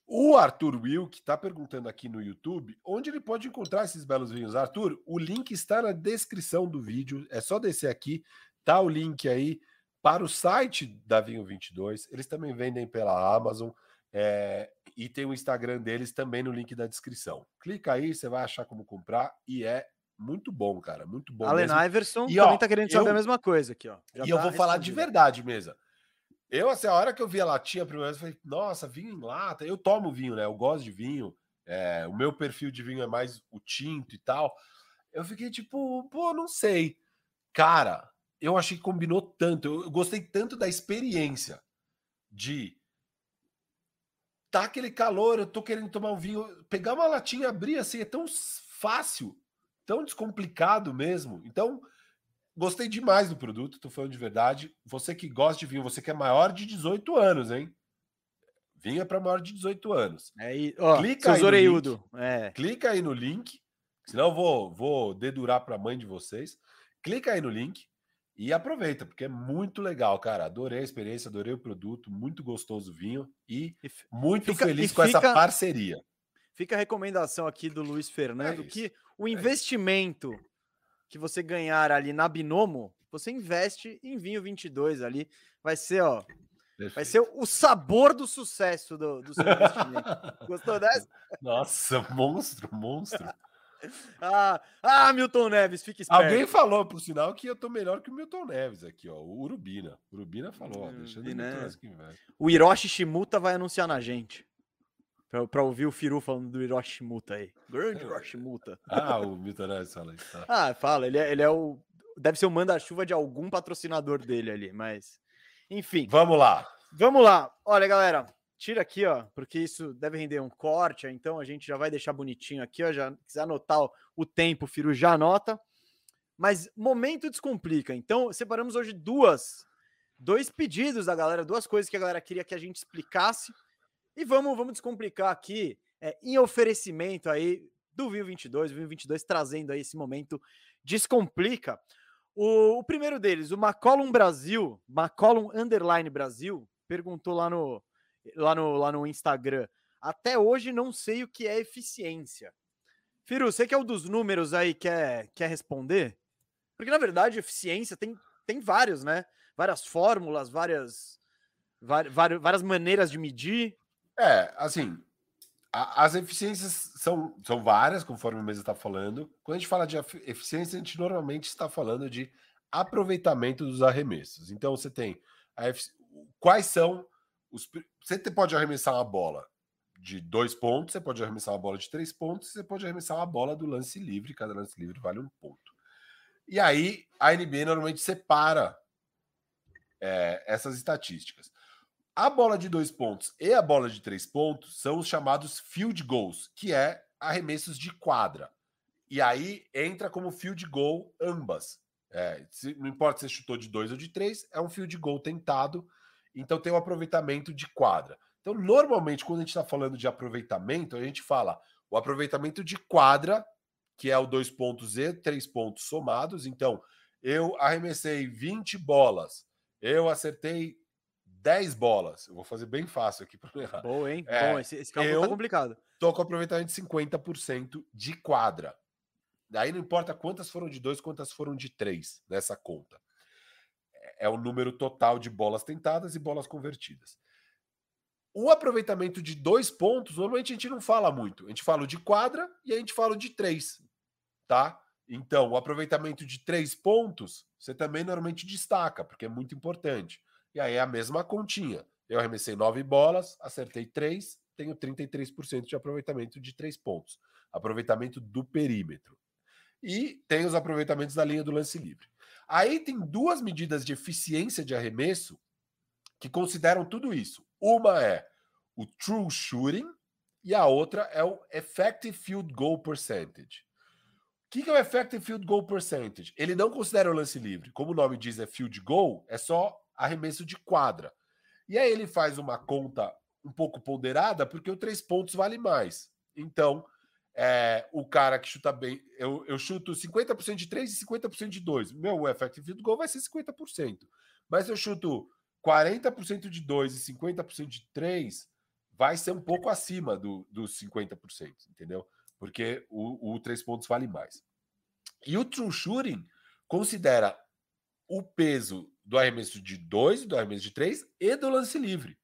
o Arthur Will, que está perguntando aqui no YouTube, onde ele pode encontrar esses belos vinhos. Arthur, o link está na descrição do vídeo, é só descer aqui, tá o link aí para o site da Vinho 22. Eles também vendem pela Amazon é, e tem o Instagram deles também no link da descrição. Clica aí, você vai achar como comprar e é muito bom, cara, muito bom. Allen mesmo. Iverson E, também ó, tá querendo saber eu- a mesma coisa aqui, ó. Já e eu tá vou falar de verdade, mesa. Eu, assim, a hora que eu vi a latinha a primeira vez, eu falei, nossa, vinho em lata. Eu tomo vinho, né? Eu gosto de vinho. é, o meu perfil de vinho é mais o tinto e tal. Eu fiquei tipo, pô, não sei. Cara, eu achei que combinou tanto. Eu, eu gostei tanto da experiência de tá aquele calor, eu tô querendo tomar um vinho, pegar uma latinha, abrir assim, é tão fácil, tão descomplicado mesmo. Então, Gostei demais do produto, tô falando de verdade. Você que gosta de vinho, você que é maior de 18 anos, hein? Vinho é para maior de 18 anos. É aí, ó, Clica aí no orelhudo. É. Clica aí no link, senão eu vou, vou dedurar para a mãe de vocês. Clica aí no link e aproveita, porque é muito legal, cara. Adorei a experiência, adorei o produto, muito gostoso o vinho e E muito Fica- feliz e com essa fica- parceria. Fica a recomendação aqui do Luiz Fernando isso, que o investimento que você ganhar ali na Binomo, você investe em vinho 22 ali. Vai ser, ó, vai Perfeito. ser o sabor do sucesso do, do seu investimento. [laughs] Gostou dessa? Nossa, monstro, monstro. [laughs] Ah, ah, Milton Neves, fique esperto. Alguém falou, por sinal, que eu tô melhor que o Milton Neves aqui, ó. O Urubina. Urubina falou, ó, Hum, deixando né? O Hiroshi Shimuta vai anunciar na gente. Pra, pra ouvir o Firu falando do Hiroshi Shimuta aí. Grande Hiroshi Shimuta. [laughs] Ah, o Neves fala isso. Tá. Ah, fala, ele é, ele é o. Deve ser o manda-chuva de algum patrocinador dele ali, mas. Enfim, Vamos lá. vamos lá. Olha, galera, tira aqui, ó, porque isso deve render um corte, então a gente já vai deixar bonitinho aqui, ó. Já quiser anotar o, o tempo, o Firu já anota. Mas momento descomplica. Então, separamos hoje duas, dois pedidos da galera, duas coisas que a galera queria que a gente explicasse. E vamos, vamos descomplicar aqui é, em oferecimento aí do Vinho 22, o Vinho 22 trazendo aí esse momento descomplica. O, o primeiro deles, o McCollum Brasil, McCollum Underline Brasil, perguntou lá no, lá, no, lá no Instagram. Até hoje não sei o que é eficiência. Firu, você que é o dos números aí, quer, quer responder? Porque, na verdade, eficiência tem, tem vários, né? Várias fórmulas, várias, vari- várias maneiras de medir. É, assim, a- as eficiências são, são várias, conforme o Mesa está falando. Quando a gente fala de efi- eficiência, a gente normalmente está falando de aproveitamento dos arremessos. Então, você tem quais são os. Você pode arremessar uma bola de dois pontos, você pode arremessar uma bola de três pontos, você pode arremessar uma bola do lance livre, cada lance livre vale um ponto. E aí, a NBA normalmente separa é, essas estatísticas. A bola de dois pontos e a bola de três pontos são os chamados field goals, que é arremessos de quadra. E aí entra como field goal ambas. É, se- não importa se você chutou de dois ou de três, é um field goal tentado. então tem o aproveitamento de quadra. Então, normalmente, quando a gente está falando de aproveitamento, a gente fala o aproveitamento de quadra, que é o dois pontos e três pontos somados. Então, eu arremessei 20 bolas, eu acertei 10 bolas. Eu vou fazer bem fácil aqui para não errar. Boa, hein? É, Bom, esse, esse cálculo tá complicado. Tô com aproveitamento de 50% de quadra. Daí não importa quantas foram de dois, quantas foram de três nessa conta. É, é o número total de bolas tentadas e bolas convertidas. O aproveitamento de dois pontos, normalmente a gente não fala muito. A gente fala de quadra e a gente fala de três, tá? Então, o aproveitamento de três pontos, você também normalmente destaca, porque é muito importante. E aí é a mesma continha. Eu arremessei nove bolas, acertei três, tenho 33% de aproveitamento de três pontos. Aproveitamento do perímetro. E tem os aproveitamentos da linha do lance livre. Aí tem duas medidas de eficiência de arremesso que consideram tudo isso. Uma é o true shooting e a outra é o effective field goal percentage. O que, é o effective field goal percentage? Ele não considera o lance livre. Como o nome diz, é field goal, é só arremesso de quadra. E aí ele faz uma conta um pouco ponderada, porque o três pontos vale mais. Então, é, o cara que chuta bem, eu, eu chuto 50% de 3 e 50% de 2. Meu effective field goal vai ser 50%. Mas eu chuto 40% de 2 e 50% de 3, vai ser um pouco acima do, dos 50%, entendeu? Porque o, o 3 pontos vale mais. E o true shooting considera o peso do arremesso de 2, do arremesso de 3 e do lance livre.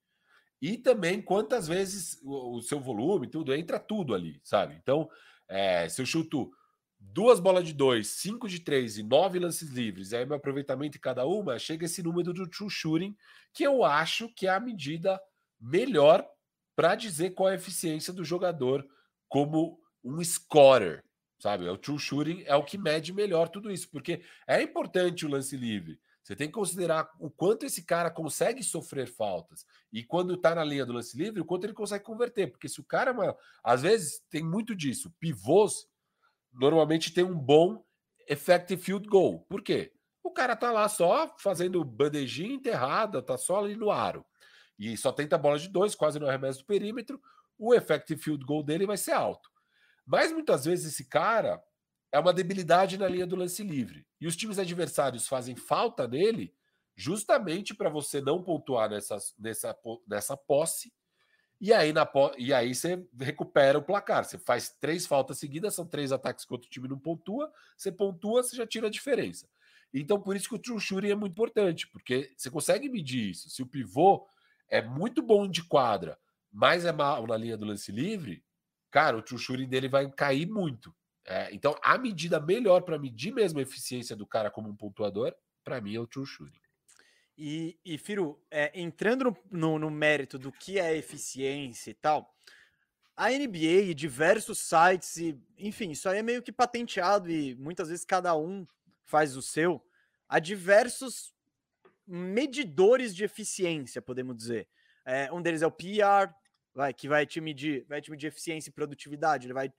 E também quantas vezes o, o seu volume, tudo, entra tudo ali, sabe? Então, é, se eu chuto duas bolas de dois, cinco de três e nove lances livres, aí meu aproveitamento em cada uma, chega esse número do true shooting, que eu acho que é a medida melhor para dizer qual é a eficiência do jogador como um scorer, sabe? O true shooting é o que mede melhor tudo isso, porque é importante o lance livre. Você tem que considerar o quanto esse cara consegue sofrer faltas. E quando está na linha do lance livre, o quanto ele consegue converter. Porque se o cara, mano, às vezes tem muito disso. Pivôs normalmente tem um bom effective field goal. Por quê? O cara tá lá só fazendo bandejinha enterrada, tá só ali no aro. E só tenta bola de dois, quase no arremesso do perímetro. O effective field goal dele vai ser alto. Mas muitas vezes esse cara é uma debilidade na linha do lance livre. E os times adversários fazem falta nele justamente para você não pontuar nessa, nessa, nessa posse. E aí, na, e aí você recupera o placar. Você faz três faltas seguidas, são três ataques que outro time não pontua. Você pontua, você já tira a diferença. Então, por isso que o true shooting é muito importante, porque você consegue medir isso. Se o pivô é muito bom de quadra, mas é mal na linha do lance livre, cara, o true shooting dele vai cair muito. É, então, a medida melhor para medir mesmo a eficiência do cara como um pontuador, para mim, é o true shooting. E, e Firo, é, entrando no, no, mérito do que é eficiência e tal, a NBA e diversos sites, e, enfim, isso aí é meio que patenteado e muitas vezes cada um faz o seu. Há diversos medidores de eficiência, podemos dizer. É, um deles é o PR, vai, que vai te medir, vai te medir eficiência e produtividade. Ele vai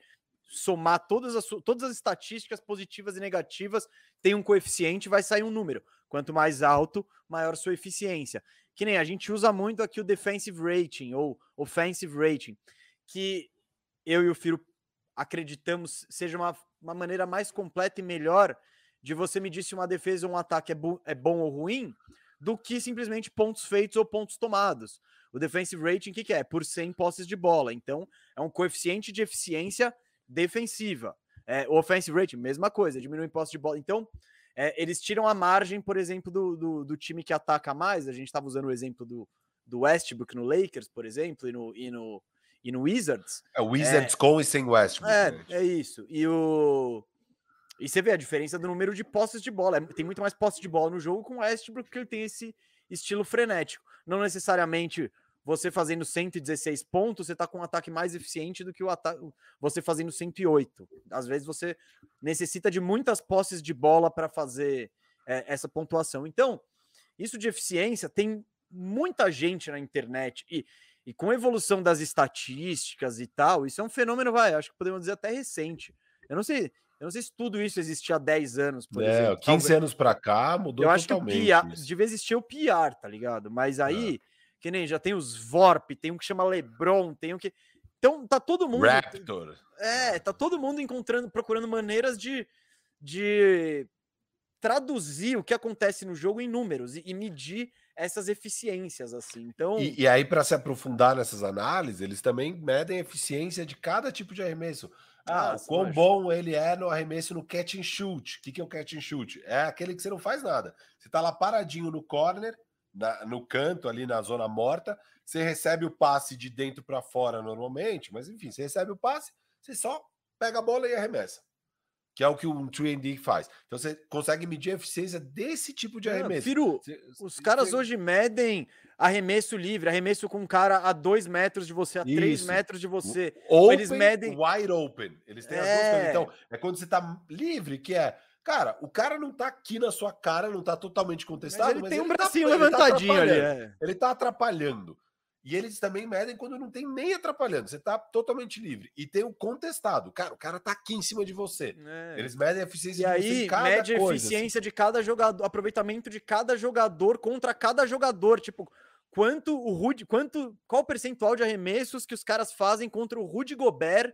somar todas as, todas as estatísticas positivas e negativas, tem um coeficiente, vai sair um número. Quanto mais alto, maior sua eficiência. Que nem a gente usa muito aqui o defensive rating ou offensive rating, que eu e o Firo acreditamos seja uma, uma maneira mais completa e melhor de você medir se uma defesa ou um ataque é, é bom ou ruim, do que simplesmente pontos feitos ou pontos tomados. O defensive rating, o que, que é? Por 100 posses de bola. Então, é um coeficiente de eficiência defensiva. É, o offensive rating, mesma coisa, diminui o posse de bola. Então, é, eles tiram a margem, por exemplo, do, do, do time que ataca mais. A gente estava usando o exemplo do, do Westbrook no Lakers, por exemplo, e no, e no, e no Wizards. É, o Wizards é, com e sem Westbrook. É, né? é isso. E o. E você vê a diferença do número de posses de bola. É, tem muito mais posse de bola no jogo com o Westbrook, porque ele tem esse estilo frenético. Não necessariamente você fazendo 116 pontos, você está com um ataque mais eficiente do que o ataque você fazendo 108. Às vezes você necessita de muitas posses de bola para fazer é, essa pontuação. Então, isso de eficiência tem muita gente na internet e, e com a evolução das estatísticas e tal, isso é um fenômeno, vai, acho que podemos dizer até recente. Eu não sei Eu não sei se tudo isso existia há 10 anos, por é, exemplo. 15 Talvez... anos para cá mudou Eu acho totalmente que o PR, devia existir o PR, tá ligado? Mas é. aí, é. Que nem já tem os VORP, tem um que chama LeBron, tem um que. Então tá todo mundo. Raptor. É, tá todo mundo encontrando, procurando maneiras de, de traduzir o que acontece no jogo em números e, e medir essas eficiências assim. Então, e, e aí para se aprofundar nessas análises, eles também medem a eficiência de cada tipo de arremesso. Ah, o quão bom ele é no arremesso no catch and shoot. O que, que é o catch and shoot? É aquele que você não faz nada. Você tá lá paradinho no corner, na, no canto ali na zona morta, você recebe o passe de dentro para fora normalmente, mas enfim, você recebe o passe, você só pega a bola e arremessa que é o que um 3D faz. Então você consegue medir a eficiência desse tipo de arremesso. Firu, os caras tem... hoje medem arremesso livre, arremesso com um cara a 2 metros de você, a 3 metros de você. Open, eles medem wide open. Eles têm é... as duas coisas. É. Então, é quando você tá livre, que é Cara, o cara não tá aqui na sua cara, não tá totalmente contestado, mas ele mas tem um tá bracinho tá, levantadinho ele tá ali. É. Ele tá atrapalhando. E eles também medem quando não tem nem atrapalhando, você tá totalmente livre. E tem o contestado, cara, o cara tá aqui em cima de você. É. Eles medem a eficiência e de aí, cada mede coisa, a eficiência assim. de cada jogador, aproveitamento de cada jogador contra cada jogador, tipo, quanto o Rudy, quanto qual o percentual de arremessos que os caras fazem contra o Rudy Gobert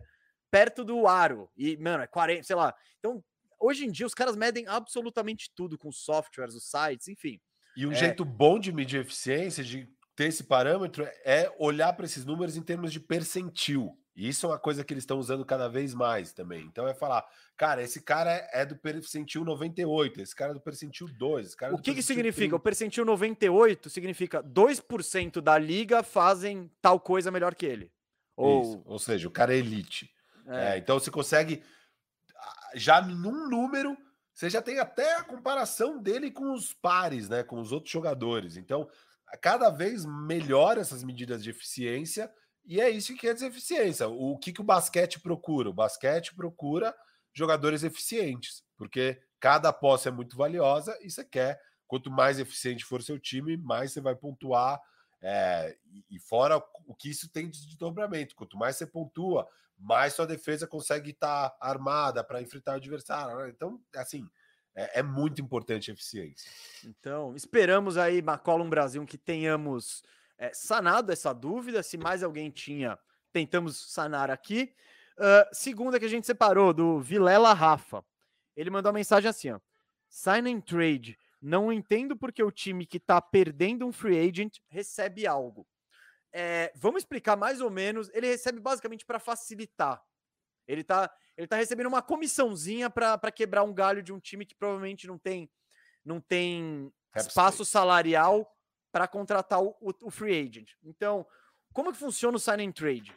perto do aro. E, mano, é 40, sei lá. Então, hoje em dia os caras medem absolutamente tudo com softwares, os sites, enfim. E um é... jeito bom de medir eficiência, de ter esse parâmetro é olhar para esses números em termos de percentil. E isso é uma coisa que eles estão usando cada vez mais também. Então é falar, cara, esse cara é do percentil 98, esse cara é do percentil 2. Cara é o que, que significa? 30. O percentil 98 significa 2% da liga fazem tal coisa melhor que ele. Ou, isso, ou seja, o cara é elite. É. É, então você consegue, já num número, você já tem até a comparação dele com os pares, né? Com os outros jogadores. Então, cada vez melhor essas medidas de eficiência, e é isso que quer dizer eficiência. O que, que o basquete procura? O basquete procura jogadores eficientes, porque cada posse é muito valiosa e você quer, quanto mais eficiente for seu time, mais você vai pontuar. É, e fora o que isso tem de desdobramento, quanto mais você pontua, mais sua defesa consegue estar tá armada para enfrentar o adversário. Né? Então, assim, é, é, muito importante a eficiência. Então, esperamos aí, McCollum Brasil, que tenhamos é, sanado essa dúvida. Se mais alguém tinha, tentamos sanar aqui. Uh, segunda que a gente separou, do Vilela Rafa. Ele mandou uma mensagem assim: ó, Sign and trade. Não entendo porque o time que tá perdendo um free agent recebe algo. É, vamos explicar mais ou menos. Ele recebe basicamente para facilitar. Ele tá, ele tá recebendo uma comissãozinha para quebrar um galho de um time que provavelmente não tem não tem espaço salarial para contratar o, o, o, free agent. Então, como que funciona o sign and trade?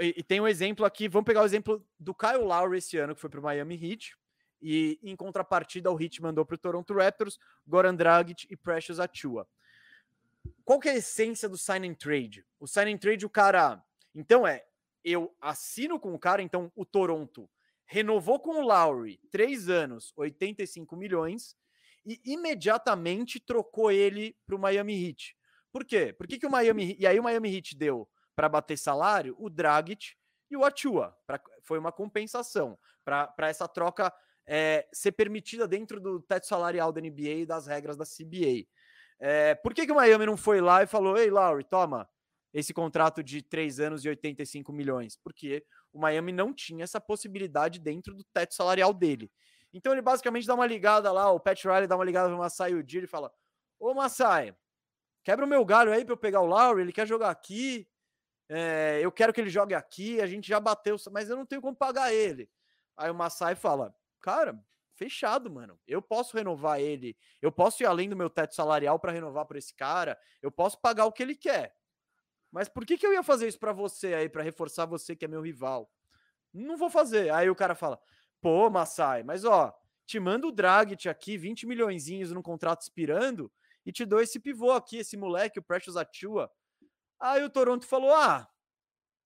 E, e, tem um exemplo aqui, vamos pegar o exemplo do Kyle Lowry esse ano, que foi para o Miami Heat, e em contrapartida o Heat mandou para o Toronto Raptors, Goran Dragic e Precious Achua. Qual que é a essência do sign and trade? O sign and trade, o cara... Então é, eu assino com o cara, então o Toronto renovou com o Lowry três anos, 85 milhões, e imediatamente trocou ele para o Miami Heat. Por quê? Por que, que o Miami E aí o Miami Heat deu para bater salário o Dragic e o Achua. Pra, foi uma compensação para essa troca é, ser permitida dentro do teto salarial da NBA e das regras da CBA. É, por que, que o Miami não foi lá e falou: Ei, Lowry, toma, esse contrato de três anos e 85 milhões, porque o Miami não tinha essa possibilidade dentro do teto salarial dele. Então ele basicamente dá uma ligada lá, o Pat Riley dá uma ligada no Masai Ujiri e fala: Ô Masai, quebra o meu galho aí para eu pegar o Lowry, ele quer jogar aqui, é, eu quero que ele jogue aqui, a gente já bateu, mas eu não tenho como pagar ele. Aí o Masai fala: Cara, fechado, mano. Eu posso renovar ele, eu posso ir além do meu teto salarial para renovar por esse cara, eu posso pagar o que ele quer. Mas por que, que eu ia fazer isso para você aí, para reforçar você que é meu rival? Não vou fazer. Aí o cara fala: pô, Massai, mas ó, te mando o Dragic aqui, 20 milhões no contrato expirando, e te dou esse pivô aqui, esse moleque, o Precious Atua. Aí o Toronto falou: ah,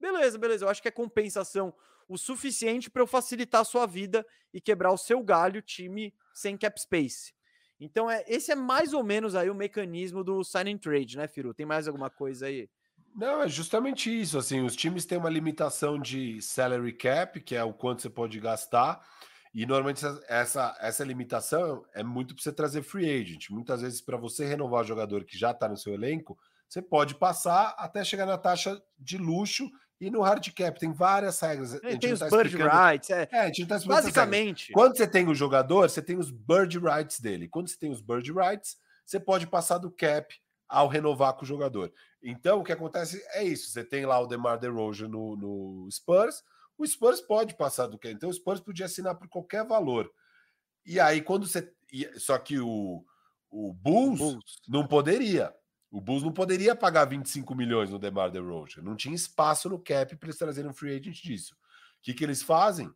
beleza, beleza, eu acho que é compensação o suficiente para eu facilitar a sua vida e quebrar o seu galho, time sem cap space. Então, é, esse é mais ou menos aí o mecanismo do sign and trade, né, Firu? Tem mais alguma coisa aí? Não, é justamente isso. Assim, os times têm uma limitação de salary cap, que é o quanto você pode gastar. E normalmente essa, essa limitação é muito para você trazer free agent. Muitas vezes, para você renovar o jogador que já está no seu elenco, você pode passar até chegar na taxa de luxo e no hard cap. Tem várias regras. É, tem os tá bird rights. É, é a gente tá Basicamente. Quando você tem o jogador, você tem os bird rights dele. Quando você tem os bird rights, você pode passar do cap ao renovar com o jogador. Então, o que acontece é isso. Você tem lá o DeMar DeRozan no, no Spurs, o Spurs pode passar do cap. Então, o Spurs podia assinar por qualquer valor. E aí, quando você... Só que o, o Bulls, Bulls. não poderia. O Bulls não poderia pagar 25 milhões no DeMar DeRozan. Não tinha espaço no cap para eles trazerem um free agent disso. O que, que eles fazem?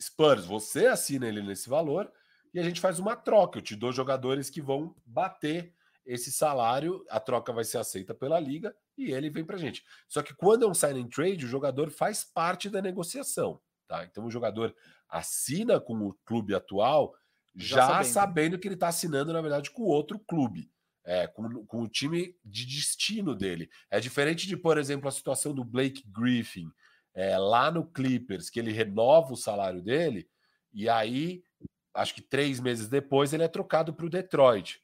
Spurs, você assina ele nesse valor e a gente faz uma troca. Eu te dou jogadores que vão bater esse salário, a troca vai ser aceita pela liga e ele vem para gente. Só que quando é um sign and trade, o jogador faz parte da negociação, tá? Então o jogador assina com o clube atual já, já sabendo. sabendo que ele está assinando na verdade com outro clube é, com, com o time de destino dele. É diferente de, por exemplo, a situação do Blake Griffin é, lá no Clippers, que ele renova o salário dele, e aí, acho que três meses depois, ele é trocado para o Detroit.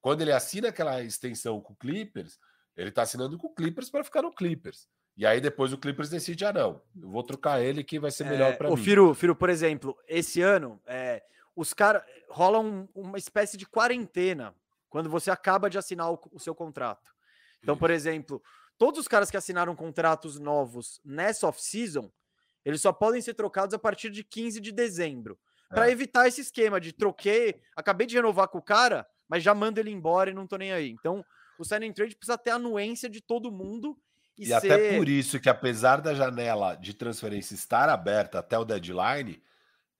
Quando ele assina aquela extensão com o Clippers, ele está assinando com o Clippers para ficar no Clippers. E aí depois o Clippers decide, ah, não, eu vou trocar ele que vai ser melhor é, para mim. Firo, Firo, por exemplo, esse ano, é, os caras rolam uma espécie de quarentena quando você acaba de assinar o, o seu contrato. Então, por exemplo, todos os caras que assinaram contratos novos nessa off-season, eles só podem ser trocados a partir de 15 de dezembro. É. Para evitar esse esquema de troquei, acabei de renovar com o cara, mas já mando ele embora e não tô nem aí. Então, o signing trade precisa ter a anuência de todo mundo. E, e ser... até por isso que, apesar da janela de transferência estar aberta até o deadline,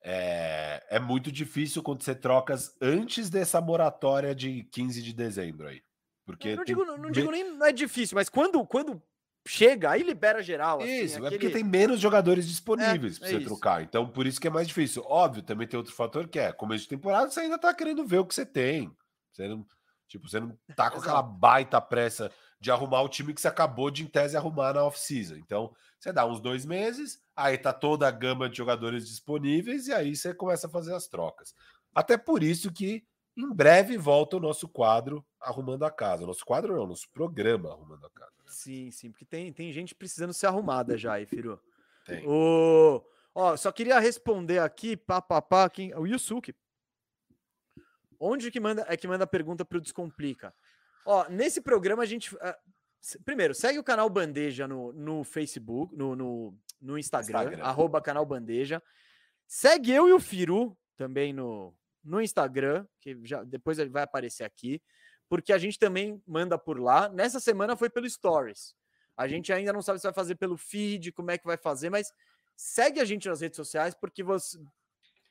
é, é muito difícil acontecer trocas antes dessa moratória de 15 de dezembro aí. Porque não, digo, não digo nem não é difícil, mas quando, quando chega, aí libera geral. Assim, isso, aquele... é porque tem menos jogadores disponíveis é, para você é trocar. Então, por isso que é mais difícil. Óbvio, também tem outro fator que é começo de temporada, você ainda tá querendo ver o que você tem. Você não, tipo, você não tá com aquela baita pressa de arrumar o time que você acabou de, em tese, arrumar na off-season. Então, você dá uns dois meses, aí tá toda a gama de jogadores disponíveis e aí você começa a fazer as trocas. Até por isso que em breve volta o nosso quadro Arrumando a Casa. Nosso quadro não, nosso programa Arrumando a Casa. Né? Sim, sim, porque tem, tem gente precisando ser arrumada já aí, Firu. Tem. O... Ó, só queria responder aqui, papapá, quem... o Yusuke. Onde que manda é que manda a pergunta para o Descomplica? Ó, nesse programa a gente. Primeiro, segue o canal Bandeja no, no Facebook, no, no, no Instagram, Instagram, arroba canal Bandeja. Segue eu e o Firu também no, no Instagram, que já depois ele vai aparecer aqui, porque a gente também manda por lá. Nessa semana foi pelo Stories. A gente ainda não sabe se vai fazer pelo feed, como é que vai fazer, mas segue a gente nas redes sociais, porque você.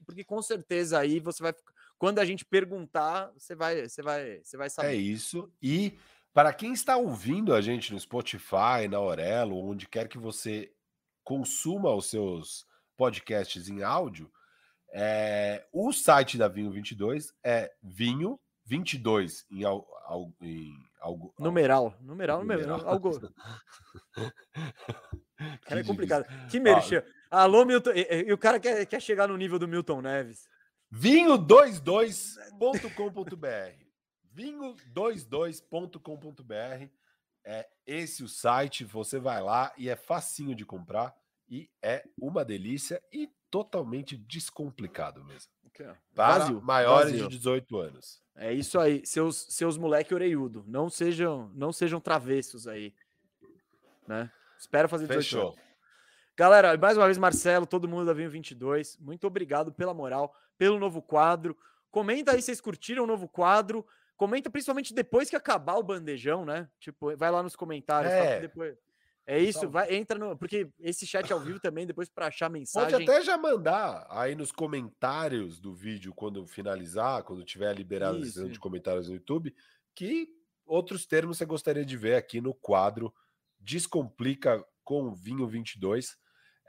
Porque com certeza aí você vai quando a gente perguntar, você vai, você vai, você vai é saber. É isso. E para quem está ouvindo a gente no Spotify, na Aurelo, onde quer que você consuma os seus podcasts em áudio, é, o site da Vinho 22 é vinho 22 em, algo, em algo numeral, numeral, numeral, numeral. algo. [laughs] Cara, é complicado. Que merchan. Ah, Alô, Milton. E, e, o cara quer, quer chegar no nível do Milton Neves. Vinho22.com.br. Vinho22.com.br. É esse o site, você vai lá e é facinho de comprar e é uma delícia e totalmente descomplicado mesmo. Para vazio, maiores vazio. de 18 anos. É isso aí, seus seus moleque oreiudo, não sejam não sejam travessos aí, né? Espero fazer 18 Fechou. anos. Galera, mais uma vez Marcelo, todo mundo da Vinho 22, muito obrigado pela moral pelo novo quadro. Comenta aí se vocês curtiram o novo quadro. Comenta principalmente depois que acabar o bandejão, né? Tipo, vai lá nos comentários. É, depois... é isso, vai, entra no. Porque esse chat ao vivo também, depois para achar mensagem. Pode até já mandar aí nos comentários do vídeo, quando finalizar, quando tiver liberado a sessão de comentários no YouTube, que outros termos você gostaria de ver aqui no quadro Descomplica com Vinho 22.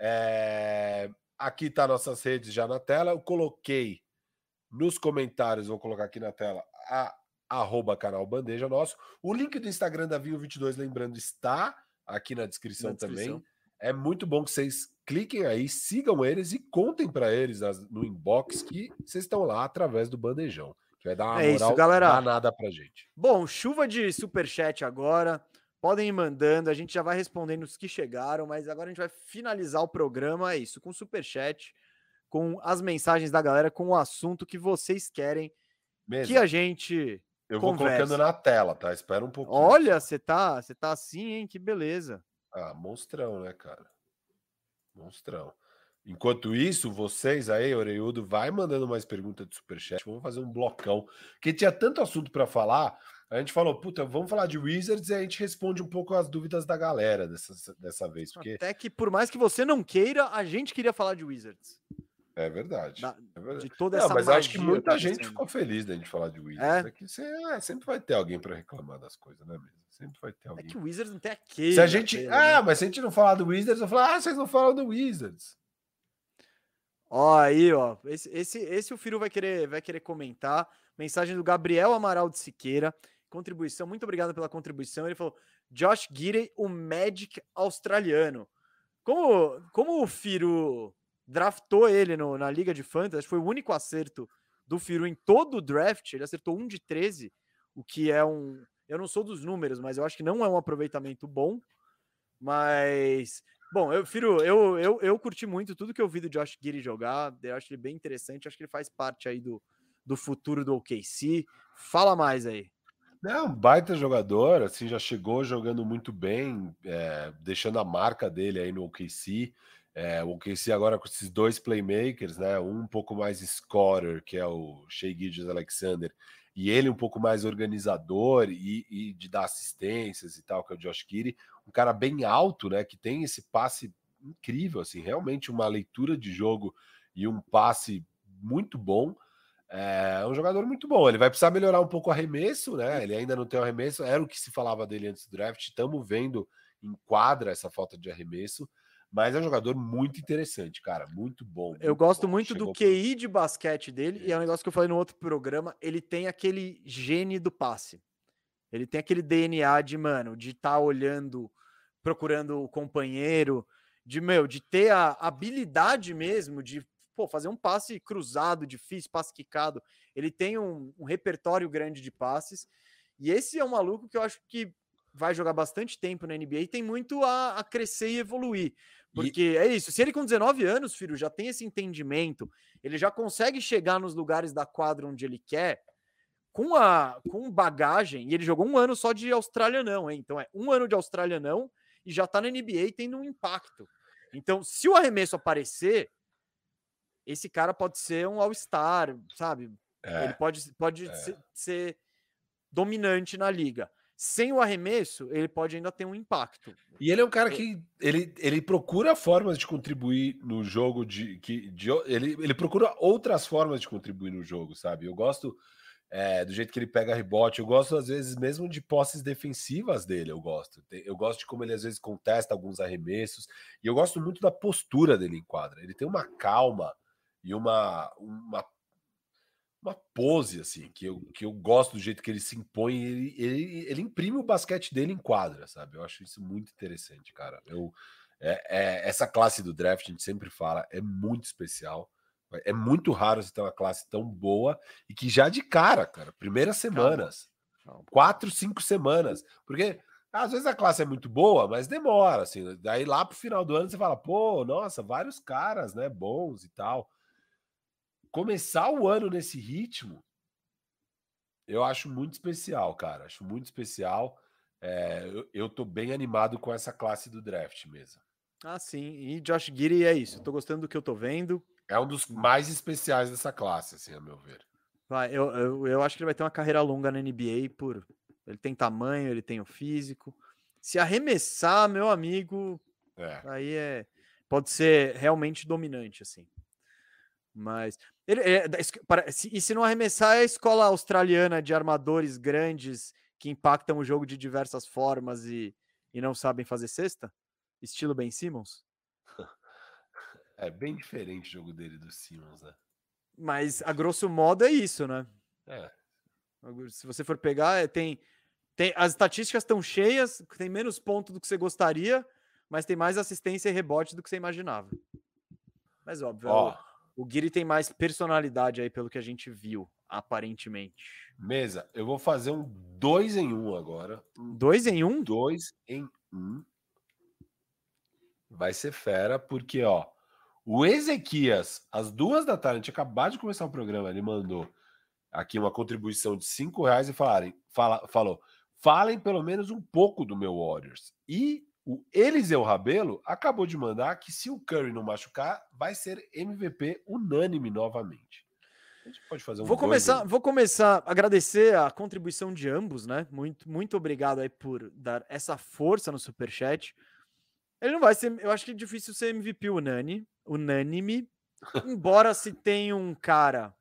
É... Aqui tá nossas redes já na tela. Eu coloquei nos comentários, vou colocar aqui na tela, a arroba canal Bandeja Nosso. O link do Instagram da Vinho22, lembrando, está aqui na descrição, na descrição. também. É muito bom que vocês cliquem aí, sigam eles e contem para eles no inbox que vocês estão lá através do bandejão. Que vai dar uma é moral isso, galera. danada pra gente. Bom, chuva de superchat agora. Podem ir mandando, a gente já vai respondendo os que chegaram, mas agora a gente vai finalizar o programa, é isso, com superchat, com as mensagens da galera, com o assunto que vocês querem Mesmo. que a gente Eu vou converse. colocando na tela, tá? Espera um pouquinho. Olha, você tá, você tá assim, hein? Que beleza. Ah, monstrão, né, cara? Monstrão. Enquanto isso, vocês aí, Oreiudo, vai mandando mais perguntas de superchat. Vamos fazer um blocão. Que tinha tanto assunto para falar. A gente falou, puta, vamos falar de Wizards e a gente responde um pouco as dúvidas da galera dessa, dessa vez. Porque... Até que, por mais que você não queira, a gente queria falar de Wizards. É verdade. Da, é verdade. De toda essa não, mas acho que muita gente ficou feliz da gente falar de Wizards. É? é que você, é, sempre vai ter alguém para reclamar das coisas, né, mesmo? Sempre vai ter alguém. É que o Wizards não tem aquele. Se a gente. Aquele, ah, né? mas se a gente não falar do Wizards, eu falar, ah, vocês não falam do Wizards. Ó, aí, ó. Esse, esse, esse o Firo vai querer, vai querer comentar. Mensagem do Gabriel Amaral de Siqueira. Contribuição, muito obrigado pela contribuição. Ele falou: Josh Gidey, o Magic australiano. Como, como o Firo draftou ele no, na Liga de Fantasy, foi o único acerto do Firo em todo o draft. Ele acertou um de 13, o que é um. Eu não sou dos números, mas eu acho que não é um aproveitamento bom. Mas Bom, eu Firo, eu, eu, eu curti muito tudo que eu vi do Josh Giri jogar. Eu acho ele bem interessante. Acho que ele faz parte aí do, do futuro do OKC. Fala mais aí. É um baita jogador, assim, já chegou jogando muito bem, é, deixando a marca dele aí no OKC. É, o OKC agora com esses dois playmakers, né? Um um pouco mais scorer, que é o Shea Gilgeous Alexander, e ele um pouco mais organizador e, e, de dar assistências e tal, que é o Josh Kiri, um cara bem alto, né, que tem esse passe incrível, assim, realmente uma leitura de jogo e um passe muito bom. É um jogador muito bom. Ele vai precisar melhorar um pouco o arremesso, né? Ele ainda não tem o arremesso, era o que se falava dele antes do draft. Estamos vendo em quadra essa falta de arremesso. Mas é um jogador muito interessante, cara. Muito bom. Muito eu gosto bom. muito Chegou do QI de basquete dele, e é um negócio que eu falei no outro programa. Ele tem aquele gene do passe. Ele tem aquele DNA de, mano, de estar tá olhando, procurando o companheiro, de, meu, de ter a habilidade mesmo de pô, fazer um passe cruzado, difícil, passe quicado. Ele tem um, um repertório grande de passes. E esse é um maluco que eu acho que vai jogar bastante tempo na NBA e tem muito a, a crescer e evoluir. Porque e... é isso, se ele com 19 anos, filho, já tem esse entendimento, ele já consegue chegar nos lugares da quadra onde ele quer, com a com bagagem, e ele jogou um ano só de Austrália não, hein? Então é um ano de Austrália não e já tá na NBA tendo um impacto. Então, se o arremesso aparecer, esse cara pode ser um All-Star, sabe? É, ele pode, pode é. ser, ser dominante na liga sem o arremesso, ele pode ainda ter um impacto. E ele é um cara que ele, ele procura formas de contribuir no jogo de que de, ele, ele procura outras formas de contribuir no jogo, sabe? Eu gosto é, do jeito que ele pega rebote, eu gosto às vezes mesmo de posses defensivas dele, eu gosto. Eu gosto de como ele às vezes contesta alguns arremessos e eu gosto muito da postura dele em quadra. Ele tem uma calma e uma, uma uma pose, assim, que eu, que eu gosto do jeito que ele se impõe, ele, ele, ele imprime o basquete dele em quadra, sabe? Eu acho isso muito interessante, cara. Eu, é, é, essa classe do draft, a gente sempre fala, é muito especial. É muito raro você ter uma classe tão boa e que já de cara, cara, primeiras semanas, quatro, cinco semanas, porque às vezes a classe é muito boa, mas demora, assim. Daí lá pro final do ano você fala, pô, nossa, vários caras, né, bons e tal começar o ano nesse ritmo, eu acho muito especial, cara. Acho muito especial. É, eu, eu tô bem animado com essa classe do draft mesmo. Ah, sim. E Josh Giri é isso. Eu tô gostando do que eu tô vendo. É um dos mais especiais dessa classe, assim, a meu ver. Vai, eu, eu, eu acho que ele vai ter uma carreira longa na NBA por. Ele tem tamanho, ele tem o físico. Se arremessar, meu amigo, é. aí é. Pode ser realmente dominante, assim. Mas. Ele, é, e se não arremessar, é a escola australiana de armadores grandes que impactam o jogo de diversas formas e, e não sabem fazer cesta? Estilo Ben Simmons? [laughs] É bem diferente o jogo dele do Simmons, né? Mas a grosso modo é isso, né? É. Se você for pegar, é, tem, tem as estatísticas estão cheias, tem menos pontos do que você gostaria, mas tem mais assistência e rebote do que você imaginava. Mas óbvio, é Ó, o, Guiri tem mais personalidade aí, pelo que a gente viu, aparentemente. mesa, eu vou fazer um dois em um agora. Dois em um? dois em um. Vai ser fera, porque, ó, o Ezequias, às duas da tarde, a gente acabou de começar o programa, ele mandou aqui uma contribuição de cinco reais e falarem, fala, falou, falem pelo menos um pouco do meu Warriors. E o Eliseu Rabelo acabou de mandar que se o Curry não machucar, vai ser MVP unânime novamente. A gente pode fazer um Vou começar, vou começar a agradecer a contribuição de ambos, né? Muito, muito obrigado aí por dar essa força no superchat. Ele não vai ser, eu acho que é difícil ser MVP unânime, unânime, [laughs] embora se tenha um cara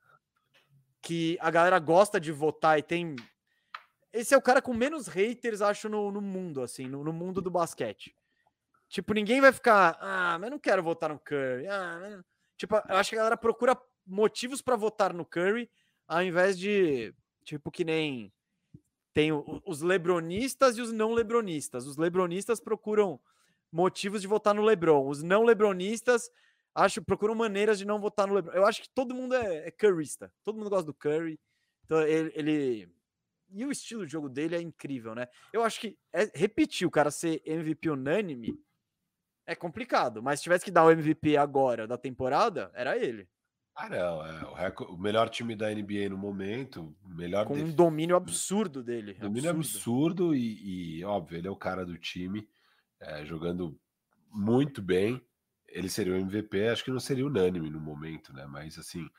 que a galera gosta de votar e tem esse é o cara com menos haters, acho, no, no mundo, assim, no, no mundo do basquete. Tipo, ninguém vai ficar, ah, mas eu não quero votar no Curry. Ah, mas não-" Tipo, eu acho que a galera procura motivos para votar no Curry, ao invés de, tipo, que nem tem os lebronistas e os não lebronistas. Os lebronistas procuram motivos de votar no LeBron. Os não lebronistas acho procuram maneiras de não votar no LeBron. Eu acho que todo mundo é, é curryista. Todo mundo gosta do Curry. Então ele, ele- e o estilo de jogo dele é incrível, né? Eu acho que é, repetir o cara ser MVP unânime é complicado, mas se tivesse que dar o MVP agora da temporada, era ele, Ah, não, é o, o melhor time da NBA no momento, melhor com um domínio absurdo dele. Domínio absurdo e, e, óbvio, ele é o cara do time, é, jogando muito bem. Ele seria o MVP, acho que não seria unânime no momento, né? Mas assim,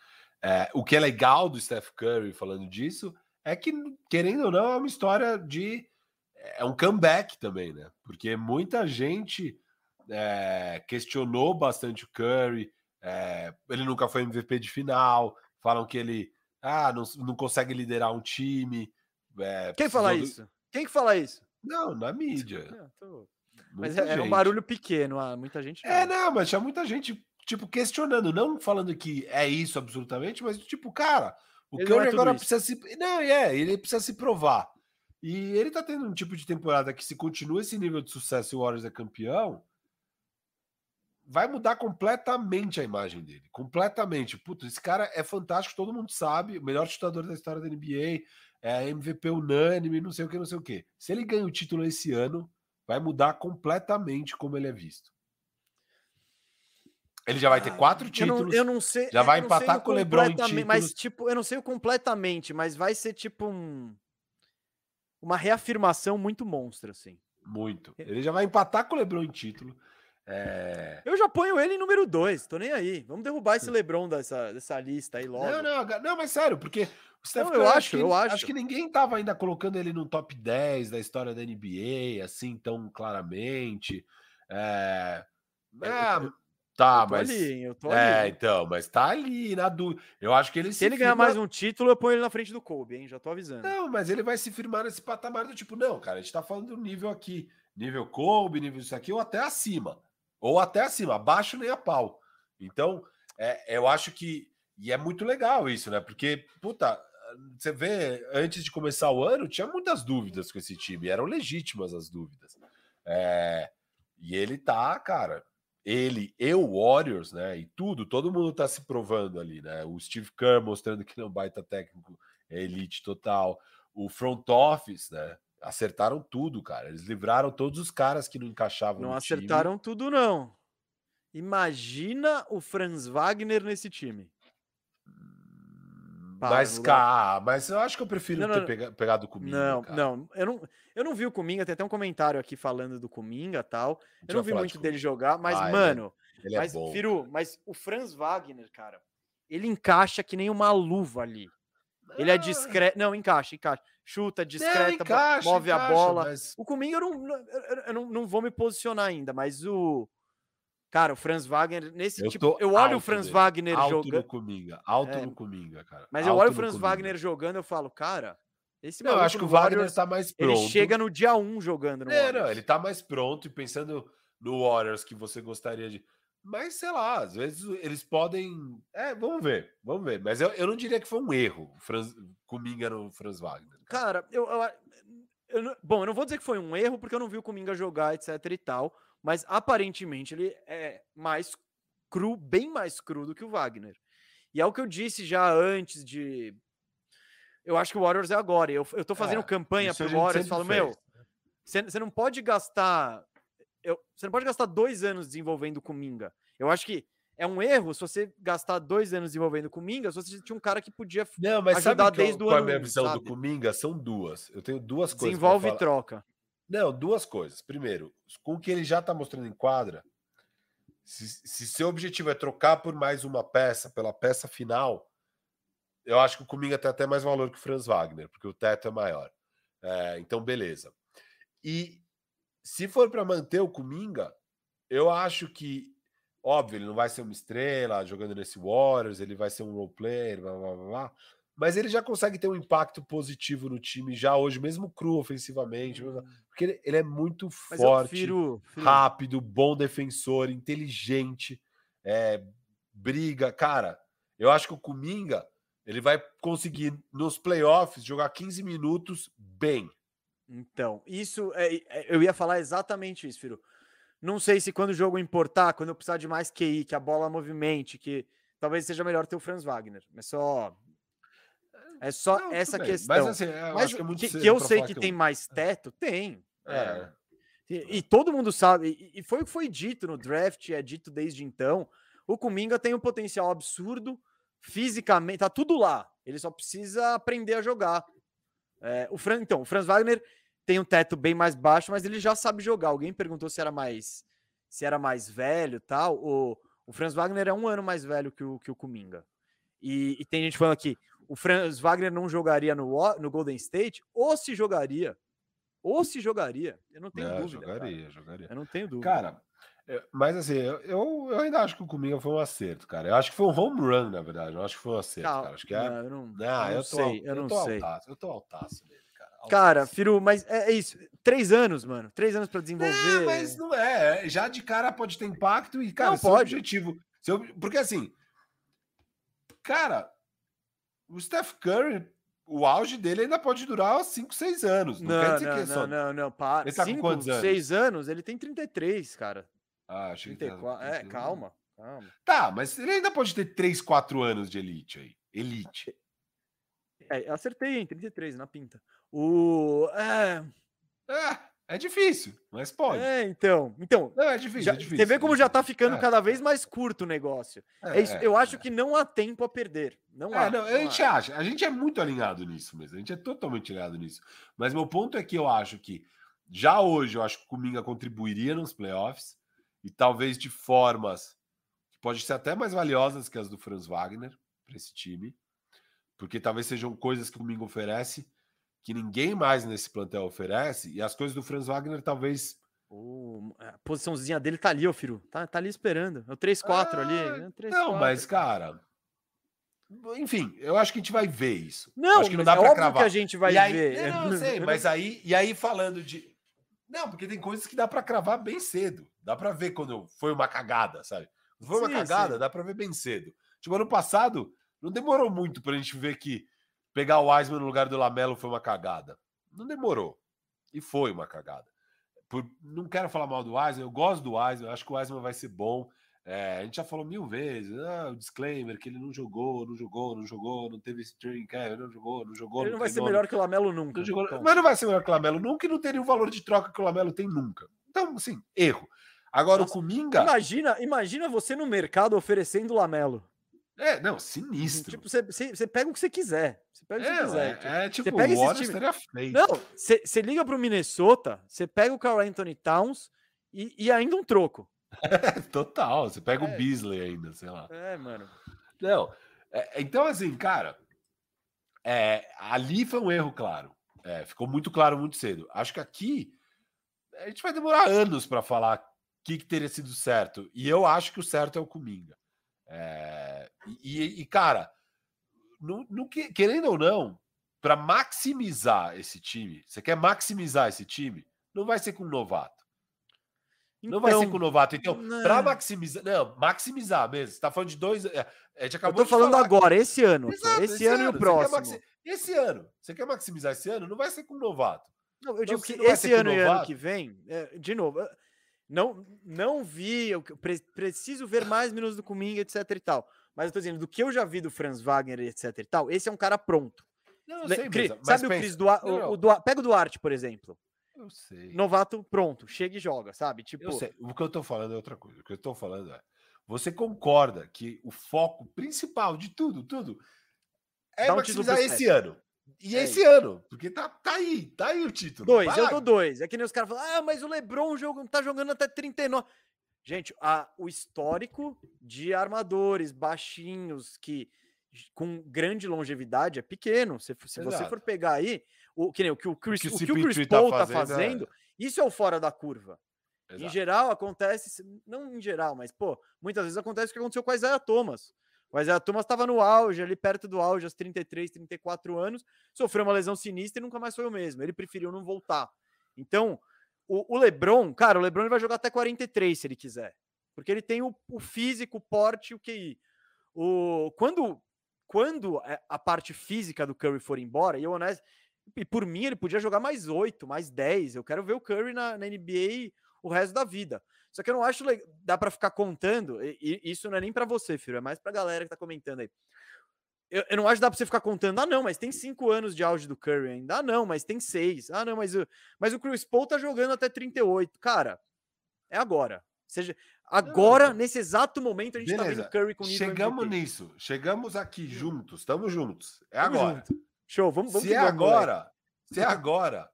é, o que é legal do Steph Curry falando disso é que, querendo ou não, é uma história de. É um comeback também, né? Porque muita gente é, questionou bastante o Curry, é, ele nunca foi MVP de final, falam que ele ah, não, não consegue liderar um time. é, Quem fala do- isso? Quem que fala isso? Não, na [laughs] mídia. Tô- Mas é, é um barulho pequeno, ah, muita gente. É, não. não, mas tinha muita gente, tipo, questionando, não falando que é isso absolutamente, mas tipo, cara, o Ele é agora isso. precisa se. Não, é, ele precisa se provar. E ele tá tendo um tipo de temporada que, se continua esse nível de sucesso e o Warriors é campeão, vai mudar completamente a imagem dele. Completamente. Puta, esse cara é fantástico, todo mundo sabe, o melhor chutador da história da NBA, é MVP unânime, não sei o que, não sei o que. Se ele ganha o título esse ano, vai mudar completamente como ele é visto. Ele já vai ter quatro eu não- títulos. Eu não, sei. já é, vai empatar com o LeBron em completamente, Mas, títulos. tipo, eu não sei o completamente, mas vai ser tipo um. Uma reafirmação muito monstra, assim. Muito. Ele já vai empatar com o LeBron em título. É... Eu já ponho ele em número 2, tô nem aí. Vamos derrubar esse Lebron dessa, dessa lista aí logo. Não, não, não, mas sério, porque o Steph Não, eu acho, que, eu acho. acho que ninguém tava ainda colocando ele no top 10 da história da NBA, assim, tão claramente. É... Eu- tá, eu mas. ali, eu tô É, ali. então, mas tá ali na dúvida. Eu acho que ele Se ele ganhar firma- mais um título, eu ponho ele na frente do Kobe, hein? Já tô avisando. Não, mas ele vai se firmar nesse patamar do tipo, não, cara, a gente tá falando do nível aqui, nível Kobe, nível isso aqui, ou até acima. Ou até acima, abaixo nem a pau. Então, é, eu acho que. E é muito legal isso, né? Porque, puta, você vê, antes de começar o ano, tinha muitas dúvidas com esse time, eram legítimas as dúvidas. É, e ele tá, cara, ele e o Warriors, né? E tudo, todo mundo tá se provando ali, né? O Steve Kerr mostrando que não é um baita técnico, é elite total. O front office, né? Acertaram tudo, cara. Eles livraram todos os caras que não encaixavam Não no time. acertaram tudo, não. Imagina o Franz Wagner nesse time. Para, Mas, no cara, mas eu acho que eu prefiro Não, não, ter pega- pegado comigo. Não, cara. não, eu não, eu não vi o Cominga, tem até um comentário aqui falando do Cominga e tal. Eu não vi muito de dele jogar, mas, Ah, é- mano, Ele é mas, bom. Firu, mas o Franz Wagner, cara, ele encaixa que nem uma luva ali. Ele é Ah, discreto. Não, encaixa, encaixa. Chuta, discreta, encaixa, move a encaixa, bola. mas- O Cominga eu não, eu, eu não, não vou me posicionar ainda, mas o. Cara, o Franz Wagner, nesse Eu tipo. Eu olho o alto Franz dele, Wagner alto jogando. no Cominga, alto É, no Cominga, cara. Mas eu alto olho o Franz. Wagner jogando, eu falo, cara, esse Não, eu acho que o Wagner Warriors, tá mais ele pronto. chega no dia 1 jogando no É, não, ele tá mais pronto e pensando no Warriors que você gostaria de. Mas sei lá, às vezes eles podem. É, vamos ver, vamos ver. Mas eu, eu não diria que foi um erro, o Franz, Cominga no Franz Wagner. cara. Cara, eu, eu- eu não- bom, eu não vou dizer que foi um erro, porque eu não vi o Cominga jogar, etc e tal. Mas aparentemente ele é mais cru, bem mais cru do que o Wagner. E é o que eu disse já antes de. Eu acho que o Warriors é agora. Eu, eu tô fazendo é, campanha pro Warriors e falo, fez. meu, você não pode gastar. Você não pode gastar dois anos desenvolvendo com Minga. Eu acho que é um erro se você gastar dois anos desenvolvendo com Minga, se você tinha um cara que podia não, mas ajudar sabe desde o ano. Qual é a minha visão sabe? do Kuminga? São duas. Eu tenho duas coisas. Desenvolve e troca. Não, duas coisas. Primeiro, com o que ele já está mostrando em quadra, se, se seu objetivo é trocar por mais uma peça, pela peça final, eu acho que o Kuminga tem até mais valor que o Franz Wagner, porque o teto é maior. É, então, beleza. E se for para manter o Kuminga, eu acho que, óbvio, ele não vai ser uma estrela jogando nesse Warriors, ele vai ser um role player, blá, blá, blá, blá mas ele já consegue ter um impacto positivo no time já hoje, mesmo cru ofensivamente, hum. porque ele, ele, é muito mas forte, firo, firo. rápido, bom defensor, inteligente, é, briga. Cara, eu acho que o Kuminga ele vai conseguir nos playoffs jogar 15 minutos bem. Então, isso é, é, eu ia falar exatamente isso, Firo. Não sei se quando o jogo importar, quando eu precisar de mais QI, que a bola movimente, que talvez seja melhor ter o Franz Wagner. Mas só é só não, essa questão. Mas, assim, eu Mas que, é que, que eu sei que, que tem mais teto, tem. É. é. E, e, todo mundo sabe, e, e, foi o que foi dito no draft, é dito desde então. O Kuminga tem um potencial absurdo, fisicamente, tá tudo lá. Ele só precisa aprender a jogar. É, o Fran, então, o Franz Wagner tem um teto bem mais baixo, mas ele já sabe jogar. Alguém perguntou se era mais se era mais velho tal. O, o Franz Wagner é um ano mais velho que o, que o Kuminga. E, e tem gente falando aqui, o Franz Wagner não jogaria no, no Golden State, ou se jogaria. Ou se jogaria. Eu não tenho é, dúvida. Jogaria, cara. jogaria. Eu não tenho dúvida. Cara, é, mas assim, eu, eu ainda acho que o Kuminga foi um acerto, cara. Eu acho que foi um home run, na verdade. Eu acho que foi um acerto, Calma, cara. Acho que é. Não, eu não, não, eu, eu sei, eu não tô sei. Altaço, eu tô altaço nele, cara. Firu, mas é, é, isso. Três anos, mano. Três anos para desenvolver. É, mas não é. Já de cara pode ter impacto e, cara, não, seu pode. objetivo. Seu, porque assim, cara, o Steph Curry, o auge dele ainda pode durar 5, 6 anos. Não, não quer dizer não, que é só. Não, não, para. Ele tá cinco, com quantos anos? 6 anos, ele tem 33, cara. Ah, achei 34. que. É, calma, calma. Tá, mas ele ainda pode ter 3, 4 anos de elite aí. Elite. É, acertei, hein? 33 na pinta. O. É. É. É difícil, mas pode. É, então. Então, não, é difícil, já, é difícil. Você vê como já tá ficando é. cada vez mais curto o negócio. É, é isso, eu acho que não há tempo a perder. Não há. Não, a gente há. acha. A gente é muito alinhado nisso mesmo. A gente é totalmente alinhado nisso. Mas meu ponto é que eu acho que já hoje eu acho que o Kuminga contribuiria nos playoffs e talvez de formas que podem ser até mais valiosas que as do Franz Wagner para esse time, porque talvez sejam coisas que o Kuminga oferece que ninguém mais nesse plantel oferece, e as coisas do Franz Wagner talvez. Oh, a posiçãozinha dele tá ali, ô Firu. Tá, tá ali esperando. É o 3-4 ah, ali. Né? 3, não, 4. mas, cara. Enfim, eu acho que a gente vai ver isso. Não, acho que não dá é para cravar. a gente vai aí, ver. Não, eu sei, [laughs] mas aí, e aí falando de. Não, porque tem coisas que dá para cravar bem cedo. Dá para ver quando foi uma cagada, sabe? Foi uma sim, cagada, sim. dá para ver bem cedo. Tipo, ano passado, não demorou muito pra gente ver que pegar o Wiseman no lugar do Lamelo foi uma cagada. Não demorou. E foi uma cagada. Por, não quero falar mal do Wiseman, eu gosto do Wiseman, acho que o Wiseman vai ser bom. É, a gente já falou mil vezes, ah, o disclaimer que ele não jogou, não jogou, não jogou, não teve string, é, não jogou, não jogou. Ele não, não vai ser melhor que o Lamelo nunca. Não jogou, então. Mas não vai ser melhor que o Lamelo nunca e não teria o valor de troca que o Lamelo tem nunca. Então, assim, erro. Agora Nossa, o Kuminga. Imagina, imagina você no mercado oferecendo o Lamelo. É, não, sinistro. Tipo, você, pega o que você quiser. Você pega o que é, você quiser. É, tipo, é tipo, você pega o esse time... feito. Não, você, liga pro Minnesota, você pega o Carl Anthony Towns e, e ainda um troco. [laughs] Total, você pega é. o Beasley ainda, sei lá. É, mano. Não, é, então assim, cara, é, ali foi um erro, claro. É, ficou muito claro muito cedo. Acho que aqui a gente vai demorar anos para falar o que, que, teria sido certo. E eu acho que o certo é o Kuminga. É, e, e, cara, no, no, querendo ou não, para maximizar esse time, você quer maximizar esse time, não vai ser com um novato. Então, não vai ser então, com um novato. Então, para maximizar. Não, maximizar mesmo. Você tá falando de dois. É, a gente acabou Eu tô falando agora, esse ano. Exato, esse, esse, ano, e o próximo. Maxi... Esse ano. Você quer maximizar esse ano? Não vai ser com um novato. Não, eu então, digo que esse ano e ano que vem, é, de novo, Não, não vi, eu pre preciso ver mais minutos do Kuminga, etc e tal. Mas eu tô dizendo, do que eu já vi do Franz Wagner, etc e tal, esse é um cara pronto. Não, eu Le- sei, Cri- mas sabe o Cris Duarte? Pega o Duarte, por exemplo. Eu sei. Novato, pronto, chega e joga, sabe? Tipo, Eu sei. O que eu tô falando é outra coisa. O que eu tô falando é. Você concorda que o foco principal de tudo, tudo, é Dá um maximizar esse ano. E É esse ano, porque tá, tá aí, tá aí o título. Dois, Vai eu lá. dou dois. É que nem os caras falam, ah, mas o Lebron joga, tá jogando até 39. Gente, a, o histórico de armadores baixinhos que com grande longevidade é pequeno. Se, se você for pegar aí, o que, nem o que o Chris, que o o que o Chris CP3 tá Paul tá fazendo é- fazendo, isso é o fora da curva. Em Exato. geral, acontece, não em geral, mas, pô, muitas vezes acontece o que aconteceu com a Isaiah Thomas. O Isaiah Thomas estava no auge, ali perto do auge, aos 33, 34 anos, sofreu uma lesão sinistra e nunca mais foi o mesmo. Ele preferiu não voltar. Então, o, o LeBron, cara, o LeBron vai jogar até 43 se ele quiser. Porque ele tem o, o físico, o porte o QI. O, quando, quando a- a parte física do Curry for embora, e eu honesto, e por mim ele podia jogar mais 8, mais 10. Eu quero ver o Curry na, na NBA o resto da vida. Só que eu não acho legal. Dá pra ficar contando. E, e isso não é nem pra você, filho. É mais pra galera que tá comentando aí. Eu, eu não acho que dá pra você ficar contando. Ah, não, mas tem cinco anos de auge do Curry ainda. Ah, não, mas tem seis. Ah, não, mas, o- mas o Chris Paul tá jogando até 38. Cara, é agora. Seja, agora, nesse exato momento, a gente tá Beleza. vendo Curry com nível Chegamos MVP. nisso. Chegamos aqui juntos. Estamos juntos. É Tamo agora. junto. Show, vamos, vamos se é moleque. agora, se é agora,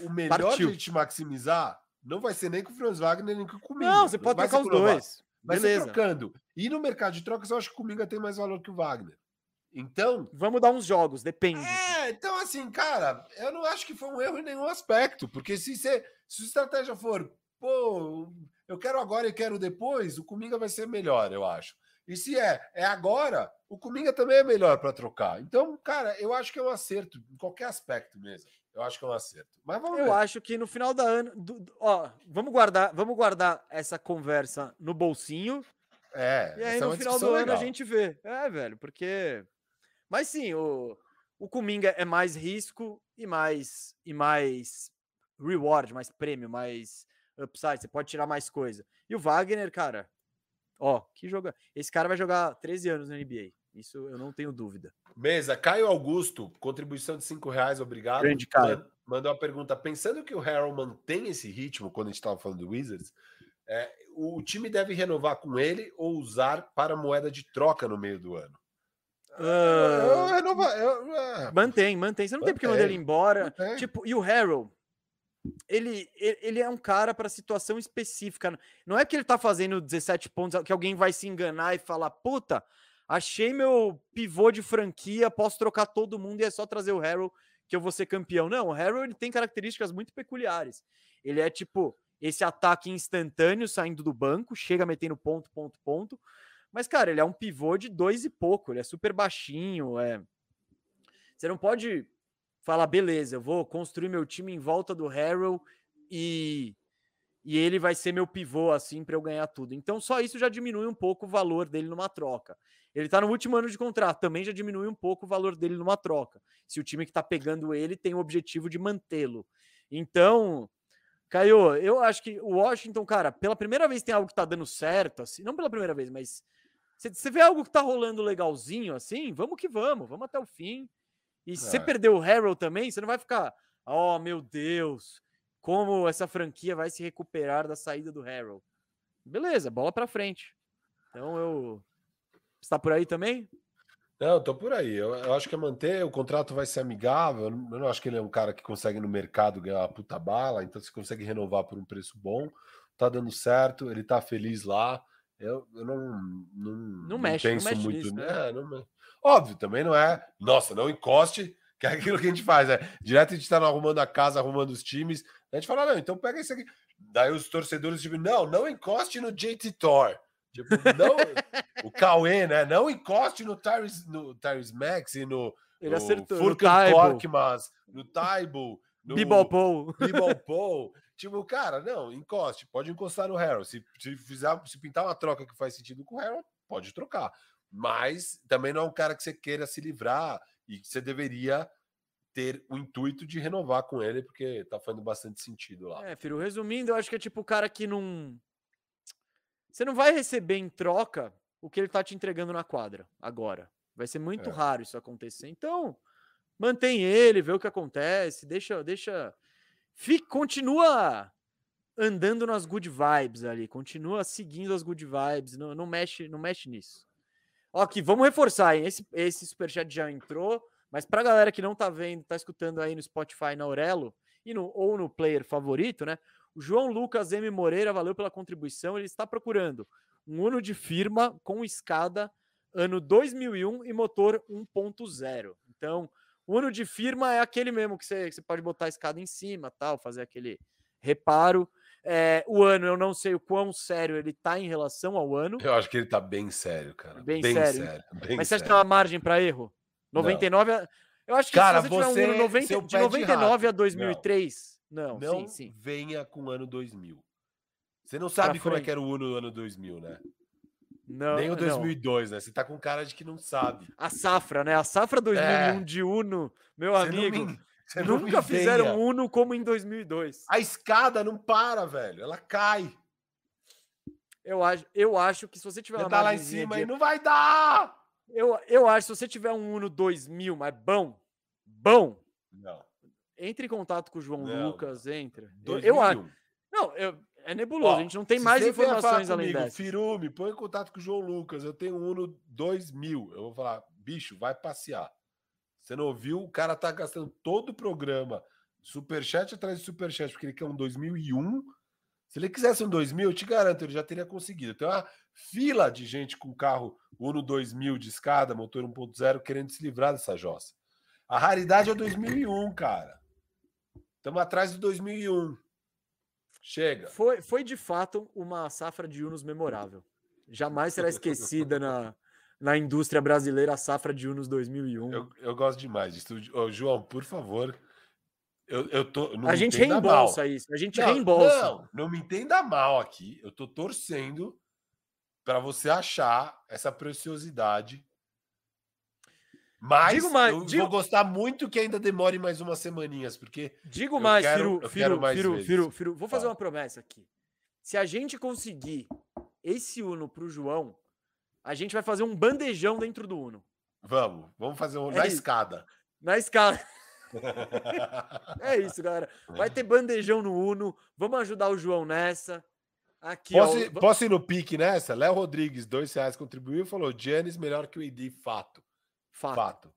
o melhor Partiu. de a gente maximizar não vai ser nem com o Franz Wagner, nem com o Cominga. Não, você pode vai trocar ser os dois. Vai ser Beleza. trocando. E no mercado de trocas, eu acho que o Cominga tem mais valor que o Wagner. Então, Vamos dar uns jogos, depende. é, então assim, cara, eu não acho que foi um erro em nenhum aspecto, porque se você, se a estratégia for, pô, eu quero agora e quero depois, o Cominga vai ser melhor, eu acho. E se é, é agora, o Cominga também é melhor para trocar. Então, cara, eu acho que é um acerto em qualquer aspecto mesmo. Eu acho que é um acerto. Mas vamos Eu ver. acho que no final da ano, do- do- ó, vamos guardar, vamos guardar essa conversa no bolsinho É, e aí é no final do discussão ano a legal. gente vê. É, velho, porque mas sim, o o Kuminga é mais risco e mais e mais reward, mais prêmio, mais upside, você pode tirar mais coisa. E o Wagner, cara, ó, que joga. Esse cara vai jogar 13 anos na NBA. Isso eu não tenho dúvida. Mesa, Caio Augusto, contribuição de 5 reais, obrigado. Grande Caio. Man- Mandou uma pergunta. Pensando que o Harold mantém esse ritmo quando a gente estava falando do Wizards, é, o time deve renovar com ele ou usar para moeda de troca no meio do ano? Eu, Ah, renova, eu, é, Mantém, mantém. Você não tem porque mandar ele Mantém, embora. mantém. Tipo, e o Harold, ele, ele ele é um cara para situação específica. Não é que ele tá fazendo 17 pontos, que alguém vai se enganar e falar, puta, achei meu pivô de franquia, posso trocar todo mundo e é só trazer o Harold que eu vou ser campeão. Não, o Harold tem características muito peculiares. Ele é tipo esse ataque instantâneo saindo do banco, chega metendo ponto, ponto, ponto. Mas, cara, ele é um pivô de dois e pouco, ele é super baixinho, é. Você não pode falar, beleza, eu vou construir meu time em volta do Harold e, e ele vai ser meu pivô assim para eu ganhar tudo. Então só isso já diminui um pouco o valor dele numa troca. Ele tá no último ano de contrato, também já diminui um pouco o valor dele numa troca. Se o time que tá pegando ele tem o objetivo de mantê-lo. Então, Caio, eu acho que o Washington, cara, pela primeira vez tem algo que tá dando certo, assim, não pela primeira vez, mas você- você vê algo que tá rolando legalzinho, assim, vamos que vamos, vamos até o fim. E se você É. perder o Harold também, você não vai ficar, oh meu Deus, como essa franquia vai se recuperar da saída do Harold. Beleza, bola pra frente. Então eu. Você tá por aí também? Não, tô por aí. Eu, eu acho que é manter, o contrato vai ser amigável. Eu não, eu não acho que ele é um cara que consegue no mercado ganhar uma puta bala, então você consegue renovar por um preço bom. Tá dando certo, ele tá feliz lá. Eu, eu não, não, não mexe, não penso mexe muito. nisso, né? né? É, não Óbvio, também não é. Nossa, não encoste, [laughs] que é aquilo que a gente faz. É, direto a gente tá arrumando a casa, arrumando os times. A gente fala, não, então pega isso aqui. Daí os torcedores, tipo, não, não encoste no JT Thor. Tipo, não, o Cauê, né? Não encoste no Tyrese, no Tyrese Max e no, Ele no acertou. No Furkan Korkmaz, no Taibo, no. Bebop Paul. Tipo, cara, não, encoste. Pode encostar no Harold. Se, se, fizer, se pintar uma troca que faz sentido com o Harold, pode trocar. Mas também não é um cara que você queira se livrar e que você deveria ter o intuito de renovar com ele, porque tá fazendo bastante sentido lá. É, filho, resumindo, eu acho que é tipo o cara que não. Você não vai receber em troca o que ele tá te entregando na quadra agora. Vai ser muito É. raro isso acontecer. Então, mantém ele, vê o que acontece, deixa, deixa, fica, continua andando nas good vibes ali, continua seguindo as good vibes, não, não mexe, não mexe nisso. Aqui, vamos reforçar, hein? Esse, esse superchat já entrou, mas pra galera que não tá vendo, tá escutando aí no Spotify, na Aurelo, e no, ou no player favorito, né? O João Lucas M. Moreira, valeu pela contribuição. Ele está procurando um Uno de firma com escada ano 2001 e motor 1.0. Então, o Uno de firma é aquele mesmo que você, que você pode botar a escada em cima, tal, fazer aquele reparo. É, o ano, eu não sei o quão sério ele tá em relação ao ano, Eu acho que ele tá bem sério, cara. Bem Bem, sério. sério. bem mas você acha que sério. tem uma margem para erro? Não. 99 a- Eu acho que Cara, se você, tiver você- um Uno 90, seu de pé de 99 a rato. 2003, não, Não sim, sim. venha com o ano 2000. Você não sabe como é frente. que era o Uno do ano 2000, né? Não, Nem o não. 2002, né? Você tá com cara de que não sabe. A safra, né? A safra 2001 de Uno, meu É. Você não amigo, me- não nunca fizeram venha. um Uno como em 2002. A escada não para, velho. Ela cai. Eu acho, eu acho que se você tiver Você uma tá lá em cima de- e não vai dar. eu, eu acho que se você tiver um Uno 2000, mas bom, bom, Não. Entre em contato com o João Não, Lucas, entra. Eu, 2001. eu acho. Não, eu- é nebuloso, Ó, a gente não tem mais informações além comigo, dessa. Firume, põe em contato com o João Lucas. Eu tenho um Uno 2000. Eu vou falar, bicho, vai passear. Você não ouviu? O cara tá gastando todo o programa, superchat atrás de superchat, porque ele quer um 2001. Se ele quisesse um 2000, eu te garanto, ele já teria conseguido. Tem uma fila de gente com carro Uno 2000 de escada, motor 1.0, querendo se livrar dessa jossa. A raridade é o 2001, cara. Estamos atrás do 2001. Chega. Foi, foi de fato uma safra de Unos memorável. Jamais será esquecida na, na indústria brasileira a safra de Unos 2001. Eu, eu gosto demais disso. Ô, João, por favor. Eu, eu tô. não a me gente reembolsa mal. isso, a gente Não, reembolsa. Não, não me entenda mal aqui. Eu tô torcendo para você achar essa preciosidade. Mas Digo mais- eu digo- vou gostar muito que ainda demore mais umas semaninhas, porque Digo mais, quero- Firu, Firu, mais Firu. Firu, Firu, Vou fazer Fala. uma promessa aqui. Se a gente conseguir esse Uno pro João, a gente vai fazer um bandejão dentro do Uno. vamos, vamos fazer um, É na isso. escada. Na escala. [laughs] É isso, galera. Vai ter bandejão no Uno. Vamos ajudar o João nessa. Aqui, Posso, ó. ir- posso ir no pique nessa? Léo Rodrigues, dois reais, contribuiu e falou: Giannis melhor que o ID, fato. Fato.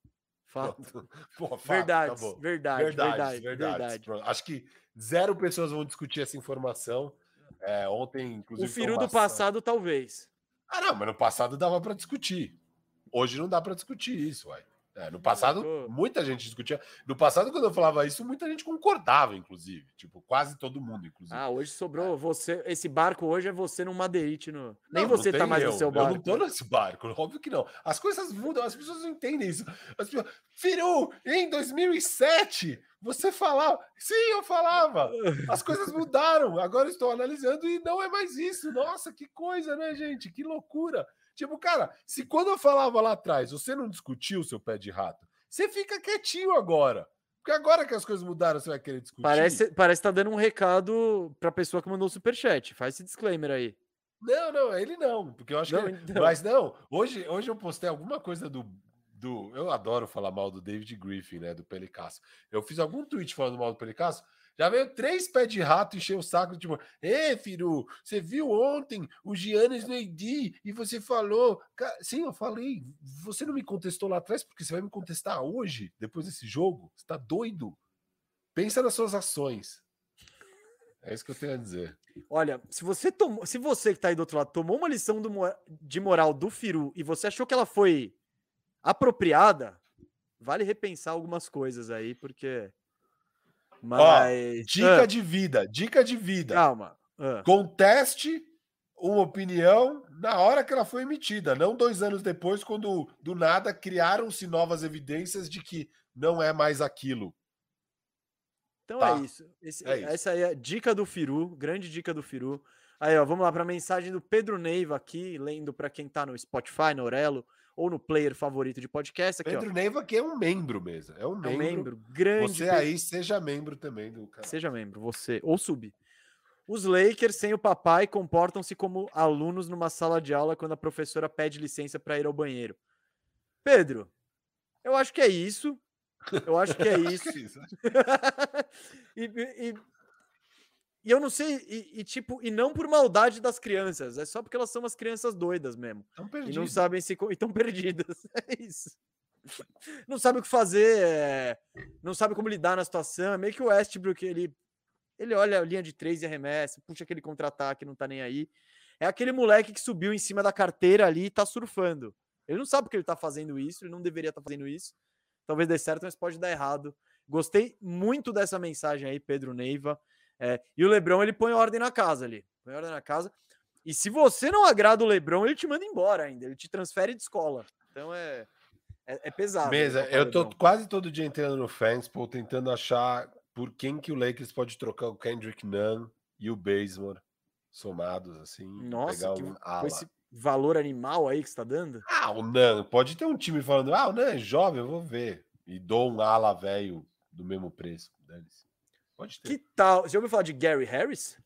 Fato. fato. [laughs] Pô, fato, Verdade, acabou. verdade, verdade, verdade, verdades. Pronto. Acho que zero pessoas vão discutir essa informação. É, ontem, inclusive. O Firu do passado, talvez. Ah, não, mas no passado dava para discutir. Hoje não dá para discutir isso, uai. É, no passado, muita gente discutia. No passado, quando eu falava isso, muita gente concordava, inclusive. Tipo, quase todo mundo, inclusive. Ah, hoje sobrou você. Esse barco hoje é você num madeirite. No... Nem Não, não você tá tem mais eu. no seu Eu barco. não tô nesse barco, [laughs] óbvio que não. As coisas mudam, as pessoas não entendem isso. As pessoas, Firu, em 2007, você falava. Sim, eu falava. As coisas mudaram. Agora eu estou analisando e não é mais isso. Nossa, que coisa, né, gente? Que loucura. Tipo, cara, se quando eu falava lá atrás, você não discutiu o seu pé de rato, você fica quietinho agora. Porque agora que as coisas mudaram, você vai querer discutir. Parece, parece que tá dando um recado pra pessoa que mandou o superchat. Faz esse disclaimer aí. Não, não, ele não, porque eu acho Não, que. ele- então. Mas não, hoje, hoje eu postei alguma coisa do, do. Eu adoro falar mal do David Griffin, né? Do Pelicasso. Eu fiz algum tweet falando mal do Pelicasso. Já veio três pés de rato encher o saco, tipo, Ê, Firu, você viu ontem o Giannis no AD e você falou. Sim, eu falei. Você não me contestou lá atrás porque você vai me contestar hoje, depois desse jogo? Você tá doido? Pensa nas suas ações. É isso que eu tenho a dizer. Olha, se você tomou, se você que tá aí do outro lado tomou uma lição do de moral do Firu e você achou que ela foi apropriada, vale repensar algumas coisas aí, porque. Mas. Dica Ah, de vida, dica de vida. Calma. ah. Conteste uma opinião na hora que ela foi emitida, não dois anos depois, quando do nada criaram-se novas evidências de que não é mais aquilo. Então Tá. é isso. Esse- É isso. Essa aí é a dica do Firu, grande dica do Firu. Aí, ó, vamos lá para a mensagem do Pedro Neiva aqui, lendo para quem tá no Spotify, no Orelo, ou no player favorito de podcast. Aqui, Pedro ó. Neiva que é um membro mesmo. É um É um membro. membro grande. Você aí seja membro também do canal. Seja membro, você, ou sub. Os Lakers, sem o papai, comportam-se como alunos numa sala de aula quando a professora pede licença para ir ao banheiro. Pedro, eu acho que é isso. Eu acho que é [laughs] isso. que é isso. [laughs] e, e- e eu não sei, e, e tipo, e não por maldade das crianças, é só porque elas são umas crianças doidas mesmo. E não sabem se. E estão perdidas. [laughs] É isso. Não sabe o que fazer, é, não sabe como lidar na situação. É meio que o Westbrook, ele, ele olha a linha de três e arremessa, puxa aquele contra-ataque, não tá nem aí. É aquele moleque que subiu em cima da carteira ali e tá surfando. Ele não sabe que ele tá fazendo isso, ele não deveria estar fazendo isso. Talvez dê certo, mas pode dar errado. Gostei muito dessa mensagem aí, Pedro Neiva. É, e o Lebrão, ele põe ordem na casa ali. Põe ordem na casa. E se você não agrada o Lebrão, ele te manda embora ainda. Ele te transfere de escola. Então é, é, é pesado. Mesa, né, eu tô Lebrão. quase todo dia entrando no Fanspo tentando achar por quem que o Lakers pode trocar o Kendrick Nunn e o Bazemore somados assim, Nossa, pegar que, um com ala. esse valor animal aí que você tá dando. Ah, o Nunn, pode ter um time falando, ah, o Nunn é jovem, eu vou ver. E dou um ala velho do mesmo preço. dane-se. Pode ter. Que tal? Você já ouviu falar de Gary Harris?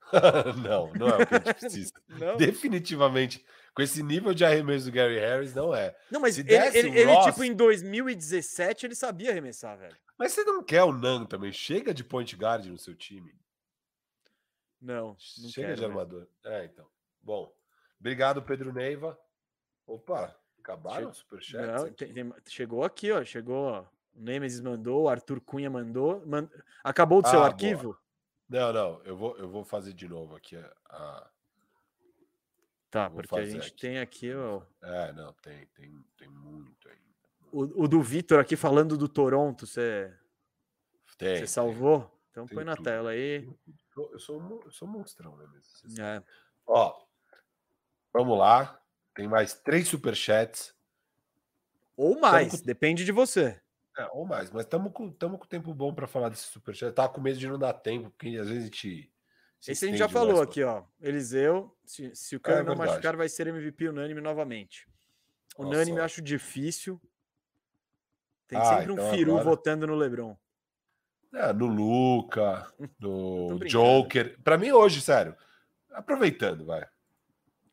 [laughs] não, não é o que a gente precisa. [laughs] Não. Definitivamente, com esse nível de arremesso do Gary Harris, não é. Não, mas ele, ele, ele, Ross- tipo, em 2017, ele sabia arremessar, velho. Mas você não quer o Nunn também. Chega de point guard no seu time. Não, não Chega quero, de velho. armador. É, então. Bom, obrigado, Pedro Neiva. Opa, acabaram Che- os superchats? Não, aqui? tem- tem- chegou aqui, ó. Chegou, ó. O Nemesis mandou, o Arthur Cunha mandou. man- Acabou do seu Ah, boa. arquivo? Não, não, eu vou, eu vou fazer de novo aqui. a- a- Tá, porque a gente aqui. tem aqui ó, É, não, tem, tem, tem muito ainda. o, o do Vitor aqui falando do Toronto. Você você salvou? Então tem põe na tudo. tela aí. Eu, sou, um eu sou um monstrão, né? mesmo? É. Ó, vamos lá. Tem mais três superchats. Ou mais, depende de você. É, ou mais, mas estamos com, tamo com tempo bom para falar desse superchat. Tava com medo de não dar tempo, porque às vezes a gente. se Esse a gente já falou mais aqui, ó. Eliseu, se, se o não É verdade. machucar, vai ser MVP unânime novamente. Unânime eu Nossa. acho difícil. Tem Ah, sempre um então firu agora- votando no Lebron. É, no Luca, [laughs] no. Joker. Para mim hoje, sério. Aproveitando, vai.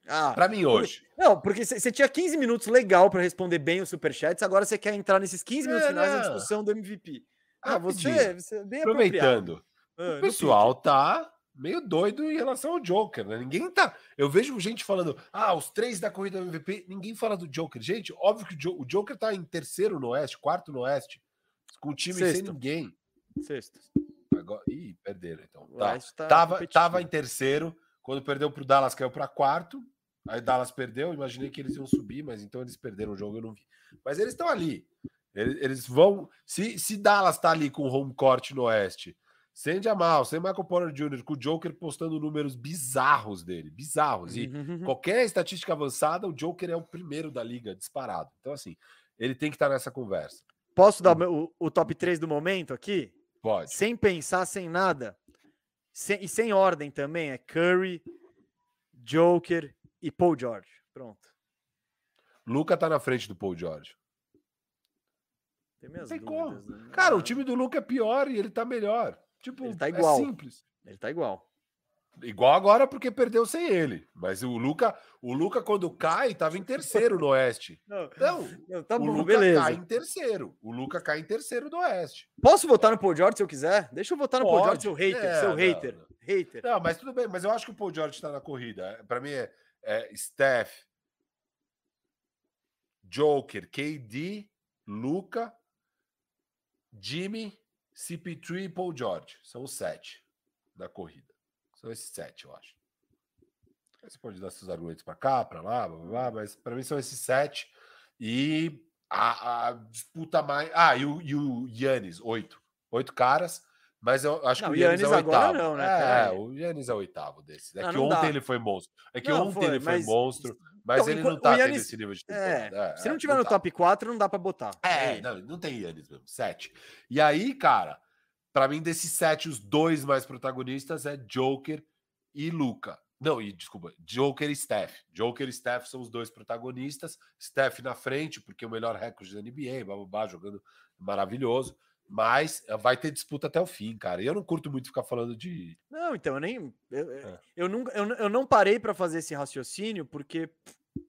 Ah, Para mim hoje. não, porque você tinha 15 minutos legal para responder bem os superchats, agora você quer entrar nesses 15 minutos É, finais na discussão do MVP. Ah, você, você é bem. Aproveitando. Ah, O pessoal tá meio doido em relação ao Joker, né? Ninguém tá. Eu vejo gente falando, ah, os três da corrida do MVP, ninguém fala do Joker. Gente, óbvio que o, Jo- o Joker tá em terceiro no Oeste, quarto no Oeste, com o time sem Sexto. ninguém. pique. Sexto. Agora... Ih, perderam então. O Tá. Tá tava, tava em terceiro, quando perdeu pro Dallas, caiu para quarto. Aí Dallas perdeu, imaginei que eles iam subir, mas então eles perderam o jogo, eu não vi. Mas eles estão ali. Eles, eles vão. Se, se Dallas tá ali com o home court no Oeste, sem Jamal, sem Michael Porter Jr., com o Joker postando números bizarros dele, bizarros. E Uhum. qualquer estatística avançada, o Joker é o primeiro da liga, disparado. Então, assim, ele tem que estar nessa conversa. Posso dar o, o top 3 do momento aqui? Pode. Sem pensar, sem nada. Sem- e sem ordem também. É Curry, Joker e Paul George. Pronto. Luca tá na frente do Paul George. Tem minhas tem dúvidas, né? Cara, o Ah, time do Luca é pior e ele tá melhor. Tipo, Ele tá é igual. simples. Ele tá igual. Igual agora porque perdeu sem ele. Mas o Luca, o Luca quando cai, tava em terceiro no Oeste. [laughs] Não, Então, não, tá o bom, Luca beleza. cai em terceiro. O Luca cai em terceiro do Oeste. Posso votar no Paul George se eu quiser? Deixa eu votar no Paul George, Pode. seu hater, É, seu não, hater. não. Hater. Não, mas tudo bem. Mas eu acho que o Paul George tá na corrida. Para mim é, é Steph, Joker, KD, Luca, Jimmy, CP3 e Paul George. São os sete da corrida. São esses sete, eu acho. Você pode dar seus argumentos para cá, para lá, blá, blá, blá, mas para mim são esses sete. E a, a disputa mais. Ah, e o, e o Yannis, oito. Oito caras. Mas eu acho Não, que o Yannis, é o oitavo. não, né? É, o Yannis é o oitavo desses. É Não, que não ontem dá. ele foi monstro. É que ontem foi, ele foi mas- monstro, mas Então, ele não tá o tendo esse nível de É, temporada. se não é, tiver no tá. top 4, não dá pra botar. É, aí. não, não tem Yannis mesmo. Sete. E aí, cara, pra mim, desses sete, os dois mais protagonistas é Joker e Luca. Não, e desculpa, Joker e Steph. Joker e Steph são os dois protagonistas. Steph na frente, porque é o melhor recorde da NBA, babá, jogando maravilhoso. Mas eh, vai ter disputa até o fim, cara. E eu não curto muito ficar falando de. Não, então, eu nem. Eu, é. eu, nunca, eu, eu não parei para fazer esse raciocínio, porque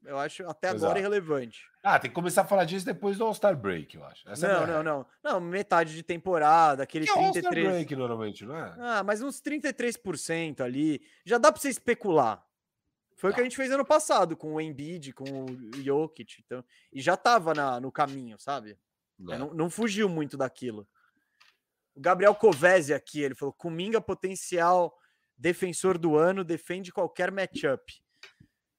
eu acho até Exato. agora irrelevante. Ah, tem que começar a falar disso depois do All-Star Break, eu acho. Essa não, é não, não. Não, metade de temporada, aquele que 33. É All-Star Break normalmente, não é? Ah, mas uns 33% ali. Já dá para você especular. Foi tá. o que a gente fez ano passado com o Embiid, com o Jokic. Então, e já tava na, no caminho, sabe? Não. É, não, não fugiu muito daquilo. O Gabriel Covese aqui, ele falou: Cominga potencial defensor do ano, defende qualquer matchup.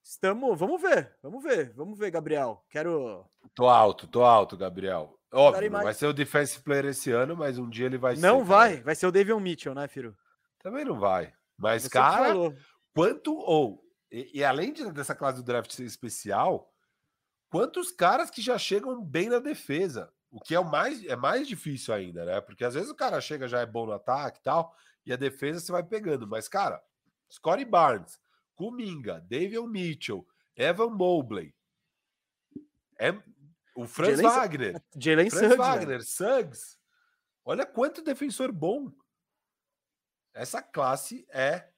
Estamos, vamos ver, vamos ver, vamos ver, Gabriel. Quero. Tô alto, tô alto, Gabriel. Óbvio, mais... vai ser o defensive player esse ano, mas um dia ele vai não ser. Não vai, cara. vai ser o David Mitchell, né, Firo? Também não vai. Mas, Você cara, quanto. Ou, e, e, além de, dessa classe do draft ser especial, quantos caras que já chegam bem na defesa? O que é o mais é mais difícil ainda, né? Porque às vezes o cara chega já é bom no ataque e tal, e a defesa você vai pegando. Mas, cara, Scottie Barnes, Kuminga, David Mitchell, Evan Mobley, é, o Franz Jalen, Wagner, Jalen Franz Suggs, Wagner, né? Suggs. Olha quanto defensor bom. Essa classe é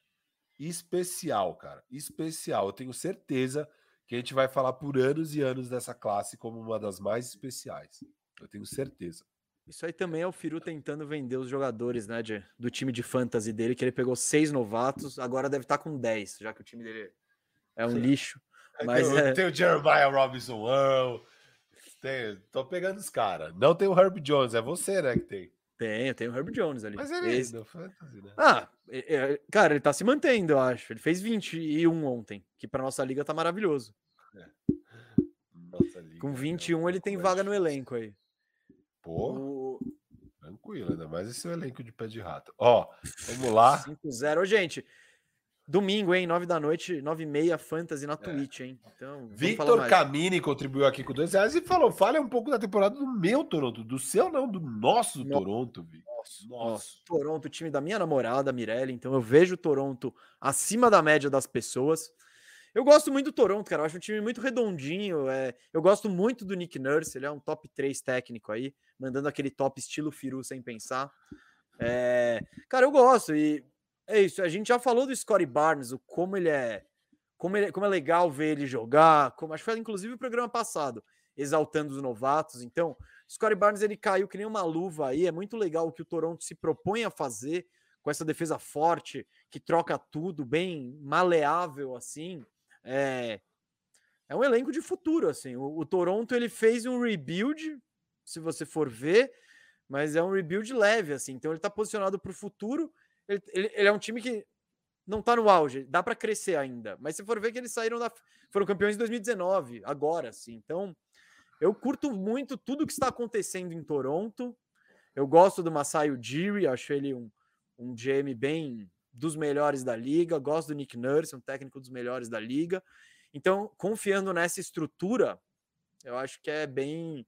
especial, cara. Especial. Eu tenho certeza que a gente vai falar por anos e anos dessa classe como uma das mais especiais. Eu tenho certeza. Isso aí também é o Firu tentando vender os jogadores, né, de, do time de fantasy dele, que ele pegou seis novatos, agora deve estar com dez, já que o time dele é um Sim. lixo. Mas tem, é... tem o Jeremiah Robinson, oh, tem, tô pegando os caras. Não tem o Herb Jones, é você, né, que tem. Tem, tem o Herb Jones ali. Mas ele Esse... é fantasy, né? Ah, é, é, cara, ele tá se mantendo, eu acho. Ele fez 21 ontem, que pra nossa liga tá maravilhoso. É. Nossa liga, Com 21 é ele tem vaga no elenco aí. Pô. O... Tranquilo, ainda mais esse elenco de pé de rato. Ó, vamos lá. 5-0. Gente, domingo, hein? 9 da noite, 9 e meia, Fantasy na é. Twitch, hein? Então, Victor Camini contribuiu aqui com dois reais e falou: fale um pouco da temporada do meu Toronto, do seu não, do nosso no... Toronto, Victor. Nossa, nossa. Toronto, time da minha namorada, Mirelle. Então eu vejo o Toronto acima da média das pessoas. Eu gosto muito do Toronto, cara. Eu acho um time muito redondinho. É... Eu gosto muito do Nick Nurse, ele é um top 3 técnico aí, mandando aquele top estilo Firu sem pensar. É... Cara, eu gosto. E é isso. A gente já falou do Scottie Barnes, o como ele é. Como, ele, como é legal ver ele jogar. Como, acho que foi inclusive o programa passado, exaltando os novatos. Então, Scottie Barnes ele caiu que nem uma luva aí. É muito legal o que o Toronto se propõe a fazer com essa defesa forte, que troca tudo, bem maleável assim. É, é um elenco de futuro, assim. O, o, Toronto ele fez um rebuild, se você for ver, mas é um rebuild leve, assim. Então ele está posicionado para o futuro. Ele, ele, ele, é um time que não está no auge, dá para crescer ainda. Mas se for ver que eles saíram da, foram campeões em 2019, agora, assim. Então eu curto muito tudo que está acontecendo em Toronto. Eu gosto do Masai Ujiri, acho ele um, um GM bem dos melhores da liga, gosto do Nick Nurse, um técnico dos melhores da liga. Então, confiando nessa estrutura, eu acho que é bem.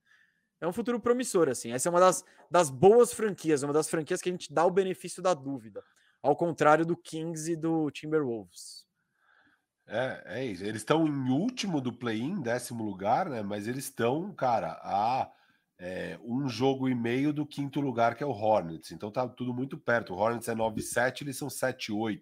É um futuro promissor, assim. Essa é uma das, das boas franquias, uma das franquias que a gente dá o benefício da dúvida, ao contrário do Kings e do Timberwolves. É, é isso. Eles estão em último do play-in, décimo lugar, né? Mas eles estão, cara, a é, um jogo e meio do quinto lugar, que é o Hornets. Então tá tudo muito perto. O Hornets é 9-7, eles são 7-8.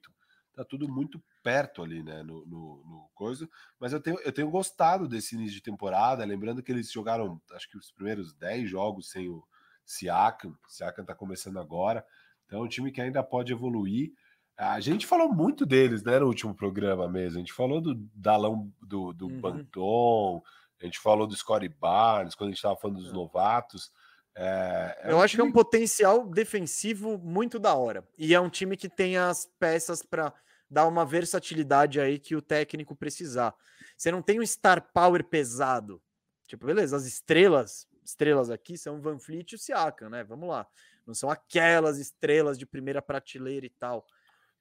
Tá tudo muito perto ali, né? No, no, no, coisa. Mas eu tenho, eu tenho gostado desse início de temporada. Lembrando que eles jogaram, acho que os primeiros 10 jogos sem o Siakam. O Siakam tá começando agora. Então é um time que ainda pode evoluir. A gente falou muito deles, né, no último programa mesmo. A gente falou do Dalão, do, do uhum. Banton, a gente falou do Scottie Barnes, quando a gente estava falando dos é. novatos. É, é Eu um acho time... que é um potencial defensivo muito da hora. E é um time que tem as peças para dar uma versatilidade aí que o técnico precisar. Você não tem um star power pesado. Tipo, beleza, as estrelas, estrelas aqui são Van Fleet e o Siakam, né? Vamos lá. Não são aquelas estrelas de primeira prateleira e tal.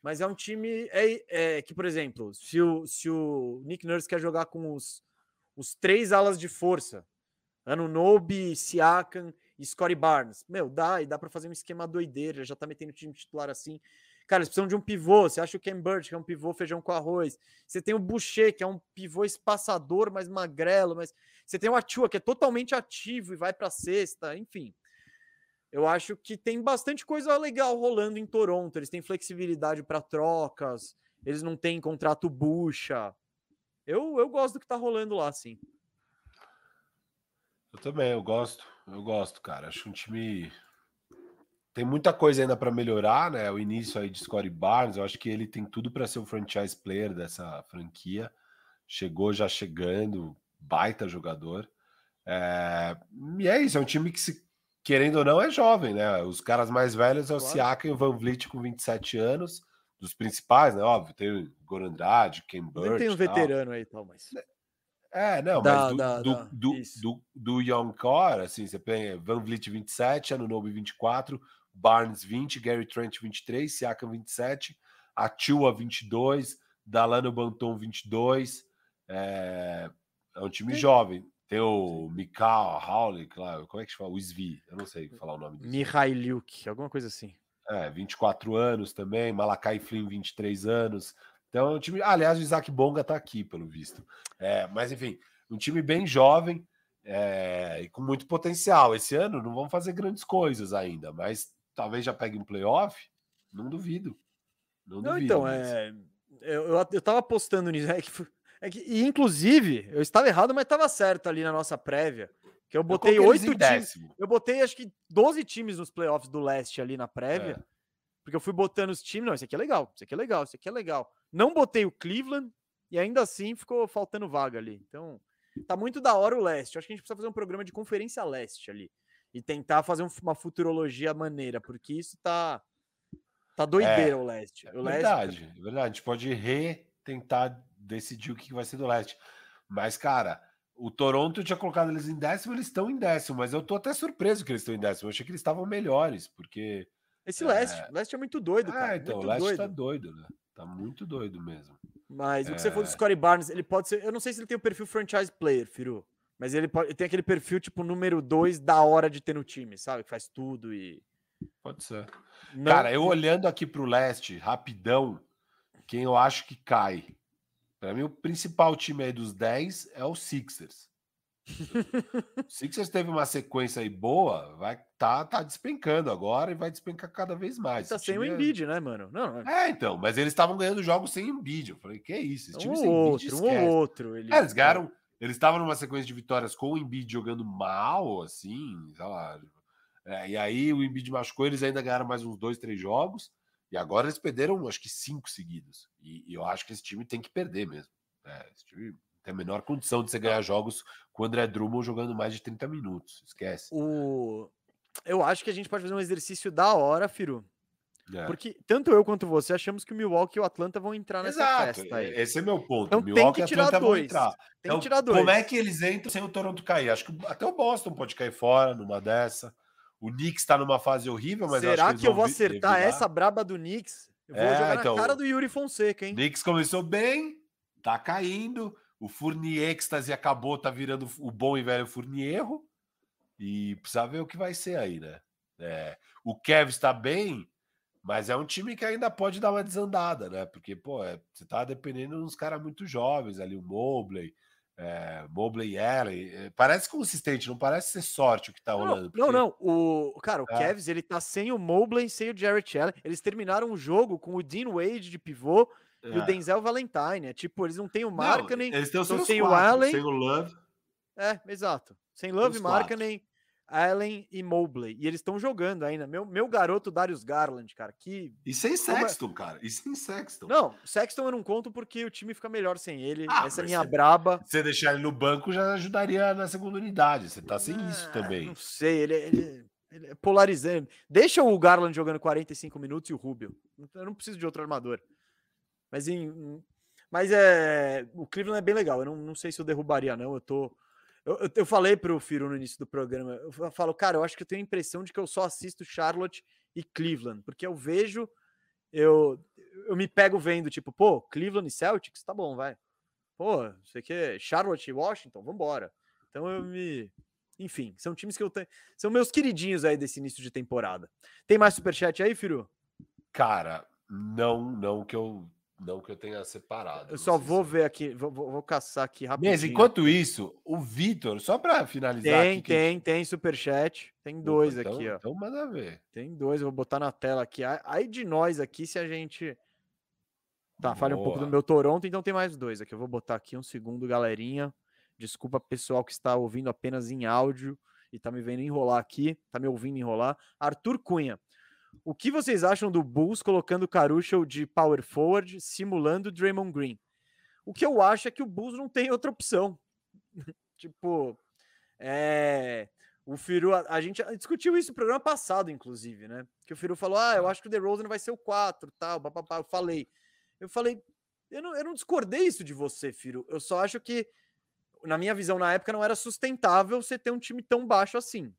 Mas é um time é, é que, por exemplo, se o, se o Nick Nurse quer jogar com os os três alas de força, Anunobi, Siakam e Scottie Barnes. Meu, dá, e dá para fazer um esquema doideira, já tá metendo o time titular assim. Cara, eles precisam de um pivô. Você acha o Ken Bird, que é um pivô feijão com arroz. Você tem o Boucher, que é um pivô espaçador, mas magrelo. Mas você tem o Atua, que é totalmente ativo e vai para cesta. Enfim, eu acho que tem bastante coisa legal rolando em Toronto. Eles têm flexibilidade para trocas. Eles não têm contrato bucha. Eu, eu gosto do que tá rolando lá, sim. Eu também, eu gosto. Eu gosto, cara. Acho um time tem muita coisa ainda para melhorar, né? O início aí de Scottie Barnes, eu acho que ele tem tudo para ser o franchise player dessa franquia. Chegou já chegando, baita jogador. É... E é isso, é um time que, se, querendo ou não, é jovem, né? Os caras mais velhos é o claro. Siakam e o Van Vliet com 27 anos, dos principais, né? Óbvio, tem o Gorandrade, Ken Burch. Tem um veterano aí, tal, mas... É, não, da, mas do, da, do, da, do, do, do, Young Core, assim, você tem Van Vliet 27, Anunobi 24, Barnes 20, Gary Trent 23, Siakam 27, Atua 22, Dalano Banton 22. É, é um time Sim. jovem. Tem o Mikal Howley, claro, como é que fala? O Svi, eu não sei falar o nome dele. Mihailiuk, alguma coisa assim. É, 24 anos também, Malakai Flynn, 23 anos. Então, é um time. aliás, o Isaac Bonga tá aqui, pelo visto. É, mas, enfim, um time bem jovem é, e com muito potencial. Esse ano não vão fazer grandes coisas ainda, mas talvez já pegue um playoff, não duvido. Não, não duvido. Então, é, eu, eu, eu tava apostando nisso. É que, é que, e, inclusive, eu estava errado, mas estava certo ali na nossa prévia. Que eu botei oito times. Eu botei acho que 12 times nos playoffs do leste ali na prévia. É. Porque eu fui botando os times. Não, esse aqui é legal, esse aqui é legal, esse aqui é legal. Não botei o Cleveland e ainda assim ficou faltando vaga ali. Então, tá muito da hora o leste. Acho que a gente precisa fazer um programa de conferência leste ali e tentar fazer uma futurologia maneira, porque isso tá tá doideira é, o leste. É o verdade, leste... é verdade. A gente pode retentar decidir o que vai ser do leste. Mas, cara, o Toronto tinha colocado eles em décimo, eles estão em décimo, mas eu tô até surpreso que eles estão em décimo. Eu achei que eles estavam melhores, porque. Esse é... leste, leste é muito doido, cara. É, então, muito o leste tá doido. tá doido, né? Tá muito doido mesmo. Mas é... o que você falou do é. Scottie Barnes, ele pode ser. Eu não sei se ele tem o perfil franchise player, Firu. Mas ele, pode, ele tem aquele perfil, tipo, número dois da hora de ter no time, sabe? Que faz tudo e. Pode ser. Não... Cara, eu olhando aqui pro leste, rapidão, quem eu acho que cai. Para mim, o principal time aí dos 10 é o Sixers. [laughs] o Sixers teve uma sequência aí boa, vai tá, tá despencando agora e vai despencar cada vez mais. Tá sem o é Embiid, é... né, mano? Não, é, então, mas eles estavam ganhando jogos sem Embiid. Eu falei, que é isso? Esse time um sem outro, Embiid, um ou outro. Ele... É, eles ganharam eles estavam numa sequência de vitórias com o Embiid jogando mal, assim, sei lá. É, e aí o Embiid machucou, eles ainda ganharam mais uns dois, três jogos. E agora eles perderam, acho que cinco seguidos. E, e eu acho que esse time tem que perder mesmo. É, esse time tem a menor condição de você ganhar jogos com o André Drummond jogando mais de 30 minutos. Esquece. O... Eu acho que a gente pode fazer um exercício da hora, Firu. É. Porque tanto eu quanto você achamos que o Milwaukee e o Atlanta vão entrar nessa Exato. festa aí. Esse é meu ponto. Então Milwaukee tem que tirar dois. Tem então, que tirar dois. Como é que eles entram sem o Toronto cair? Acho que até o Boston pode cair fora numa dessa. O Knicks está numa fase horrível, mas será que, que eu vou acertar essa braba do Knicks? Eu vou é, jogar então, na cara do Yuri Fonseca, hein? Knicks começou bem, tá caindo. O Fournier êxtase acabou, tá virando o bom e velho Fournierro. E precisa ver o que vai ser aí, né? É, o Kevin está bem, mas é um time que ainda pode dar uma desandada, né? Porque, pô, é, você tá dependendo de uns caras muito jovens ali, o Mobley, é, Mobley e Allen. É, parece consistente, não parece ser sorte o que tá rolando. Não, porque... não, não. O, cara, o é. Cavs, ele tá sem o Mobley, sem o Jarrett Allen. Eles terminaram o jogo com o Dean Wade de pivô é. e o é. Denzel Valentine. É tipo, eles não têm o Markkanen, eles têm então sem o Allen. Sem o Love. É, exato. Sem Love, Markkanen, Allen e Mobley. E eles estão jogando ainda. Meu, meu garoto Darius Garland, cara. Que... E sem Sexton, cara. E sem Sexton. Não, Sexton eu não conto porque o time fica melhor sem ele. Ah, Essa é minha você, braba. Você deixar ele no banco já ajudaria na segunda unidade. Você tá sem ah, isso também. Não sei, ele, ele, ele é polarizando. Deixa o Garland jogando 45 minutos e o Rubio. Eu não preciso de outro armador. Mas em. Mas é. O Cleveland é bem legal. Eu não, não sei se eu derrubaria, não. Eu tô. Eu, eu, eu falei pro Firo no início do programa, eu falo, cara, eu acho que eu tenho a impressão de que eu só assisto Charlotte e Cleveland, porque eu vejo, eu, eu me pego vendo, tipo, pô, Cleveland e Celtics, tá bom, vai. Pô, sei que Charlotte e Washington, vambora. Então eu me. Enfim, são times que eu tenho. São meus queridinhos aí desse início de temporada. Tem mais superchat aí, Firu? Cara, Não, não que eu não que eu tenha separado. Eu só vou ver aqui, vou, vou, caçar aqui rapidinho. Mas enquanto isso, o Vitor, só para finalizar. Tem, aqui, tem, que... tem superchat. Tem dois então, aqui, ó. Então manda ver. Tem dois, vou botar na tela aqui. Aí de nós aqui, se a gente. Tá, falha um pouco do meu Toronto, então tem mais dois aqui. Eu vou botar aqui um segundo, galerinha. Desculpa, pessoal que está ouvindo apenas em áudio e tá me vendo enrolar aqui, tá me ouvindo enrolar. Arthur Cunha. O que vocês acham do Bulls colocando Caruso de power forward, simulando Draymond Green? O que eu acho é que o Bulls não tem outra opção. [laughs] tipo, é... O Firu, a, a, gente discutiu isso no programa passado, inclusive, né? Que o Firu falou: Ah, eu acho que o DeRozan vai ser o 4, tal, papapá. Eu falei, eu falei, eu não, eu não discordei isso de você, Firu. Eu só acho que, na minha visão na época, não era sustentável você ter um time tão baixo assim.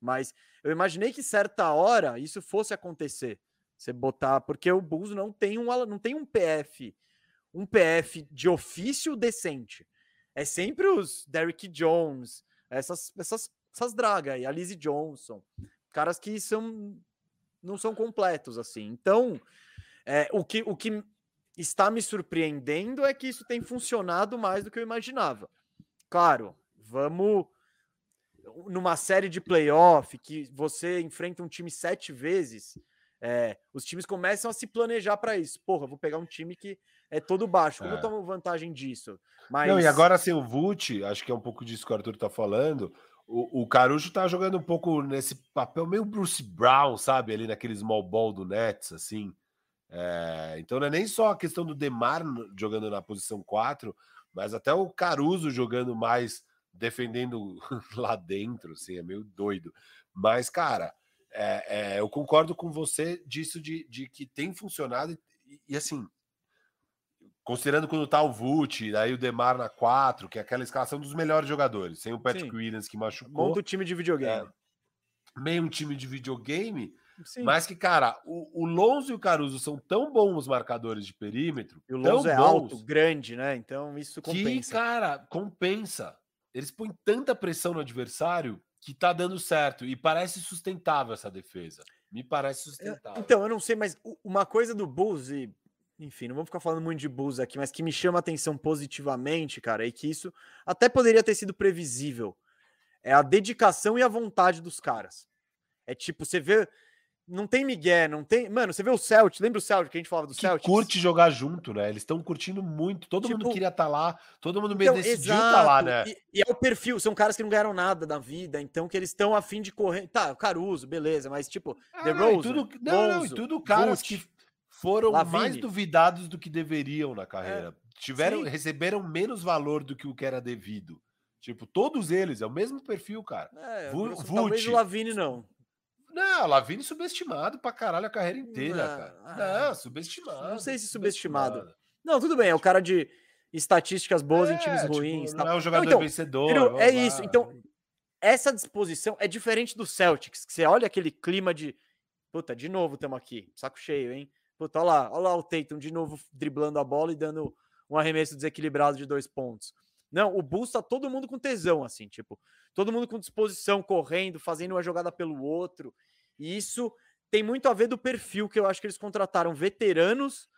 Mas eu imaginei que certa hora isso fosse acontecer. Você botar, porque o Bulls não tem um não tem um PF, um PF de ofício decente. É sempre os Derrick Jones, essas essas essas dragas aí, a Lizzie Johnson, caras que são não são completos assim. Então, é, o que o que está me surpreendendo é que isso tem funcionado mais do que eu imaginava. Claro, vamos numa série de playoff que você enfrenta um time sete vezes, é, os times começam a se planejar para isso. Porra, vou pegar um time que é todo baixo. Como é. eu tomo vantagem disso? Mas... Não, e agora sem o Vult, acho que é um pouco disso que o Arthur tá falando. O, o Caruso tá jogando um pouco nesse papel meio Bruce Brown, sabe? Ali naquele small ball do Nets, assim. É, então não é nem só a questão do Demar jogando na posição 4, mas até o Caruso jogando mais defendendo [laughs] lá dentro, assim, é meio doido. Mas, cara, é, é, eu concordo com você disso de, de que tem funcionado e, e, assim, considerando quando tá o Vult, daí o Demar na 4, que é aquela escalação dos melhores jogadores, sem o Patrick Sim. Williams que machucou. Monta o time de videogame. É, meio um time de videogame, Sim. mas que, cara, o, o Lonzo e o Caruso são tão bons marcadores de perímetro. E o Lonzo é alto, grande, né? Então isso compensa. Que, cara, compensa eles põem tanta pressão no adversário que tá dando certo e parece sustentável essa defesa. Me parece sustentável. Então, eu não sei, mas uma coisa do Bulls e enfim, não vamos ficar falando muito de Bulls aqui, mas que me chama a atenção positivamente, cara, é que isso até poderia ter sido previsível. É a dedicação e a vontade dos caras. É tipo, você vê, não tem Miguel, não tem. Mano, você vê o Celtic, lembra o Celtic que a gente falava do que Celtic? curte jogar junto, né? Eles estão curtindo muito. Todo tipo, mundo queria estar tá lá, todo mundo então, decidiu estar tá lá, né? E, e, é o perfil, são caras que não ganharam nada da vida, então que eles estão afim de correr. Tá, Caruso, beleza, mas tipo, ah, The Rose. Tudo, não, não, e tudo caras Vult, que foram mais duvidados do que deveriam na carreira. É, Tiveram, sim. receberam menos valor do que o que era devido. Tipo, todos eles, é o mesmo perfil, cara. É, Vult, talvez o Lavine não. Não, Lavine subestimado pra caralho a carreira inteira, não, cara. Ah, não, subestimado. Não sei se subestimado. subestimado. Não, tudo bem, é o cara de estatísticas boas é, em times tipo, ruins. Não é um jogador não, então, vencedor. É isso. Então, essa disposição é diferente do Celtics, que você olha aquele clima de. Puta, de novo estamos aqui. Saco cheio, hein? Puta, olha lá, olha lá o Tatum de novo driblando a bola e dando um arremesso desequilibrado de dois pontos. Não, o Bulls tá todo mundo com tesão, assim, tipo, todo mundo com disposição, correndo, fazendo uma jogada pelo outro. E isso tem muito a ver do perfil que eu acho que eles contrataram veteranos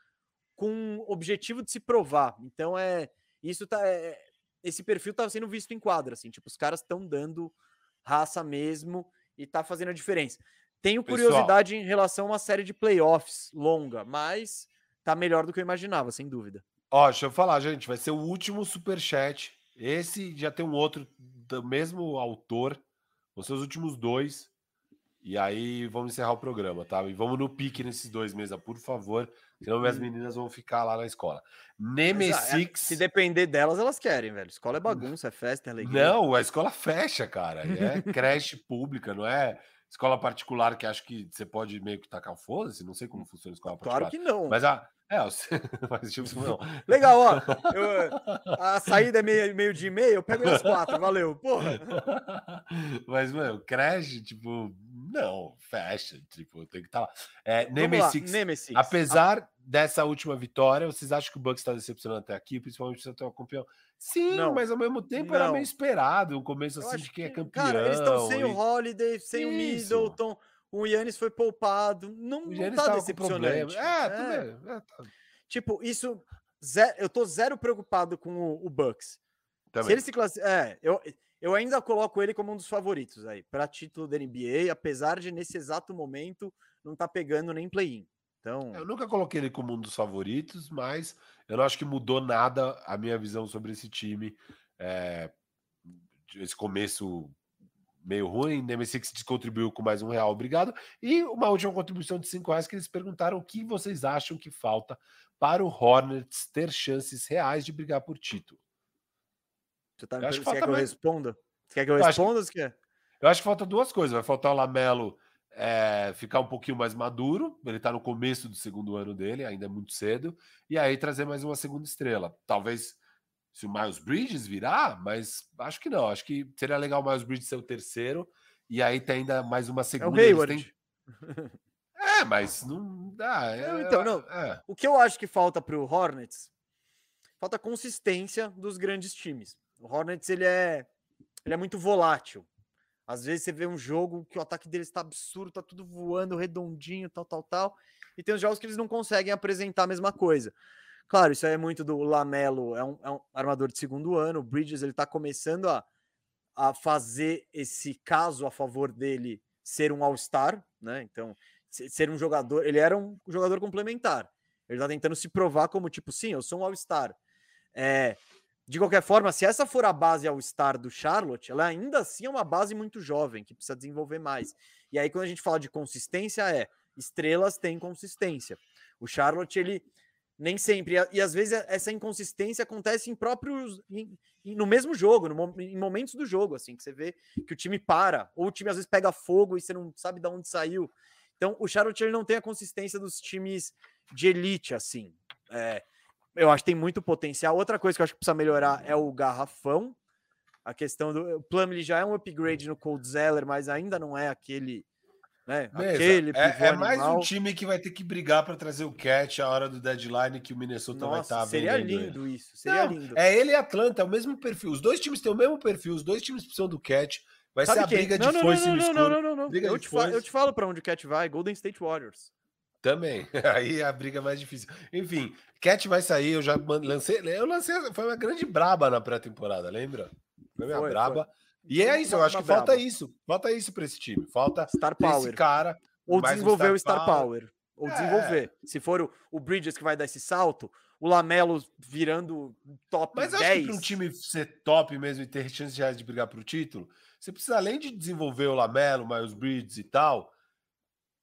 com objetivo de se provar. Então é isso tá é, esse perfil tá sendo visto em quadra, assim, tipo, os caras estão dando raça mesmo e tá fazendo a diferença. Tenho curiosidade Pessoal, em relação a uma série de playoffs longa, mas tá melhor do que eu imaginava, sem dúvida. Ó, deixa eu falar, gente, vai ser o último super chat. Esse já tem um outro do mesmo autor. Vão ser os últimos dois. E aí vamos encerrar o programa, tá? E vamos no pique nesses dois meses, por favor. Senão minhas hum. meninas vão ficar lá na escola. Nemesis. É, se depender delas, elas querem, velho. Escola é bagunça, é festa, é alegria. Não, a escola fecha, cara. É creche pública, não é escola particular que acho que você pode meio que tacar foda-se. Não sei como funciona a escola particular. Claro que não. Mas a, é, [laughs] mas tipo, não. Legal, ó. [laughs] Eu, a saída é meio, meio de e-mail, eu pego as quatro, valeu, porra. [laughs] Mas, mano, crash, tipo, não, fecha, tipo, tem que estar tá lá. É, Nemesis, Nemesis, apesar a... dessa última vitória, vocês acham que o Bucks está decepcionando até aqui, principalmente se até o campeão? Sim, não. mas ao mesmo tempo não. era meio esperado, o começo assim de quem é campeão. Cara, eles estão sem o Holiday, sem Isso. o Middleton, O Yannis foi poupado. Não, O não tá decepcionante. É, É. É, tá- Tipo, isso. ze- eu tô zero preocupado com o, o Bucks. Se também. ele se classifica. É, eu, eu ainda coloco ele como um dos favoritos aí, para título da NBA, apesar de nesse exato momento não tá pegando nem play-in. Então, Eu nunca coloquei ele como um dos favoritos, mas eu não acho que mudou nada a minha visão sobre esse time. É, esse começo meio ruim, Nemesix descontribuiu com mais um real, obrigado. E uma última contribuição de cinco reais que eles perguntaram o que vocês acham que falta para o Hornets ter chances reais de brigar por título. você, tá me eu acho per- que você quer falta que eu responda? Você quer que eu Eu acho que- responda ou você quer? Eu acho que falta duas coisas. Vai faltar o Lamelo é, ficar um pouquinho mais maduro. Ele está no começo do segundo ano dele, ainda é muito cedo. E aí trazer mais uma segunda estrela. Talvez se o Miles Bridges virar, mas acho que não. Acho que seria legal o Miles Bridges ser o terceiro. E aí tem ainda mais uma É o segunda. Hayward. têm- É, mas não dá. É- então, não. é. O que eu acho que falta para o Hornets, falta consistência dos grandes times. O Hornets ele é, ele é muito volátil. Às vezes você vê um jogo que o ataque deles está absurdo, tá tudo voando redondinho, tal, tal, tal. E tem os jogos que eles não conseguem apresentar a mesma coisa. Claro, isso aí é muito do Lamelo, é um, é um armador de segundo ano. O Bridges ele tá começando a, a fazer esse caso a favor dele ser um All-Star, né? Então, se- ser um jogador, ele era um jogador complementar. Ele tá tentando se provar como tipo, sim, eu sou um All-Star. É, de qualquer forma, se essa for a base All-Star do Charlotte, ela ainda assim é uma base muito jovem, que precisa desenvolver mais. E aí, quando a gente fala de consistência, é estrelas têm consistência. O Charlotte, ele nem sempre, e, às vezes essa inconsistência acontece em próprios. em- no mesmo jogo, no em momentos do jogo, assim, que você vê que o time para, ou o time às vezes pega fogo e você não sabe de onde saiu. Então, o Charlotte ele não tem a consistência dos times de elite, assim. É, eu acho que tem muito potencial. Outra coisa que eu acho que precisa melhorar é o garrafão. A questão do. O Plumlee já é um upgrade no Cold Zeller, mas ainda não é aquele. Né, aquele é, é mais um time que vai ter que brigar para trazer o catch a hora do deadline que o Minnesota vai Nossa, estar seria vendendo ele. lindo isso. Seria Não, lindo. É ele e Atlanta, é o mesmo perfil. Os dois times têm o mesmo perfil, os dois times precisam do catch. Vai ser Sabe a quem? briga de não, não, foice não, no não, escuro. não, não, não, não. Eu te, fa- eu te falo para onde o Cat vai, Golden State Warriors. Também. [laughs] Aí a briga é mais difícil. Enfim, Cat vai sair. Eu já lancei. Eu lancei. Foi uma grande braba na pré-temporada, lembra? Foi minha Foi, braba. E é Foi isso, eu uma- acho que uma falta isso. Falta isso para esse time. Falta Star ter esse Power. cara. Ou mais um desenvolver o Star Power. Ou É. desenvolver. Se for o, o Bridges que vai dar esse salto, o Lamelo virando top Mas acho 10. que para um time ser top mesmo e ter chance de, de brigar pro título, você precisa, além de desenvolver o Lamelo, Miles Bridges e tal,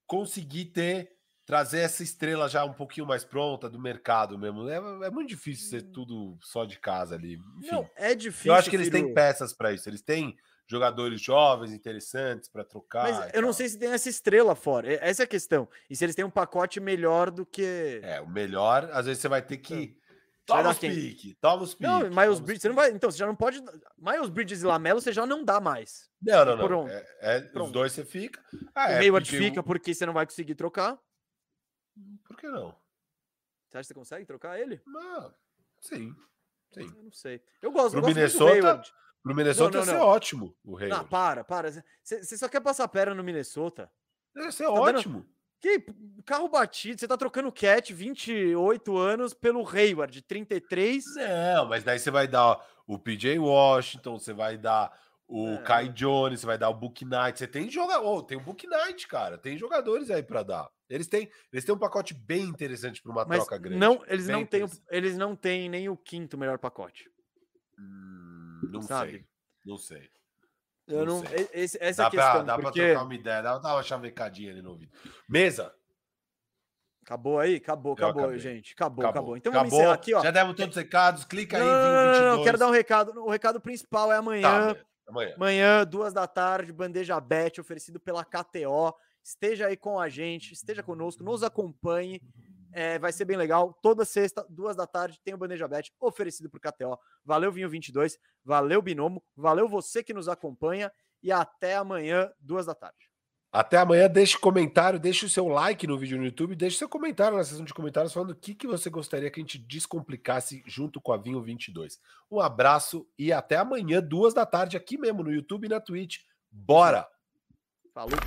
conseguir ter, trazer essa estrela já um pouquinho mais pronta do mercado mesmo. É, é muito difícil ser tudo só de casa ali. Enfim, Não, é difícil. eu acho que eles têm peças para isso. Eles têm jogadores jovens, interessantes para trocar. Mas eu não tal. sei se tem essa estrela fora. e- Essa é a questão. E se eles têm um pacote melhor do que. É, o melhor, às vezes você vai ter que. Vai Toma dar os pique, toma os pique. não, Miles Bridges, você não vai. Então, você já não pode. Miles Bridges e Lamelo, você já não dá mais. Não, não, não. Pronto. É, é- os dois você fica. Ah, o é, Hayward PJ fica porque você não vai conseguir trocar. Por que não? Você acha que você consegue trocar ele? Não, sim, sim. Eu não sei. Eu gosto, Pro eu gosto Minnesota. Pro Minnesota não, ia ser não. ótimo o rei. Não, para, para. Você só quer passar perna no Minnesota. Ia ser Tá dando- ótimo. Que carro batido, você tá trocando Cat, 28 anos, pelo Hayward, 33. Não, mas daí você vai dar o PJ Washington, você vai dar o É. Kai Jones, você vai dar o Book Knight. Você tem jogador, tem o Book Knight, cara. Tem jogadores aí pra dar. Eles têm, eles têm um pacote bem interessante para uma Mas troca grande. não, eles bem não têm, eles não têm nem o quinto melhor pacote. Hum, não sabe? sei. Não sei. Eu Não não, sei. esse- essa é Dá, a questão, pra, dá pra porque trocar uma ideia, dá, dá uma chavecadinha ali no ouvido. Mesa. acabou aí, acabou, acabou, gente, acabou, acabou. Acabou. Então vamos Acabou. encerrar aqui, ó. Já demos todos os recados. Clica aí, Não, não, não, não, 22. não, quero dar um recado. O recado principal é Tá, amanhã, amanhã. Amanhã. amanhã, duas da tarde, bandeja bet oferecido pela KTO. Esteja aí com a gente, esteja conosco, nos acompanhe. É, vai ser bem legal. Toda sexta, duas da tarde, tem o Bandeja Bet oferecido por KTO. Valeu, Vinho 22. Valeu, Binomo. Valeu você que nos acompanha. E até amanhã, duas da tarde. Até amanhã, deixe comentário, deixe o seu like no vídeo no YouTube, deixe seu comentário na seção de comentários falando o que, que você gostaria que a gente descomplicasse junto com a Vinho 22. Um abraço e até amanhã, duas da tarde, aqui mesmo no YouTube e na Twitch. Bora! Falou.